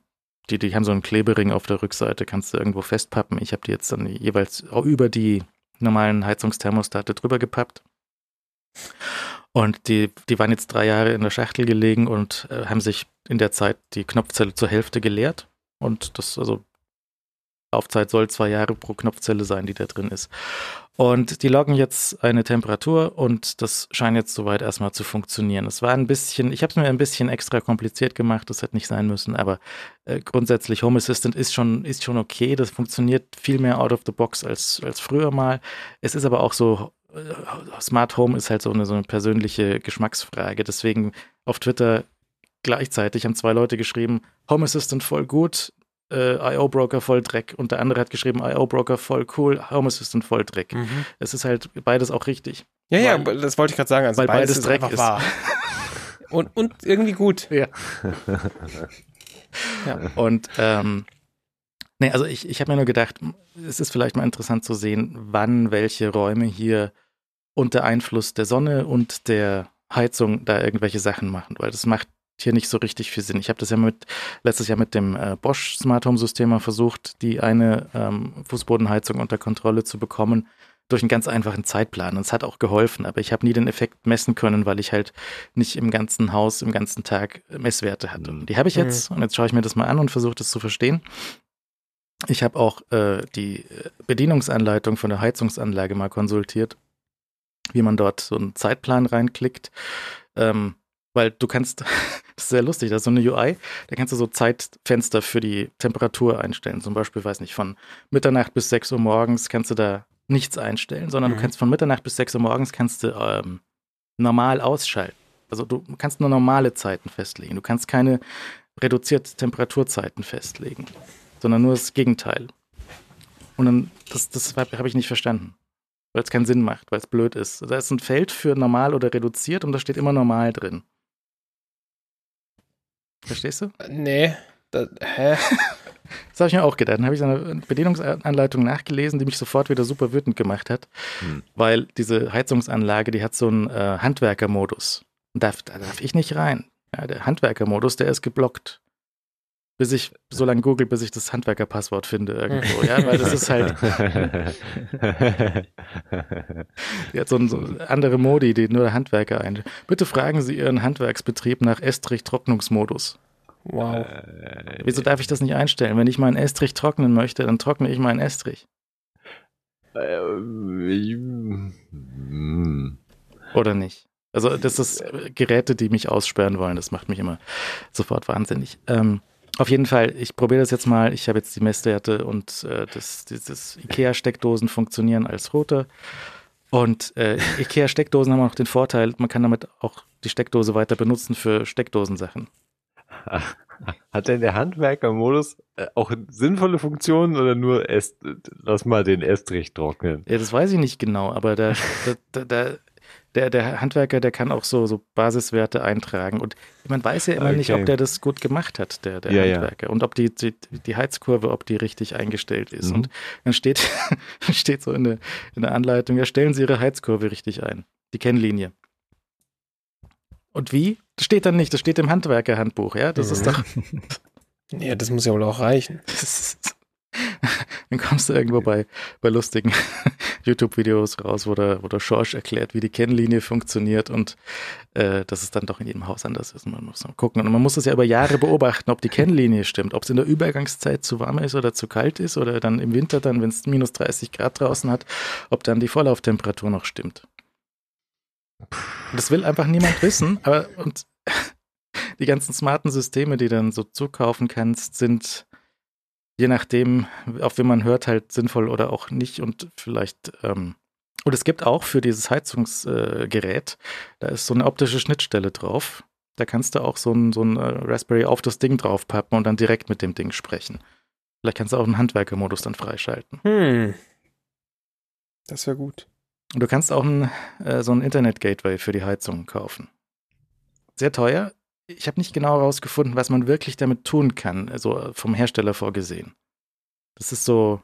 Speaker 2: die, die haben so einen Klebering auf der Rückseite, kannst du irgendwo festpappen. Ich habe die jetzt dann jeweils über die normalen Heizungsthermostate drüber gepappt. Und die, die waren jetzt drei Jahre in der Schachtel gelegen und äh, haben sich in der Zeit die Knopfzelle zur Hälfte geleert. Und das, also Laufzeit soll zwei Jahre pro Knopfzelle sein, die da drin ist. Und die loggen jetzt eine Temperatur und das scheint jetzt soweit erstmal zu funktionieren. Es war ein bisschen, ich habe es mir ein bisschen extra kompliziert gemacht, das hätte nicht sein müssen, aber äh, grundsätzlich Home Assistant ist schon, ist schon okay. Das funktioniert viel mehr out of the box als, als früher mal. Es ist aber auch so, äh, Smart Home ist halt so eine, so eine persönliche Geschmacksfrage. Deswegen auf Twitter gleichzeitig haben zwei Leute geschrieben, Home Assistant voll gut, äh, IO Broker voll Dreck und der andere hat geschrieben IO Broker voll cool, Home Assistant voll Dreck. Mhm. Es ist halt beides auch richtig.
Speaker 3: Ja, ja, das wollte ich gerade sagen.
Speaker 2: Also weil beides, beides Dreck ist. Wahr.
Speaker 3: und, und irgendwie gut.
Speaker 2: Ja. ja. Und ähm, nee, also ich, ich habe mir nur gedacht, es ist vielleicht mal interessant zu sehen, wann welche Räume hier unter Einfluss der Sonne und der Heizung da irgendwelche Sachen machen, weil das macht hier nicht so richtig viel Sinn. Ich habe das ja mit letztes Jahr mit dem äh, Bosch Smart Home System mal versucht, die eine ähm, Fußbodenheizung unter Kontrolle zu bekommen durch einen ganz einfachen Zeitplan. Und es hat auch geholfen, aber ich habe nie den Effekt messen können, weil ich halt nicht im ganzen Haus, im ganzen Tag Messwerte hatte. Und die habe ich jetzt mhm. und jetzt schaue ich mir das mal an und versuche das zu verstehen. Ich habe auch äh, die Bedienungsanleitung von der Heizungsanlage mal konsultiert, wie man dort so einen Zeitplan reinklickt. Ähm, weil du kannst, das ist sehr lustig, da ist so eine UI, da kannst du so Zeitfenster für die Temperatur einstellen. Zum Beispiel, weiß nicht, von Mitternacht bis 6 Uhr morgens kannst du da nichts einstellen, sondern mhm. du kannst von Mitternacht bis 6 Uhr morgens kannst du ähm, normal ausschalten. Also du kannst nur normale Zeiten festlegen. Du kannst keine reduzierte Temperaturzeiten festlegen, sondern nur das Gegenteil. Und dann, das, das habe ich nicht verstanden, weil es keinen Sinn macht, weil es blöd ist. Da ist ein Feld für normal oder reduziert und da steht immer normal drin. Verstehst du?
Speaker 3: Nee. Das, hä?
Speaker 2: Das habe ich mir auch gedacht. Dann habe ich eine Bedienungsanleitung nachgelesen, die mich sofort wieder super wütend gemacht hat, hm. weil diese Heizungsanlage, die hat so einen äh, Handwerkermodus. Da darf, da darf ich nicht rein. Ja, der Handwerkermodus, der ist geblockt. Bis ich so lange google, bis ich das Handwerkerpasswort finde irgendwo. ja, weil das ist halt. hat so, ein, so andere Modi, die nur der Handwerker ein. Bitte fragen Sie Ihren Handwerksbetrieb nach Estrich-Trocknungsmodus. Wow. Äh, Wieso darf ich das nicht einstellen? Wenn ich meinen Estrich trocknen möchte, dann trockne ich meinen Estrich. Äh, Oder nicht? Also, das ist Geräte, die mich aussperren wollen. Das macht mich immer sofort wahnsinnig. Ähm, auf jeden Fall, ich probiere das jetzt mal. Ich habe jetzt die Messwerte und äh, das, dieses IKEA-Steckdosen funktionieren als Router. Und äh, IKEA-Steckdosen haben auch den Vorteil, man kann damit auch die Steckdose weiter benutzen für Steckdosensachen.
Speaker 1: Hat denn der Handwerker-Modus äh, auch sinnvolle Funktionen oder nur Est, lass mal den Estrich trocknen?
Speaker 2: Ja, das weiß ich nicht genau, aber der, der, der, der, der Handwerker, der kann auch so, so Basiswerte eintragen. Und man weiß ja immer okay. nicht, ob der das gut gemacht hat, der, der ja, Handwerker. Ja. Und ob die, die, die Heizkurve, ob die richtig eingestellt ist. Mhm. Und dann steht, steht so in der, in der Anleitung, ja, stellen Sie Ihre Heizkurve richtig ein. Die Kennlinie. Und wie? Das steht dann nicht, das steht im Handwerkerhandbuch, ja? Das mhm. ist doch.
Speaker 3: Ja, das muss ja wohl auch reichen.
Speaker 2: dann kommst du irgendwo bei, bei lustigen YouTube-Videos raus, wo der, wo der Schorsch erklärt, wie die Kennlinie funktioniert und äh, dass es dann doch in jedem Haus anders ist. Und man muss mal gucken. Und man muss das ja über Jahre beobachten, ob die Kennlinie stimmt, ob es in der Übergangszeit zu warm ist oder zu kalt ist oder dann im Winter dann, wenn es minus 30 Grad draußen hat, ob dann die Vorlauftemperatur noch stimmt. Das will einfach niemand wissen, aber und die ganzen smarten Systeme, die dann so zukaufen kannst, sind je nachdem, auf wen man hört, halt sinnvoll oder auch nicht und vielleicht ähm, und es gibt auch für dieses Heizungsgerät, äh, da ist so eine optische Schnittstelle drauf. Da kannst du auch so ein, so ein äh, Raspberry auf das Ding draufpappen und dann direkt mit dem Ding sprechen. Vielleicht kannst du auch einen Handwerkermodus dann freischalten. Hm.
Speaker 3: Das wäre gut.
Speaker 2: Und du kannst auch ein, äh, so ein Internet-Gateway für die Heizung kaufen. Sehr teuer. Ich habe nicht genau herausgefunden, was man wirklich damit tun kann, also vom Hersteller vorgesehen. Das ist so,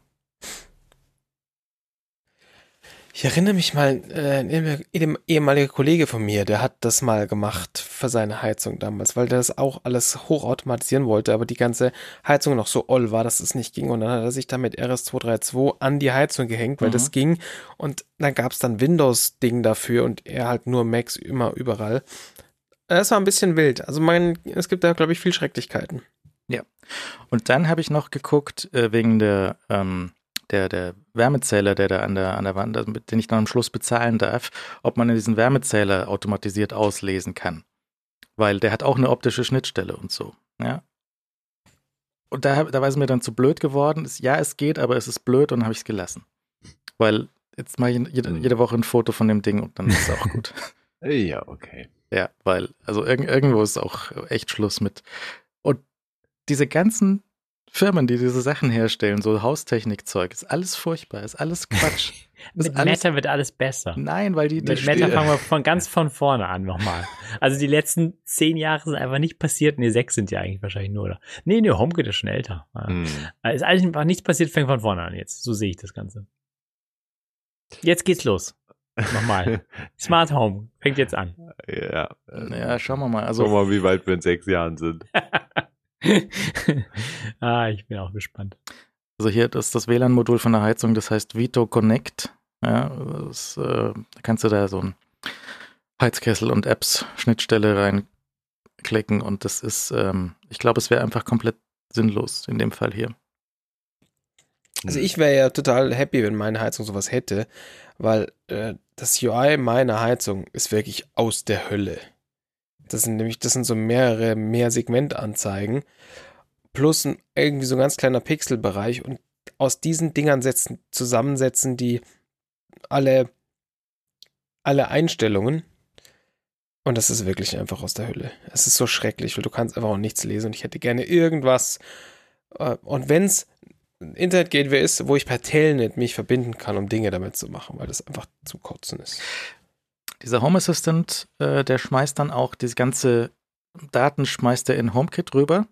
Speaker 3: ich erinnere mich mal, äh, ein ehemaliger Kollege von mir, der hat das mal gemacht für seine Heizung damals, weil der das auch alles hochautomatisieren wollte, aber die ganze Heizung noch so oll war, dass es nicht ging. Und dann hat er sich da mit RS232 an die Heizung gehängt, weil mhm. das ging. Und dann gab es dann Windows-Ding dafür und er halt nur Macs immer überall. Das war ein bisschen wild. Also man, es gibt da, glaube ich, viel Schrecklichkeiten.
Speaker 2: Ja. Und dann habe ich noch geguckt, äh, wegen der ähm der, der Wärmezähler, der da an der, an der Wand, den ich dann am Schluss bezahlen darf, ob man in diesen Wärmezähler automatisiert auslesen kann. Weil der hat auch eine optische Schnittstelle und so. Ja. Und da, da war es mir dann zu blöd geworden. Ja, es geht, aber es ist blöd und habe ich es gelassen. Weil jetzt mache ich jede, hm. jede, Woche ein Foto von dem Ding und dann ist es auch gut.
Speaker 1: ja, okay.
Speaker 2: Ja, weil, also irg irgendwo ist auch echt Schluss mit. Und diese ganzen Firmen, die diese Sachen herstellen, so Haustechnikzeug, ist alles furchtbar, ist alles Quatsch.
Speaker 4: Mit alles, Meta wird alles besser.
Speaker 2: Nein, weil die, die
Speaker 4: Mit Meta fangen wir von ganz von vorne an nochmal. Also die letzten zehn Jahre sind einfach nicht passiert. Nee, sechs sind ja eigentlich wahrscheinlich nur, oder? Nee, nee, HomeKit ist schon älter. Hm. Ist eigentlich einfach nichts passiert, fängt von vorne an jetzt. So sehe ich das Ganze. Jetzt geht's los. Nochmal. Smart Home fängt jetzt an.
Speaker 1: Ja.
Speaker 2: Ja, schauen wir mal. Also,
Speaker 1: Schauen wir mal, wie weit wir in sechs Jahren sind.
Speaker 4: ah, ich bin auch gespannt.
Speaker 2: also hier das ist das WLAN-Modul von der Heizung, das heißt Vito Connect. Ja, das, äh, da kannst du da so ein Heizkessel und Apps-Schnittstelle reinklicken und das ist, ähm, ich glaube, es wäre einfach komplett sinnlos in dem Fall hier.
Speaker 3: Also ich wäre ja total happy, wenn meine Heizung sowas hätte, weil äh, das UI meiner Heizung ist wirklich aus der Hölle. Das sind nämlich, das sind so mehrere Mehr-Segment-Anzeigen plus ein, irgendwie so ein ganz kleiner Pixelbereich und aus diesen Dingern setzen, zusammensetzen die alle, alle Einstellungen. Und das ist wirklich einfach aus der Hölle. Es ist so schrecklich, weil du kannst einfach auch nichts lesen und ich hätte gerne irgendwas. äh, Und wenn es Internet-Gateway ist, wo ich per Telnet mich verbinden kann, um Dinge damit zu machen, weil das einfach zu kotzen ist.
Speaker 2: Dieser Home Assistant, äh, der schmeißt dann auch diese ganze Daten schmeißt er in HomeKit rüber.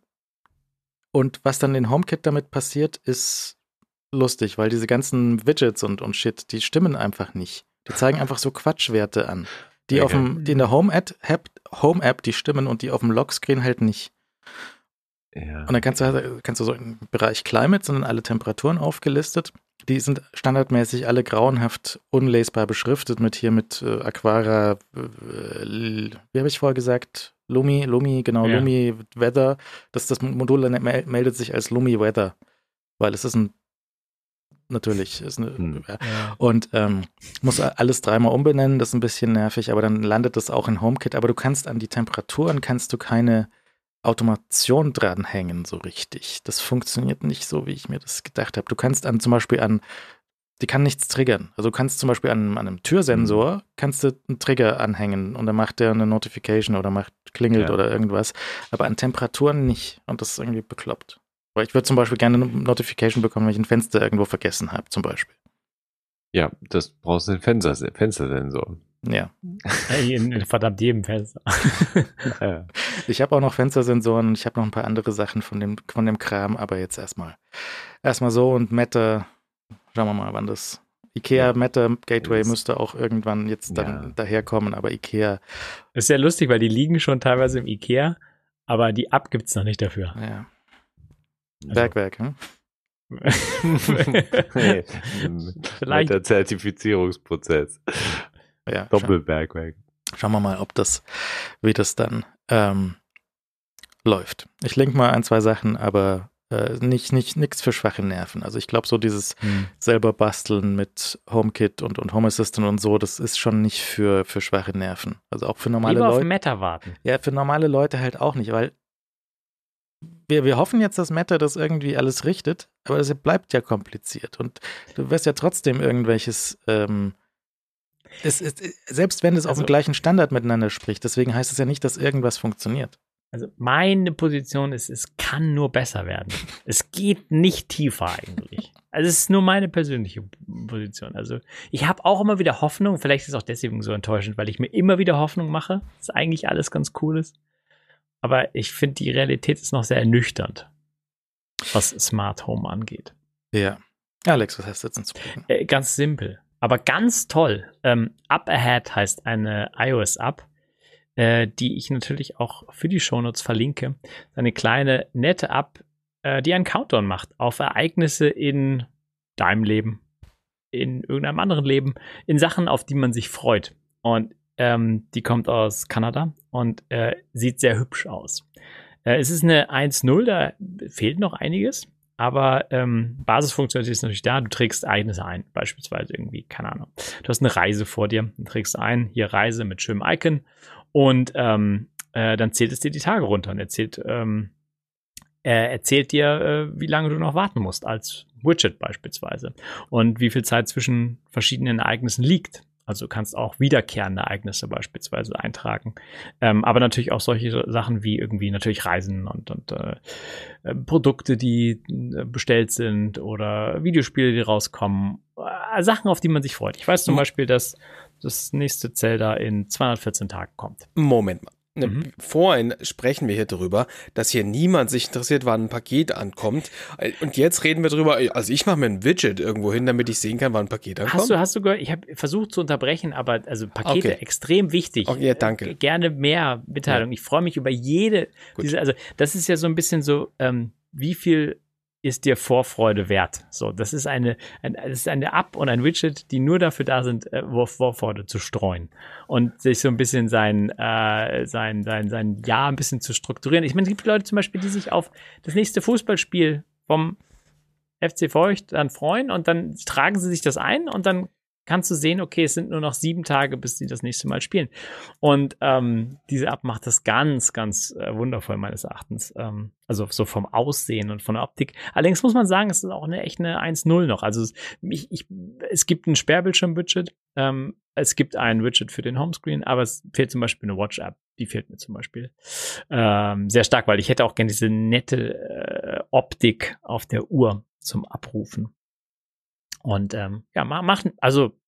Speaker 2: Und was dann in HomeKit damit passiert, ist lustig, weil diese ganzen Widgets und, und Shit, die stimmen einfach nicht. Die zeigen einfach so Quatschwerte an. Die, auf dem, die in der Home-App, Home App, die stimmen und die auf dem Lockscreen halt nicht.
Speaker 1: Ja.
Speaker 2: Und dann kannst du, kannst du so im Bereich Climate sind dann alle Temperaturen aufgelistet. Die sind standardmäßig alle grauenhaft unlesbar beschriftet mit hier mit äh, Aquara, äh, L- wie habe ich vorher gesagt? Lumi, Lumi, genau,
Speaker 4: Ja.
Speaker 2: Lumi Weather. Das, das Modul meldet sich als Lumi Weather, weil es ist ein, natürlich, ist eine,
Speaker 1: Hm.
Speaker 2: ja. Und ähm, muss alles dreimal umbenennen, das ist ein bisschen nervig, aber dann landet das auch in HomeKit. Aber du kannst an die Temperaturen kannst du keine Automation dranhängen so richtig. Das funktioniert nicht so, wie ich mir das gedacht habe. Du kannst an zum Beispiel an, die kann nichts triggern. Also du kannst zum Beispiel an, an einem Türsensor kannst du einen Trigger anhängen und dann macht der eine Notification oder macht klingelt
Speaker 1: Ja.
Speaker 2: oder irgendwas. Aber an Temperaturen nicht. Und das ist irgendwie bekloppt. Weil ich würde zum Beispiel gerne eine Notification bekommen, wenn ich ein Fenster irgendwo vergessen habe, zum Beispiel.
Speaker 1: ja, das brauchst du den Fenster, Fenstersensor.
Speaker 2: Ja.
Speaker 4: In, in verdammt jedem Fenster.
Speaker 1: Ja.
Speaker 2: Ich habe auch noch Fenstersensoren und ich habe noch ein paar andere Sachen von dem, von dem Kram, aber jetzt erstmal erstmal so und Meta, schauen wir mal, wann das IKEA
Speaker 1: Ja.
Speaker 2: Meta Gateway müsste auch irgendwann jetzt dann
Speaker 1: Ja.
Speaker 2: daherkommen, aber IKEA,
Speaker 4: ist sehr lustig, weil die liegen schon teilweise im Ikea, aber die App gibt's noch nicht dafür.
Speaker 2: ja,
Speaker 4: Also-
Speaker 2: Bergwerk, hm?
Speaker 1: Hey,
Speaker 4: Vielleicht.
Speaker 1: Mit der Zertifizierungsprozess.
Speaker 2: Ja, scha
Speaker 1: Doppelbergwerk.
Speaker 2: schauen wir mal, ob das, wie das dann ähm, läuft. Ich link mal ein, zwei Sachen, aber äh, nicht, nicht, nichts für schwache Nerven. Also ich glaube, so dieses
Speaker 4: Hm.
Speaker 2: selber basteln mit HomeKit und, und Home Assistant und so, das ist schon nicht für, für schwache Nerven. Also auch für normale
Speaker 4: Lieber auf
Speaker 2: Leute.
Speaker 4: Meta warten.
Speaker 2: Ja, für normale Leute halt auch nicht, weil wir, wir hoffen jetzt, dass Meta das irgendwie alles richtet, aber das bleibt ja kompliziert und du wirst ja trotzdem irgendwelches, ähm, es, es, selbst wenn es auf
Speaker 4: Also-
Speaker 2: dem gleichen Standard miteinander spricht, deswegen heißt es ja nicht, dass irgendwas funktioniert.
Speaker 4: Also meine Position ist, es kann nur besser werden. Es geht nicht tiefer eigentlich. Also es ist nur meine persönliche Position. Also ich habe auch immer wieder Hoffnung, vielleicht ist es auch deswegen so enttäuschend, weil ich mir immer wieder Hoffnung mache, dass eigentlich alles ganz cool ist. Aber ich finde, die Realität ist noch sehr ernüchternd, was Smart Home angeht.
Speaker 2: Ja. Alex, was hast du jetzt hinzufügen?
Speaker 4: Äh, ganz simpel, aber ganz toll. Ähm, Up Ahead heißt eine iOS-App, äh, die ich natürlich auch für die Shownotes verlinke. Eine kleine, nette App, äh, die einen Countdown macht auf Ereignisse in deinem Leben, in irgendeinem anderen Leben, in Sachen, auf die man sich freut. Und ähm, die kommt aus Kanada und äh, sieht sehr hübsch aus. Äh, es ist eine 1.0, da fehlt noch einiges. Aber ähm, Basisfunktionalität ist natürlich da. Du trägst Ereignisse ein, beispielsweise irgendwie, keine Ahnung. Du hast eine Reise vor dir, dann trägst du ein, hier Reise mit schönem Icon und ähm, äh, dann zählt es dir die Tage runter und erzählt, ähm, er erzählt dir, äh, wie lange du noch warten musst, als Widget beispielsweise. Und wie viel Zeit zwischen verschiedenen Ereignissen liegt. Also du kannst auch wiederkehrende Ereignisse beispielsweise eintragen. Ähm, aber natürlich auch solche Sachen wie irgendwie natürlich Reisen und, und äh, äh, Produkte, die äh, bestellt sind oder Videospiele, die rauskommen. Äh, Sachen, auf die man sich freut. Ich weiß zum
Speaker 3: Mhm.
Speaker 4: Beispiel, dass das nächste Zelda in 214 Tagen kommt.
Speaker 3: Moment mal. Ne, mhm. Vorhin sprechen wir hier drüber, dass hier niemand sich interessiert, wann ein Paket ankommt. Und jetzt reden wir drüber, also ich mache mir ein Widget irgendwo hin, damit ich sehen kann, wann ein Paket ankommt.
Speaker 4: Hast du, hast du gehört, ich habe versucht zu unterbrechen, aber also Pakete okay. extrem wichtig.
Speaker 3: Okay, ja, danke.
Speaker 4: Gerne mehr Mitteilung. Ja. Ich freue mich über jede, diese, also das ist ja so ein bisschen so, ähm, wie viel ist dir Vorfreude wert. So, das ist eine, ein, das ist eine App und ein Widget, die nur dafür da sind, äh, Vorfreude zu streuen und sich so ein bisschen sein, äh, sein, sein, sein Jahr ein bisschen zu strukturieren. Ich meine, es gibt Leute zum Beispiel, die sich auf das nächste Fußballspiel vom FC Feucht dann freuen und dann tragen sie sich das ein und dann kannst du sehen, okay, es sind nur noch sieben Tage, bis sie das nächste Mal spielen. Und ähm, diese App macht das ganz, ganz äh, wundervoll meines Erachtens. Ähm, also so vom Aussehen und von der Optik. Allerdings muss man sagen, es ist auch eine echt eine 1.0 noch. Also es, ich, ich, es gibt ein Sperrbildschirm-Widget, ähm, es gibt ein Widget für den Homescreen, aber es fehlt zum Beispiel eine Watch-App. Die fehlt mir zum Beispiel ähm, sehr stark, weil ich hätte auch gerne diese nette äh, Optik auf der Uhr zum Abrufen. Und ähm, ja, machen, also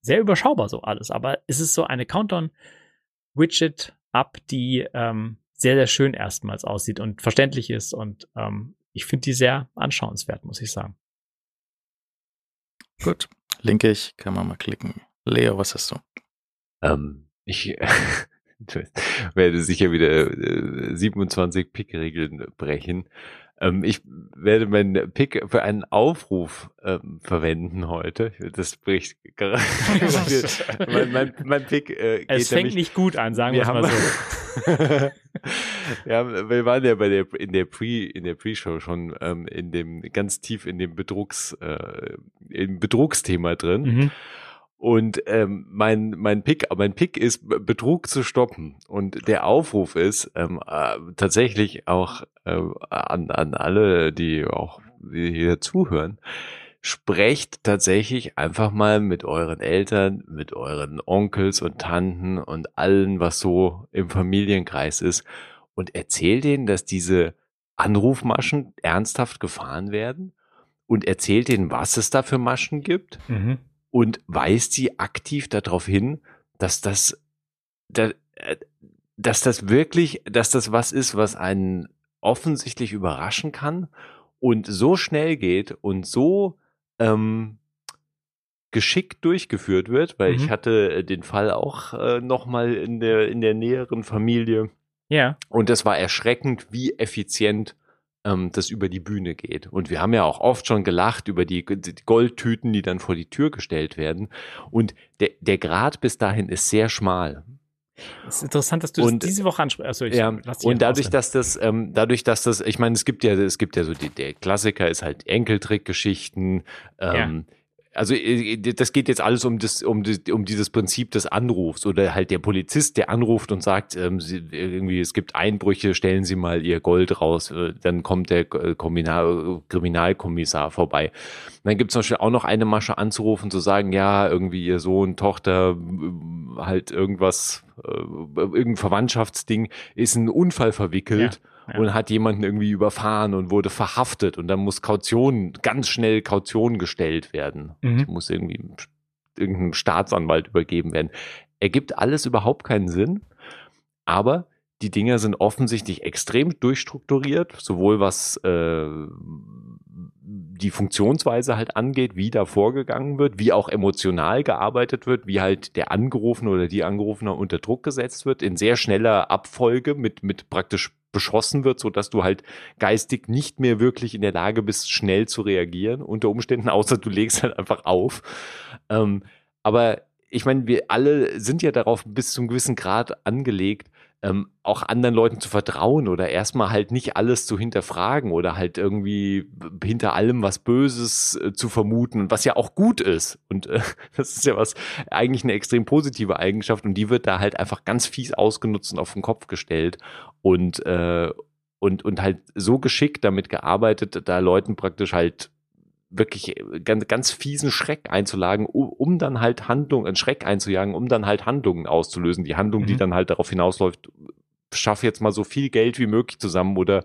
Speaker 4: sehr überschaubar so alles, aber es ist so eine Countdown-Widget-App, die ähm, sehr, sehr schön erstmals aussieht und verständlich ist und ähm, ich finde die sehr anschauenswert, muss ich sagen.
Speaker 2: Gut, linke ich, kann man mal klicken. Leo, was hast du?
Speaker 1: Ähm, ich werde sicher wieder äh, 27 Pick-Regeln brechen. Ähm, ich werde meinen Pick für einen Aufruf ähm, verwenden heute. Das bricht gerade. mein, mein, mein Pick äh,
Speaker 4: Es fängt nämlich, nicht gut an, sagen wir mal so.
Speaker 1: ja, wir waren ja bei der in der Pre in der Pre-Show schon ähm, in dem ganz tief in dem Bedrucks äh, im Betrugsthema drin. Mhm. Und ähm, mein mein Pick, mein Pick ist Betrug zu stoppen. Und der Aufruf ist ähm, äh, tatsächlich auch äh, an an alle, die auch die hier zuhören. Sprecht tatsächlich einfach mal mit euren Eltern, mit euren Onkels und Tanten und allen, was so im Familienkreis ist, und erzählt denen, dass diese Anrufmaschen ernsthaft gefahren werden und erzählt denen, was es da für Maschen gibt. Mhm und weist sie aktiv darauf hin, dass das, äh, dass das wirklich, dass das was ist, was einen offensichtlich überraschen kann und so schnell geht und so ähm, geschickt durchgeführt wird, weil mhm. ich hatte äh, den Fall auch äh, noch mal in der in der näheren Familie.
Speaker 4: Ja.
Speaker 1: Und das war erschreckend, wie effizient ähm, das über die Bühne geht. Und wir haben ja auch oft schon gelacht über die, die Goldtüten, die dann vor die Tür gestellt werden. Und der, der Grad bis dahin ist sehr schmal.
Speaker 4: Es ist interessant, dass du und, das diese Woche ansprichst. Also
Speaker 1: ja, und dadurch, dass das, ähm, dadurch, dass das, ich meine, es gibt ja, es gibt ja so die, der Klassiker ist halt Enkeltrickgeschichten, ähm, ja also äh, das geht jetzt alles um das, um, das, um dieses Prinzip des Anrufs oder halt der Polizist, der anruft und sagt, ähm, sie, irgendwie es gibt Einbrüche, stellen Sie mal Ihr Gold raus, äh, dann kommt der äh, Kriminal, Kriminalkommissar vorbei. dann gibt es auch noch eine Masche anzurufen, zu sagen, ja, irgendwie Ihr Sohn, Tochter, halt irgendwas, äh, irgendein Verwandtschaftsding ist ein Unfall verwickelt. Ja und hat jemanden irgendwie überfahren und wurde verhaftet und dann muss Kaution, ganz schnell Kaution gestellt werden. Mhm. Muss irgendwie irgendeinem Staatsanwalt übergeben werden. Ergibt alles überhaupt keinen Sinn, aber die Dinger sind offensichtlich extrem durchstrukturiert, sowohl was äh, die Funktionsweise halt angeht, wie da vorgegangen wird, wie auch emotional gearbeitet wird, wie halt der Angerufene oder die Angerufene unter Druck gesetzt wird, in sehr schneller Abfolge mit, mit praktisch beschossen wird, so dass du halt geistig nicht mehr wirklich in der Lage bist, schnell zu reagieren, unter Umständen, außer du legst halt einfach auf. Ähm, aber ich meine, wir alle sind ja darauf bis zum gewissen Grad angelegt, ähm, auch anderen Leuten zu vertrauen oder erstmal halt nicht alles zu hinterfragen oder halt irgendwie hinter allem was Böses äh, zu vermuten, was ja auch gut ist. Und äh, das ist ja was, eigentlich eine extrem positive Eigenschaft und die wird da halt einfach ganz fies ausgenutzt und auf den Kopf gestellt und, äh, und, und halt so geschickt damit gearbeitet, da Leuten praktisch halt wirklich äh, ganz, ganz fiesen Schreck einzulagen, um, um dann halt Handlungen, Schreck einzujagen, um dann halt Handlungen auszulösen. Die Handlung, mhm. die dann halt darauf hinausläuft, schaff jetzt mal so viel Geld wie möglich zusammen oder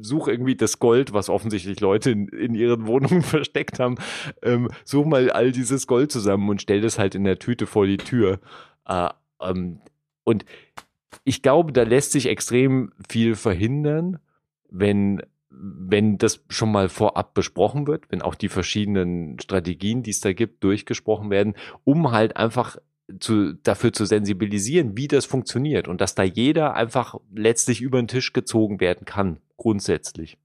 Speaker 1: such irgendwie das Gold, was offensichtlich Leute in, in ihren Wohnungen versteckt haben, ähm, such mal all dieses Gold zusammen und stell das halt in der Tüte vor die Tür. Äh, ähm, und ich glaube, da lässt sich extrem viel verhindern, wenn wenn das schon mal vorab besprochen wird, wenn auch die verschiedenen Strategien, die es da gibt, durchgesprochen werden, um halt einfach zu, dafür zu sensibilisieren, wie das funktioniert und dass da jeder einfach letztlich über den Tisch gezogen werden kann, grundsätzlich.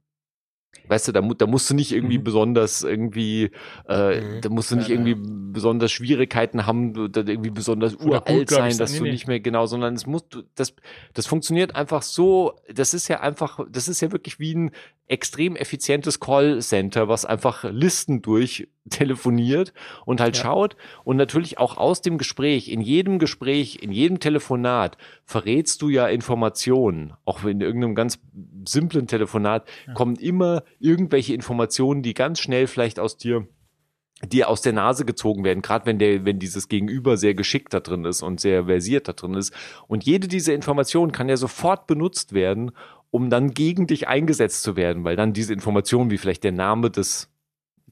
Speaker 1: Weißt du, da, da musst du nicht irgendwie mhm. besonders irgendwie, äh, mhm. da musst du nicht ja, irgendwie ja. besonders Schwierigkeiten haben, da irgendwie besonders Oder uralt sein, dass du nicht mehr genau, sondern es muss, das, das funktioniert einfach so, das ist ja einfach, das ist ja wirklich wie ein extrem effizientes Callcenter, was einfach Listen durch telefoniert und halt ja. schaut und natürlich auch aus dem Gespräch, in jedem Gespräch, in jedem Telefonat verrätst du ja Informationen. Auch in irgendeinem ganz simplen Telefonat ja. kommen immer irgendwelche Informationen, die ganz schnell vielleicht aus dir die aus der Nase gezogen werden, gerade wenn der, wenn dieses Gegenüber sehr geschickt da drin ist und sehr versiert da drin ist. Und jede dieser Informationen kann ja sofort benutzt werden, um dann gegen dich eingesetzt zu werden, weil dann diese Informationen wie vielleicht der Name des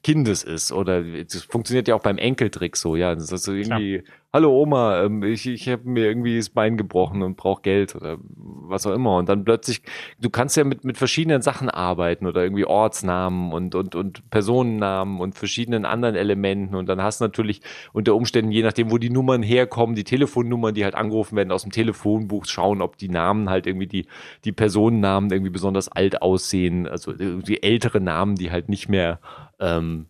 Speaker 1: Kindes ist. Oder das funktioniert ja auch beim Enkeltrick so, ja. Das ist so irgendwie, Klar hallo Oma, ähm, ich, ich habe mir irgendwie das Bein gebrochen und brauche Geld oder was auch immer. Und dann plötzlich, du kannst ja mit, mit verschiedenen Sachen arbeiten oder irgendwie Ortsnamen und, und, und Personennamen und verschiedenen anderen Elementen. Und dann hast du natürlich unter Umständen, je nachdem, wo die Nummern herkommen, die Telefonnummern, die halt angerufen werden, aus dem Telefonbuch schauen, ob die Namen halt irgendwie die, die Personennamen irgendwie besonders alt aussehen. Also die ältere Namen, die halt nicht mehr ähm,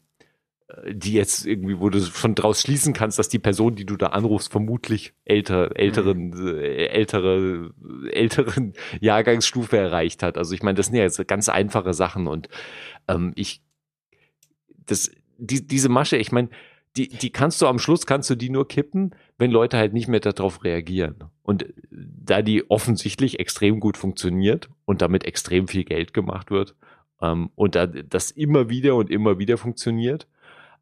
Speaker 1: die jetzt irgendwie, wo du schon draus schließen kannst, dass die Person, die du da anrufst, vermutlich älter, älteren, mhm. äh, ältere, älteren Jahrgangsstufe erreicht hat. Also ich meine, das sind ja jetzt ganz einfache Sachen und ähm, ich, das, die, diese Masche, ich meine, die, die kannst du am Schluss, kannst du die nur kippen, wenn Leute halt nicht mehr darauf reagieren. Und da die offensichtlich extrem gut funktioniert und damit extrem viel Geld gemacht wird, ähm, und da das immer wieder und immer wieder funktioniert,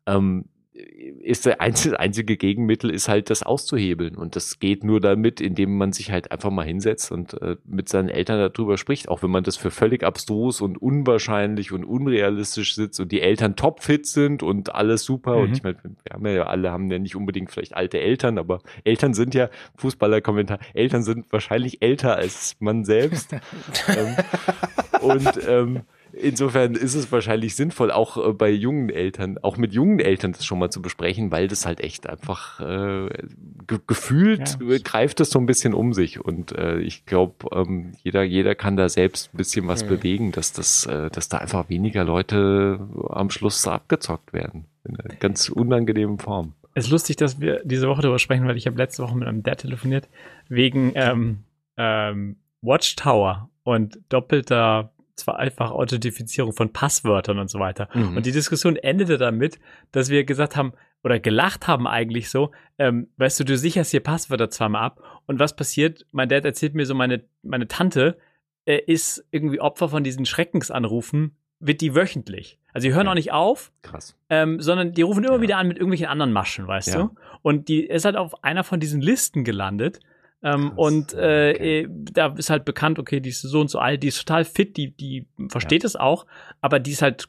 Speaker 1: ähm, ist der einzige, einzige Gegenmittel ist halt das auszuhebeln. Und das geht nur damit, indem man sich halt einfach mal hinsetzt und äh, mit seinen Eltern darüber spricht, auch wenn man das für völlig abstrus und unwahrscheinlich und unrealistisch sitzt und die Eltern topfit sind und alles super. Mhm. Und ich meine, wir haben ja alle haben ja nicht unbedingt vielleicht alte Eltern, aber Eltern sind ja, Fußballer-Kommentar, Eltern sind wahrscheinlich älter als man selbst. ähm, und ähm, Insofern ist es wahrscheinlich sinnvoll, auch äh, bei jungen Eltern, auch mit jungen Eltern das schon mal zu besprechen, weil das halt echt einfach äh, ge gefühlt ja. greift es so ein bisschen um sich. Und äh, ich glaube, ähm, jeder, jeder kann da selbst ein bisschen was mhm. bewegen, dass das, äh, dass da einfach weniger Leute am Schluss abgezockt werden. In einer ganz unangenehmen Form.
Speaker 4: Es ist lustig, dass wir diese Woche darüber sprechen, weil ich habe letzte Woche mit einem Dad telefoniert wegen ähm, ähm, Watchtower und doppelter einfach Authentifizierung von Passwörtern und so weiter. Mhm. Und die Diskussion endete damit, dass wir gesagt haben, oder gelacht haben eigentlich so, ähm, weißt du, du sicherst hier Passwörter zweimal ab und was passiert? Mein Dad erzählt mir so, meine, meine Tante äh, ist irgendwie Opfer von diesen Schreckensanrufen, wird die wöchentlich. Also die hören ja. auch nicht auf,
Speaker 1: Krass.
Speaker 4: Ähm, sondern die rufen immer ja. wieder an mit irgendwelchen anderen Maschen, weißt ja. du? Und die ist halt auf einer von diesen Listen gelandet ähm, und äh, okay. Äh, da ist halt bekannt, okay, die ist so und so alt, die ist total fit, die, die versteht ja. es auch, aber die ist halt,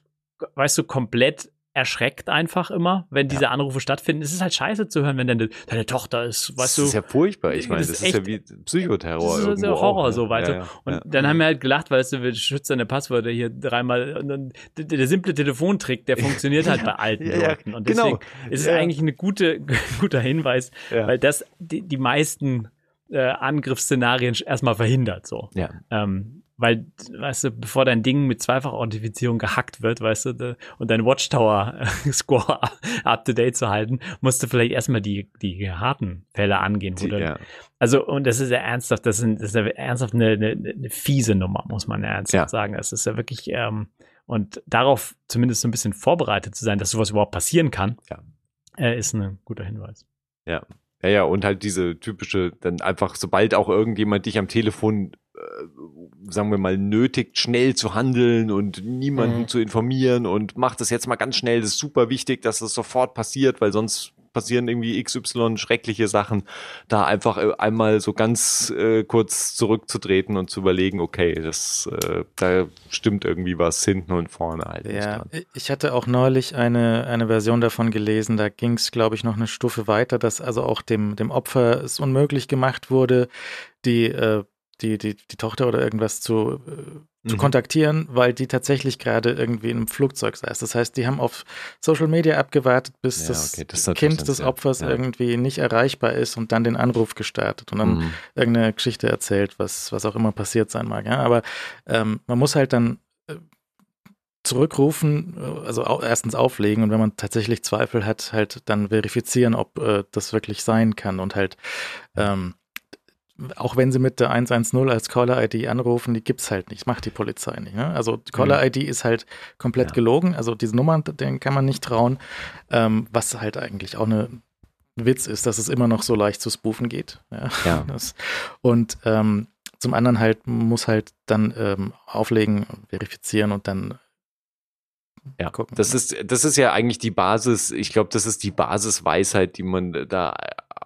Speaker 4: weißt du, komplett erschreckt einfach immer, wenn diese ja. Anrufe stattfinden. Es ist halt scheiße zu hören, wenn deine, deine Tochter ist, weißt du.
Speaker 1: Das ist ja furchtbar. Ich meine, das, das ist, ja wie Psychoterror. Das ist ja
Speaker 4: Horror, auch, so weiter. Ja, ja, und dann haben wir halt gelacht, weißt du, wir schützen deine Passwörter hier dreimal. Und dann, der, der, simple Telefontrick, der funktioniert halt bei alten Leuten. Und deswegen genau. ist es eigentlich ein gute, guter Hinweis, weil das die, die meisten äh, Angriffsszenarien erstmal verhindert. So.
Speaker 1: Ja.
Speaker 4: Ähm, weil, weißt du, bevor dein Ding mit Zweifach-Authentifizierung gehackt wird, weißt du, de, und dein Watchtower-Score up to date zu halten, musst du vielleicht erstmal die, die harten Fälle angehen. Die, ja. Also, und das ist ja ernsthaft, das, sind, das ist ja ernsthaft eine, eine, eine fiese Nummer, muss man ernsthaft ja. sagen. Es ist ja wirklich, ähm, und darauf zumindest so ein bisschen vorbereitet zu sein, dass sowas überhaupt passieren kann,
Speaker 1: ja.
Speaker 4: äh, ist ein guter Hinweis.
Speaker 1: Ja, ja, ja, und halt diese typische, dann einfach, sobald auch irgendjemand dich am Telefon, äh, sagen wir mal, nötigt, schnell zu handeln und niemanden mhm. zu informieren und macht das jetzt mal ganz schnell, das ist super wichtig, dass das sofort passiert, weil sonst passieren irgendwie XY schreckliche Sachen, da einfach äh, einmal so ganz äh, kurz zurückzutreten und zu überlegen, okay, das, äh, da stimmt irgendwie was hinten und vorne halt.
Speaker 2: Ja, ich hatte auch neulich eine, eine Version davon gelesen, da ging es, glaube ich, noch eine Stufe weiter, dass also auch dem, dem Opfer es unmöglich gemacht wurde, die, äh, die, die, die Tochter oder irgendwas zu, äh, zu mhm. kontaktieren, weil die tatsächlich gerade irgendwie in einem Flugzeug saß. Das heißt, die haben auf Social Media abgewartet, bis ja, das, okay, das Kind des Opfers ja. irgendwie nicht erreichbar ist und dann den Anruf gestartet und dann mhm. irgendeine Geschichte erzählt, was, was auch immer passiert sein mag. Ja? Aber ähm, man muss halt dann äh, zurückrufen, äh, also erstens auflegen und wenn man tatsächlich Zweifel hat, halt dann verifizieren, ob äh, das wirklich sein kann und halt ähm, auch wenn sie mit der 110 als Caller-ID anrufen, die gibt's halt nicht, macht die Polizei nicht. Ne? Also die Caller-ID mhm. ist halt komplett ja. gelogen, also diese Nummern, denen kann man nicht trauen, ähm, was halt eigentlich auch eine Witz ist, dass es immer noch so leicht zu spoofen geht. Ja. ja. Das, und ähm, zum anderen halt muss halt dann ähm, auflegen, verifizieren und dann
Speaker 1: ja, gucken. Das ist, das ist ja eigentlich die Basis, ich glaube, das ist die Basisweisheit, die man da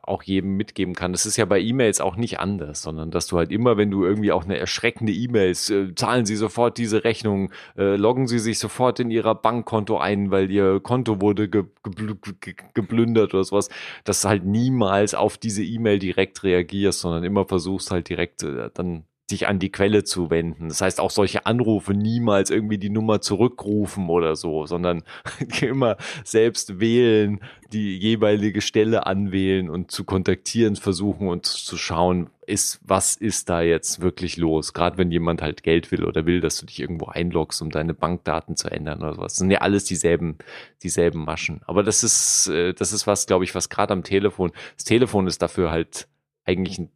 Speaker 1: auch jedem mitgeben kann. Das ist ja bei E-Mails auch nicht anders, sondern dass du halt immer, wenn du irgendwie auch eine erschreckende E-Mail, äh, zahlen Sie sofort diese Rechnung, äh, loggen Sie sich sofort in Ihrer Bankkonto ein, weil Ihr Konto wurde ge ge ge geplündert oder sowas, dass du halt niemals auf diese E-Mail direkt reagierst, sondern immer versuchst halt direkt äh, dann dich an die Quelle zu wenden. Das heißt auch solche Anrufe niemals irgendwie die Nummer zurückrufen oder so, sondern immer selbst wählen, die jeweilige Stelle anwählen und zu kontaktieren versuchen und zu schauen, ist, was ist da jetzt wirklich los? Gerade wenn jemand halt Geld will oder will, dass du dich irgendwo einloggst, um deine Bankdaten zu ändern oder sowas. Das sind ja alles dieselben, dieselben Maschen. Aber das ist, äh, das ist was, glaube ich, was gerade am Telefon, das Telefon ist dafür halt eigentlich ein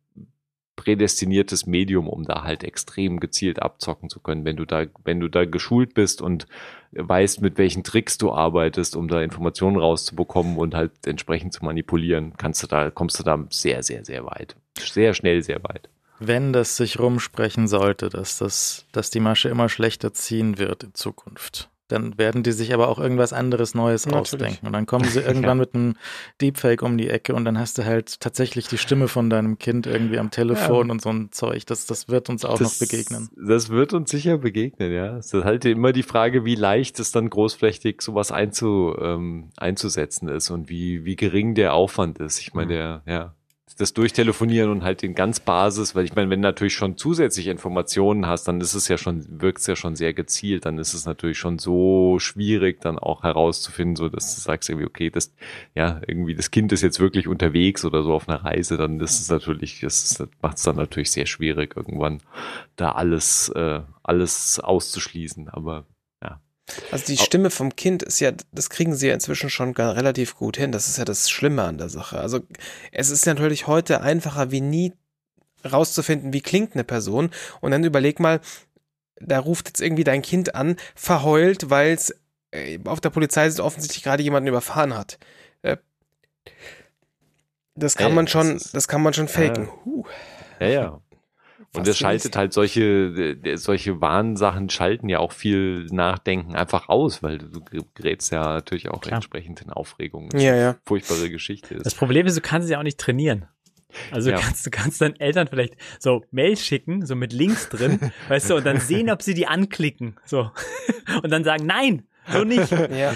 Speaker 1: prädestiniertes Medium, um da halt extrem gezielt abzocken zu können. Wenn du da, wenn du da geschult bist und weißt, mit welchen Tricks du arbeitest, um da Informationen rauszubekommen und halt entsprechend zu manipulieren, kannst du da, kommst du da sehr, sehr, sehr weit. Sehr schnell, sehr weit.
Speaker 2: Wenn das sich rumsprechen sollte, dass das, dass die Masche immer schlechter ziehen wird in Zukunft, dann werden die sich aber auch irgendwas anderes Neues Natürlich. ausdenken. Und dann kommen sie irgendwann ja. mit einem Deepfake um die Ecke und dann hast du halt tatsächlich die Stimme von deinem Kind irgendwie am Telefon ja. und so ein Zeug. Das, das wird uns auch das, noch begegnen.
Speaker 1: Das wird uns sicher begegnen, ja. Es ist halt immer die Frage, wie leicht es dann großflächig sowas einzu, ähm, einzusetzen ist und wie, wie gering der Aufwand ist. Ich meine, mhm. der, ja, das Durchtelefonieren und halt den ganz Basis, weil ich meine, wenn du natürlich schon zusätzliche Informationen hast, dann ist es ja schon, wirkt es ja schon sehr gezielt, dann ist es natürlich schon so schwierig, dann auch herauszufinden, so dass du sagst irgendwie, okay, das, ja, irgendwie das Kind ist jetzt wirklich unterwegs oder so auf einer Reise, dann ist es natürlich, das, das macht es dann natürlich sehr schwierig, irgendwann da alles, äh, alles auszuschließen. Aber
Speaker 3: also die Stimme vom Kind ist ja, das kriegen sie ja inzwischen schon relativ gut hin. Das ist ja das Schlimme an der Sache. Also es ist natürlich heute einfacher wie nie rauszufinden, wie klingt eine Person. Und dann überleg mal, da ruft jetzt irgendwie dein Kind an, verheult, weil es äh, auf der Polizei offensichtlich gerade jemanden überfahren hat. Äh, das kann man schon, das kann man schon faken.
Speaker 1: Ja, ja. Und es schaltet halt solche, äh, solche Warnsachen schalten ja auch viel Nachdenken einfach aus, weil du gerätst ja natürlich auch Klar. entsprechend in Aufregung.
Speaker 3: Ja, ja.
Speaker 1: Furchtbare Geschichte
Speaker 4: ist. Das Problem ist, du kannst es ja auch nicht trainieren. Also ja. kannst, du kannst deinen Eltern vielleicht so Mails schicken, so mit Links drin, weißt du, und dann sehen, ob sie die anklicken, so. Und dann sagen, nein, so nicht. ja.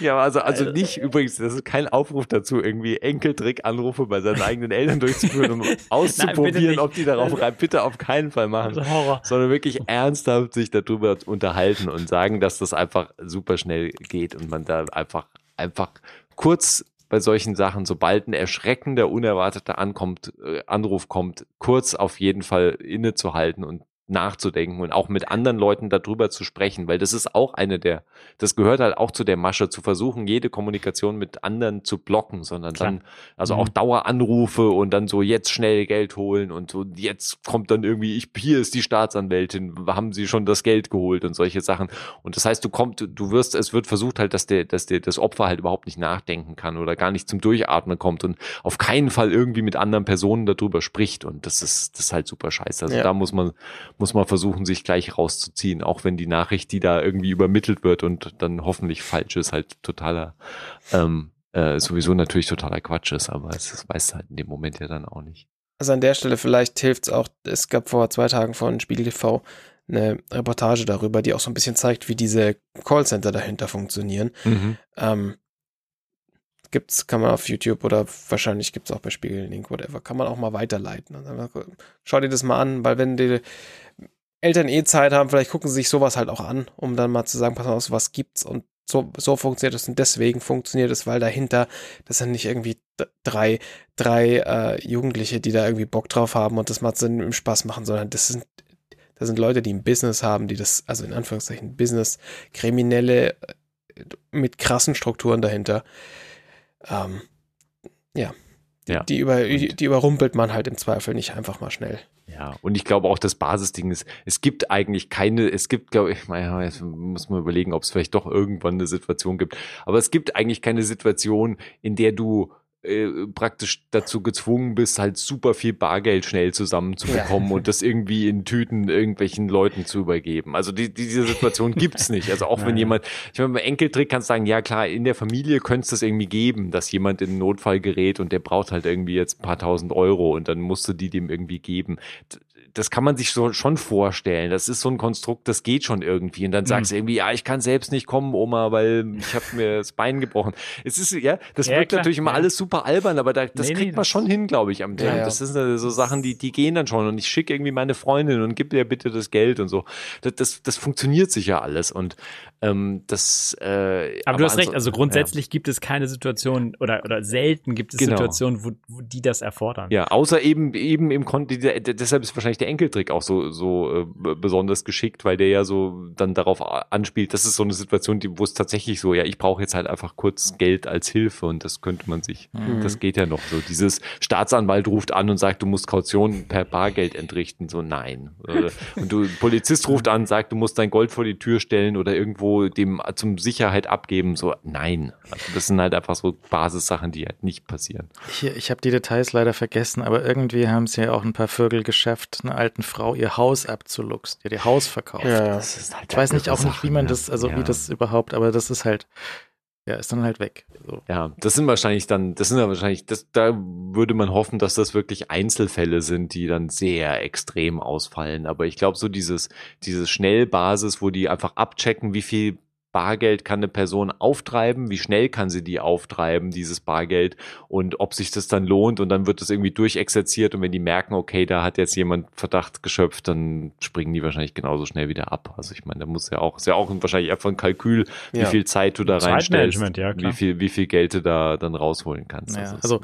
Speaker 1: ja, also, also nicht übrigens, das ist kein Aufruf dazu, irgendwie Enkeltrick-Anrufe bei seinen eigenen Eltern durchzuführen, um auszuprobieren, Nein, ob die darauf rein. Bitte auf keinen Fall machen. Also Horror. Sondern wirklich ernsthaft sich darüber unterhalten und sagen, dass das einfach super schnell geht und man da einfach, einfach kurz bei solchen Sachen, sobald ein erschreckender, unerwarteter Ankommt, äh, Anruf kommt, kurz auf jeden Fall innezuhalten und nachzudenken und auch mit anderen Leuten darüber zu sprechen, weil das ist auch eine der, das gehört halt auch zu der Masche, zu versuchen, jede Kommunikation mit anderen zu blocken, sondern Klar. dann, also mhm. auch Daueranrufe und dann so jetzt schnell Geld holen und so jetzt kommt dann irgendwie, ich, hier ist die Staatsanwältin, haben sie schon das Geld geholt und solche Sachen. Und das heißt, du kommst, du wirst, es wird versucht halt, dass der, dass der, das Opfer halt überhaupt nicht nachdenken kann oder gar nicht zum Durchatmen kommt und auf keinen Fall irgendwie mit anderen Personen darüber spricht. Und das ist, das ist halt super scheiße. Also ja. da muss man, muss man versuchen, sich gleich rauszuziehen, auch wenn die Nachricht, die da irgendwie übermittelt wird und dann hoffentlich falsch ist, halt totaler, ähm, äh, sowieso natürlich totaler Quatsch ist, aber es weiß halt in dem Moment ja dann auch nicht.
Speaker 3: Also an der Stelle vielleicht hilft es auch, es gab vor zwei Tagen von Spiegel TV eine Reportage darüber, die auch so ein bisschen zeigt, wie diese Callcenter dahinter funktionieren. Mhm. Ähm, gibt's, kann man auf YouTube oder wahrscheinlich gibt's auch bei Spiegel Link, whatever, kann man auch mal weiterleiten. Schau dir das mal an, weil wenn die Eltern eh Zeit haben, vielleicht gucken sie sich sowas halt auch an, um dann mal zu sagen, pass auf, was gibt's und so, so funktioniert es und deswegen funktioniert es, weil dahinter, das sind nicht irgendwie drei, drei äh, Jugendliche, die da irgendwie Bock drauf haben und das mal im Spaß machen, sondern das sind, das sind Leute, die ein Business haben, die das, also in Anführungszeichen Business, Kriminelle äh, mit krassen Strukturen dahinter. Ähm, ja. Ja. Die, über, die überrumpelt man halt im Zweifel nicht einfach mal schnell.
Speaker 1: Ja, und ich glaube auch das Basisding ist, es gibt eigentlich keine, es gibt, glaube ich, naja, jetzt muss man überlegen, ob es vielleicht doch irgendwann eine Situation gibt, aber es gibt eigentlich keine Situation, in der du äh, praktisch dazu gezwungen bist, halt super viel Bargeld schnell zusammenzubekommen ja. und das irgendwie in Tüten irgendwelchen Leuten zu übergeben. Also die, diese Situation gibt's nicht. Also auch wenn jemand, ich meine, beim Enkeltrick kannst du sagen, ja klar, in der Familie könnte es das irgendwie geben, dass jemand in Notfall gerät und der braucht halt irgendwie jetzt ein paar tausend Euro und dann musst du die dem irgendwie geben das kann man sich so schon vorstellen. Das ist so ein Konstrukt, das geht schon irgendwie. Und dann mhm. sagst du irgendwie, ja, ich kann selbst nicht kommen, Oma, weil ich habe mir das Bein gebrochen. Es ist, ja, das ja, wirkt klar, natürlich immer ja. alles super albern, aber da, das nee, kriegt nee, man schon hin, glaube ich, am Tag. Ja, das sind so Sachen, die, die gehen dann schon. Und ich schicke irgendwie meine Freundin und gib ihr bitte das Geld und so. Das, das, das funktioniert sicher alles. Und ähm, das, äh,
Speaker 4: aber, aber du hast recht, also grundsätzlich ja. gibt es keine Situation oder, oder selten gibt es genau. Situationen, wo, wo die das erfordern.
Speaker 1: Ja, außer eben eben im Kontext, deshalb ist wahrscheinlich der Enkeltrick auch so, so äh, besonders geschickt, weil der ja so dann darauf anspielt, das ist so eine Situation, die, wo es tatsächlich so, ja, ich brauche jetzt halt einfach kurz Geld als Hilfe und das könnte man sich, mhm. das geht ja noch so. Dieses Staatsanwalt ruft an und sagt, du musst Kaution per Bargeld entrichten, so nein. und du Polizist ruft an, sagt, du musst dein Gold vor die Tür stellen oder irgendwo dem zum Sicherheit abgeben, so nein. Also das sind halt einfach so Basissachen, die halt nicht passieren.
Speaker 2: Hier, ich habe die Details leider vergessen, aber irgendwie haben sie ja auch ein paar Vögel geschafft, einer alten Frau ihr Haus abzuluxen, ihr Haus verkauft. Ja, halt ich weiß nicht auch nicht, wie man das, also ja. wie das überhaupt, aber das ist halt ja, ist dann halt weg.
Speaker 1: So. Ja, das sind wahrscheinlich dann, das sind ja wahrscheinlich, das, da würde man hoffen, dass das wirklich Einzelfälle sind, die dann sehr extrem ausfallen. Aber ich glaube, so dieses, dieses Schnellbasis, wo die einfach abchecken, wie viel Bargeld kann eine Person auftreiben, wie schnell kann sie die auftreiben, dieses Bargeld und ob sich das dann lohnt und dann wird das irgendwie durchexerziert und wenn die merken, okay, da hat jetzt jemand Verdacht geschöpft, dann springen die wahrscheinlich genauso schnell wieder ab. Also ich meine, da muss ja auch, ist ja auch wahrscheinlich einfach ein Kalkül, wie ja. viel Zeit du da reinstellst, ja, wie viel, wie viel Geld du da dann rausholen kannst.
Speaker 2: Ja, also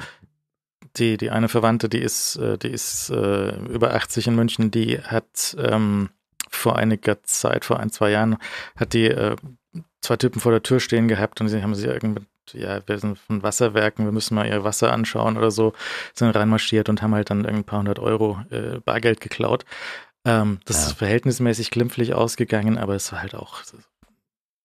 Speaker 2: die, die eine Verwandte, die ist, äh, die ist äh, über 80 in München, die hat ähm, vor einiger Zeit, vor ein, zwei Jahren, hat die äh, zwei Typen vor der Tür stehen gehabt und sie haben sie irgendwie, ja, wir sind von Wasserwerken, wir müssen mal ihr Wasser anschauen oder so, sind reinmarschiert und haben halt dann ein paar hundert Euro äh, Bargeld geklaut. Ähm, das ja. ist verhältnismäßig glimpflich ausgegangen, aber es war halt auch.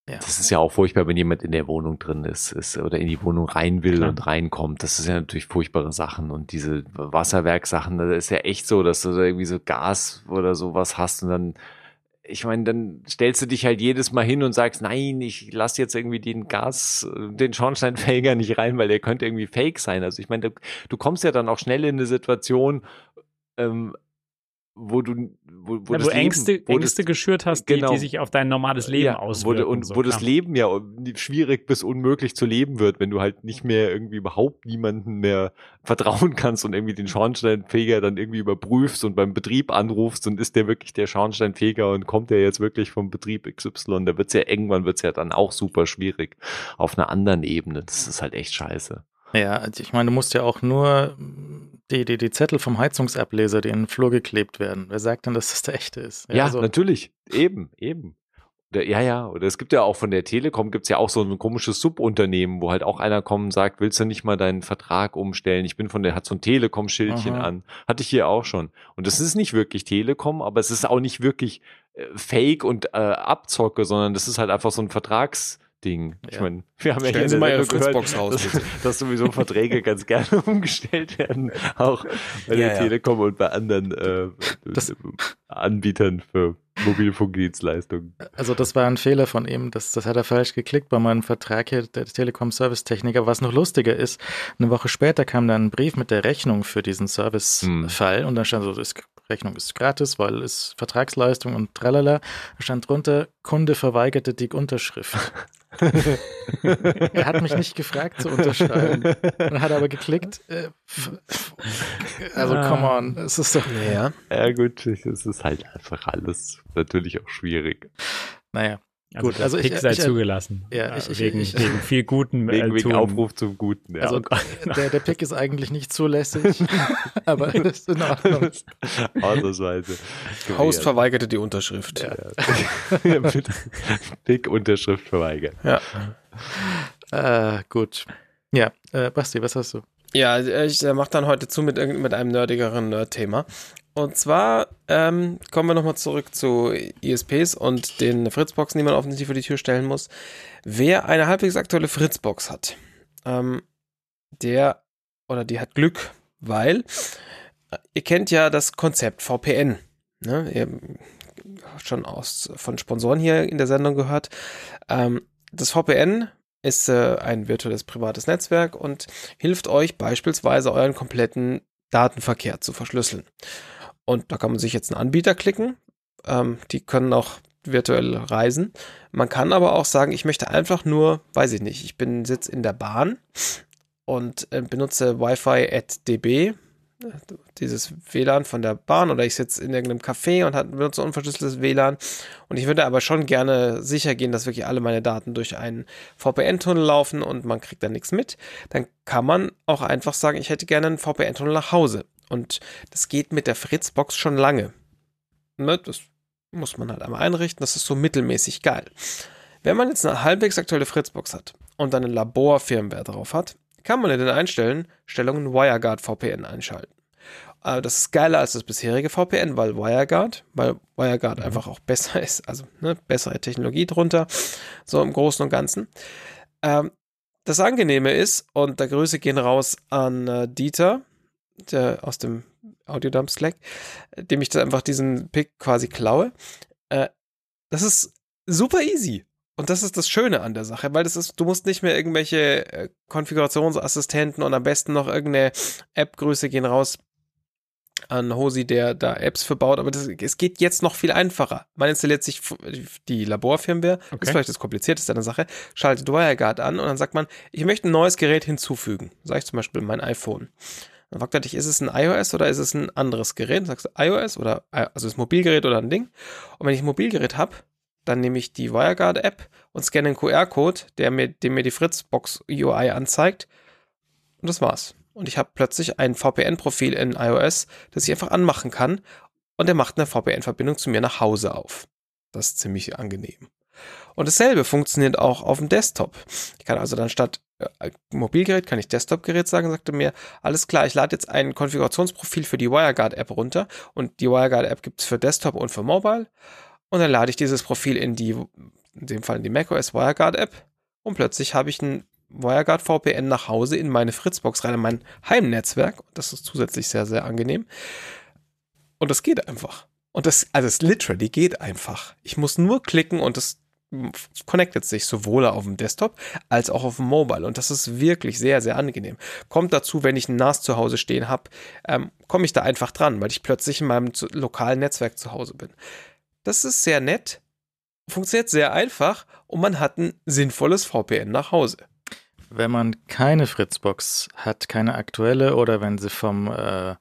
Speaker 1: Ja. Das ist ja auch furchtbar, wenn jemand in der Wohnung drin ist, ist oder in die Wohnung rein will Klar. und reinkommt. Das ist ja natürlich furchtbare Sachen. Und diese Wasserwerksachen, da ist ja echt so, dass du da irgendwie so Gas oder sowas hast und dann ich meine, dann stellst du dich halt jedes Mal hin und sagst, nein, ich lass jetzt irgendwie den Gas, den Schornsteinfeger nicht rein, weil der könnte irgendwie fake sein. Also ich meine, du, du kommst ja dann auch schnell in eine Situation, ähm, wo du, wo,
Speaker 4: wo, ja, wo Ängste, Leben, wo Ängste das, geschürt hast, die, genau, die, sich auf dein normales Leben ja, auswirken.
Speaker 1: Wo, und so, wo das Leben ja schwierig bis unmöglich zu leben wird, wenn du halt nicht mehr irgendwie überhaupt niemanden mehr vertrauen kannst und irgendwie den Schornsteinfeger dann irgendwie überprüfst und beim Betrieb anrufst und ist der wirklich der Schornsteinfeger und kommt der jetzt wirklich vom Betrieb XY, da wird's ja irgendwann wird's ja dann auch super schwierig auf einer anderen Ebene. Das ist halt echt scheiße.
Speaker 2: Ja, also ich meine, du musst ja auch nur die, die, die Zettel vom Heizungsableser, die in den Flur geklebt werden. Wer sagt denn, dass das der echte ist?
Speaker 1: Ja, ja also, natürlich. Eben, eben. Oder, ja, ja, oder es gibt ja auch von der Telekom gibt's ja auch so ein komisches Subunternehmen, wo halt auch einer kommt und sagt, willst du nicht mal deinen Vertrag umstellen? Ich bin von der, hat so ein Telekom-Schildchen an. Hatte ich hier auch schon. Und das ist nicht wirklich Telekom, aber es ist auch nicht wirklich äh, Fake und äh, Abzocke, sondern das ist halt einfach so ein Vertrags- Ding.
Speaker 3: Ja.
Speaker 1: Ich meine, wir haben ja
Speaker 3: Stellen
Speaker 1: hier
Speaker 3: Sie
Speaker 1: in
Speaker 3: mal
Speaker 1: der
Speaker 3: Ihre Fritzbox raus,
Speaker 1: dass, dass sowieso Verträge ganz gerne umgestellt werden, auch bei
Speaker 3: Ja,
Speaker 1: der
Speaker 3: ja.
Speaker 1: Telekom und bei anderen äh,
Speaker 2: Das-
Speaker 1: Anbietern für Mobilfunkdienstleistungen.
Speaker 2: Also das war ein Fehler von ihm, das, das hat er falsch geklickt bei meinem Vertrag hier, der Telekom-Service-Techniker. Was noch lustiger ist, eine Woche später kam dann ein Brief mit der Rechnung für diesen Service-Fall und da stand so, das Rechnung ist gratis, weil es Vertragsleistung und tralala. Da stand drunter, Kunde verweigerte die Unterschrift. er hat mich nicht gefragt zu unterschreiben. Dann hat er aber geklickt. Äh, also, come on, es ist doch,
Speaker 3: Ja.
Speaker 1: Ja gut, es ist halt einfach alles natürlich auch schwierig.
Speaker 2: naja.
Speaker 4: Also
Speaker 2: Gut,
Speaker 4: der
Speaker 2: also ich-
Speaker 4: Pick sei
Speaker 2: ich-
Speaker 4: zugelassen.
Speaker 2: ja,
Speaker 4: Äh,
Speaker 2: ich- ich-
Speaker 4: wegen,
Speaker 2: ich-
Speaker 4: wegen viel guten äh,
Speaker 1: Wegen, wegen
Speaker 4: Tun.
Speaker 1: Aufruf zum Guten. Ja.
Speaker 2: Also, der, der Pick ist eigentlich nicht zulässig, aber ist in Ordnung.
Speaker 1: Ausnahmsweise.
Speaker 3: Host verweigerte die Unterschrift.
Speaker 1: Ja. Big Unterschrift verweigert.
Speaker 3: Ja.
Speaker 2: Äh, gut. Ja, äh, Basti, was hast du?
Speaker 3: Ja, ich äh, mache dann heute zu mit, mit einem nerdigeren Nerd-Thema. Und zwar ähm, kommen wir nochmal zurück zu ISPs und den Fritzboxen, die man offensichtlich vor die Tür stellen muss. Wer eine halbwegs aktuelle Fritzbox hat, ähm, der oder die hat Glück, weil äh, ihr kennt ja das Konzept VPN. Ne? Ihr habt schon aus, von Sponsoren hier in der Sendung gehört. Ähm, das VPN ist äh, ein virtuelles privates Netzwerk und hilft euch beispielsweise euren kompletten Datenverkehr zu verschlüsseln. Und da kann man sich jetzt einen Anbieter klicken. Ähm, die können auch virtuell reisen. Man kann aber auch sagen, ich möchte einfach nur, weiß ich nicht, ich bin sitz in der Bahn und äh, benutze Wi-Fi at DB, äh, dieses WLAN von der Bahn oder ich sitze in irgendeinem Café und hat, benutze unverschlüsseltes WLAN und ich würde aber schon gerne sicher gehen, dass wirklich alle meine Daten durch einen VPN-Tunnel laufen und man kriegt da nichts mit, dann kann man auch einfach sagen, ich hätte gerne einen VPN-Tunnel nach Hause. Und das geht mit der Fritzbox schon lange. Ne, das muss man halt einmal einrichten, das ist so mittelmäßig geil. Wenn man jetzt eine halbwegs aktuelle Fritzbox hat und dann eine Labor-Firmware drauf hat, kann man in den Einstellungen WireGuard VPN einschalten. Äh, Das ist geiler als das bisherige VPN, weil WireGuard, weil WireGuard einfach auch besser ist, also ne, bessere Technologie drunter, so im Großen und Ganzen. Ähm, das Angenehme ist, und da Grüße gehen raus an äh, Dieter der, aus dem Audiodump Slack, dem ich da einfach diesen Pick quasi klaue. Äh, das ist super easy. Und das ist das Schöne an der Sache, weil das ist, du musst nicht mehr irgendwelche äh, Konfigurationsassistenten und am besten noch irgendeine App-Grüße gehen raus an Hosi, der da Apps für baut, aber das, es geht jetzt noch viel einfacher. Man installiert sich die Laborfirmware, das
Speaker 4: Okay.
Speaker 3: ist vielleicht das Komplizierteste an der Sache, schaltet WireGuard an und dann sagt man, ich möchte ein neues Gerät hinzufügen. Sag ich zum Beispiel mein iPhone. Dann fragt er dich, ist es ein iOS oder ist es ein anderes Gerät? Dann sagst du iOS oder, also ist Mobilgerät oder ein Ding. Und wenn ich ein Mobilgerät habe, dann nehme ich die WireGuard-App und scanne den QR-Code, der mir, dem mir die Fritzbox UI anzeigt. Und das war's. Und ich habe plötzlich ein VPN-Profil in iOS, das ich einfach anmachen kann. Und der macht eine VPN-Verbindung zu mir nach Hause auf. Das ist ziemlich angenehm. Und dasselbe funktioniert auch auf dem Desktop. Ich kann also dann statt äh, Mobilgerät, kann ich Desktop-Gerät sagen, sagte mir, alles klar, ich lade jetzt ein Konfigurationsprofil für die WireGuard-App runter. Und die WireGuard-App gibt's für Desktop und für Mobile. Und dann lade ich dieses Profil in die, in dem Fall in die macOS WireGuard App und plötzlich habe ich ein WireGuard VPN nach Hause in meine Fritzbox rein, in mein Heimnetzwerk. Das ist zusätzlich sehr, sehr angenehm. Und das geht einfach. Und das, also es literally geht einfach. Ich muss nur klicken und das connectet sich sowohl auf dem Desktop als auch auf dem Mobile. Und das ist wirklich sehr, sehr angenehm. Kommt dazu, wenn ich ein NAS zu Hause stehen habe, ähm, komme ich da einfach dran, weil ich plötzlich in meinem zu, lokalen Netzwerk zu Hause bin. Das ist sehr nett, funktioniert sehr einfach und man hat ein sinnvolles VPN nach Hause.
Speaker 2: Wenn man keine Fritzbox hat, keine aktuelle oder wenn sie vom äh,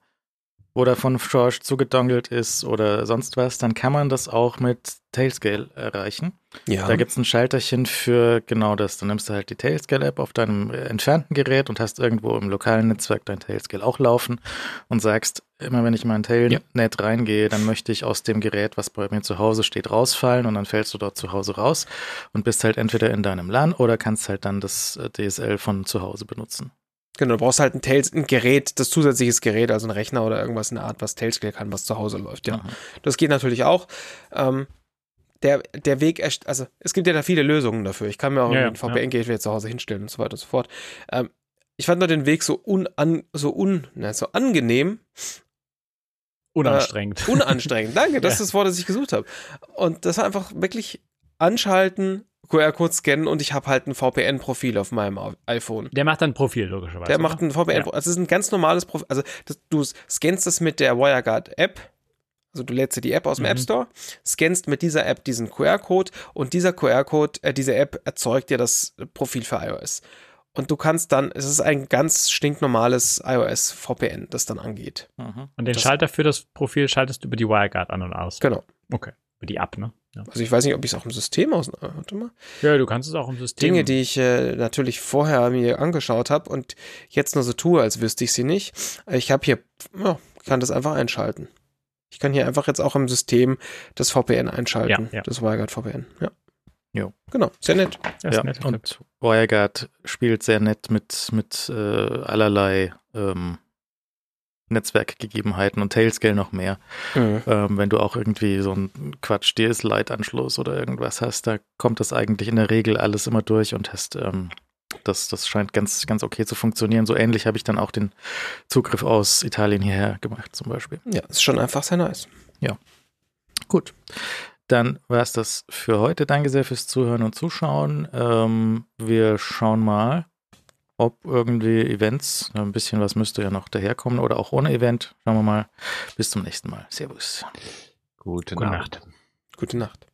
Speaker 2: oder von George zugedongelt ist oder sonst was, dann kann man das auch mit Tailscale erreichen.
Speaker 3: Ja.
Speaker 2: Da gibt es ein Schalterchen für genau das. Dann nimmst du halt die Tailscale-App auf deinem äh, entfernten Gerät und hast irgendwo im lokalen Netzwerk dein Tailscale auch laufen und sagst, immer wenn ich in mein Tailnet reingehe, dann möchte ich aus dem Gerät, was bei mir zu Hause steht, rausfallen und dann fällst du dort zu Hause raus und bist halt entweder in deinem LAN oder kannst halt dann das äh, DSL von zu Hause benutzen.
Speaker 3: Genau, du brauchst halt ein, Tails, ein Gerät, das zusätzliches Gerät, also ein Rechner oder irgendwas in der Art, was Tailscale kann, was zu Hause läuft, ja.
Speaker 2: Aha.
Speaker 3: Das geht natürlich auch. Ähm, der, der Weg, also es gibt ja da viele Lösungen dafür. Ich kann mir auch
Speaker 4: Ja,
Speaker 3: ein
Speaker 4: ja,
Speaker 3: VPN-Gateway zu Hause hinstellen und so weiter und so fort. Ähm, ich fand nur den Weg so unan, so un, na, so angenehm,
Speaker 4: Unanstrengend.
Speaker 3: unanstrengend. Danke, das
Speaker 4: Ja.
Speaker 3: ist das Wort, das ich gesucht habe. Und das war einfach wirklich anschalten, QR-Code scannen und ich habe halt ein VPN-Profil auf meinem iPhone.
Speaker 4: Der macht dann ein Profil, logischerweise.
Speaker 3: Der
Speaker 4: oder?
Speaker 3: macht ein VPN.
Speaker 4: Ja.
Speaker 3: Also es ist ein ganz normales Profil. Also das, du scannst das mit der WireGuard-App. Also du lädst dir die App aus dem
Speaker 4: Mhm.
Speaker 3: App Store, scannst mit dieser App diesen QR-Code und dieser QR-Code, äh, diese App erzeugt dir das Profil für iOS. Und du kannst dann, es ist ein ganz stinknormales iOS-VPN, das dann angeht.
Speaker 2: Mhm.
Speaker 4: Und den
Speaker 3: das-
Speaker 4: Schalter für das Profil schaltest du über die WireGuard an und aus.
Speaker 3: Genau.
Speaker 4: Okay. Über die App, ne? Ja.
Speaker 3: Also ich weiß nicht, ob ich es auch im System aus. äh, Warte mal.
Speaker 4: ja, du kannst es auch im System.
Speaker 3: Dinge, die ich äh, natürlich vorher mir angeschaut habe und jetzt nur so tue, als wüsste ich sie nicht. Ich habe hier, ja, kann das einfach einschalten. Ich kann hier einfach jetzt auch im System das VPN einschalten.
Speaker 4: Ja, ja.
Speaker 3: Das WireGuard VPN. Ja.
Speaker 2: Jo.
Speaker 3: Genau, sehr nett.
Speaker 2: Ja,
Speaker 4: nett.
Speaker 2: und WireGuard spielt sehr nett mit, mit äh, allerlei ähm, Netzwerkgegebenheiten und Tailscale noch mehr.
Speaker 3: Mhm.
Speaker 2: Ähm, wenn du auch irgendwie so einen Quatsch DS-Lite-Anschluss oder irgendwas hast, da kommt das eigentlich in der Regel alles immer durch und hast, ähm, das, das scheint ganz, ganz okay zu funktionieren. So ähnlich habe ich dann auch den Zugriff aus Italien hierher gemacht, zum Beispiel.
Speaker 3: Ja, ist schon einfach sehr nice.
Speaker 2: Gut. Dann war es das für heute. Danke sehr fürs Zuhören und Zuschauen. Ähm, wir schauen mal, ob irgendwie Events, ein bisschen was müsste ja noch daherkommen oder auch ohne Event. Schauen wir mal. Bis zum nächsten Mal. Servus.
Speaker 1: Gute
Speaker 4: Gute
Speaker 1: Nacht.
Speaker 4: Nacht.
Speaker 3: Gute Nacht.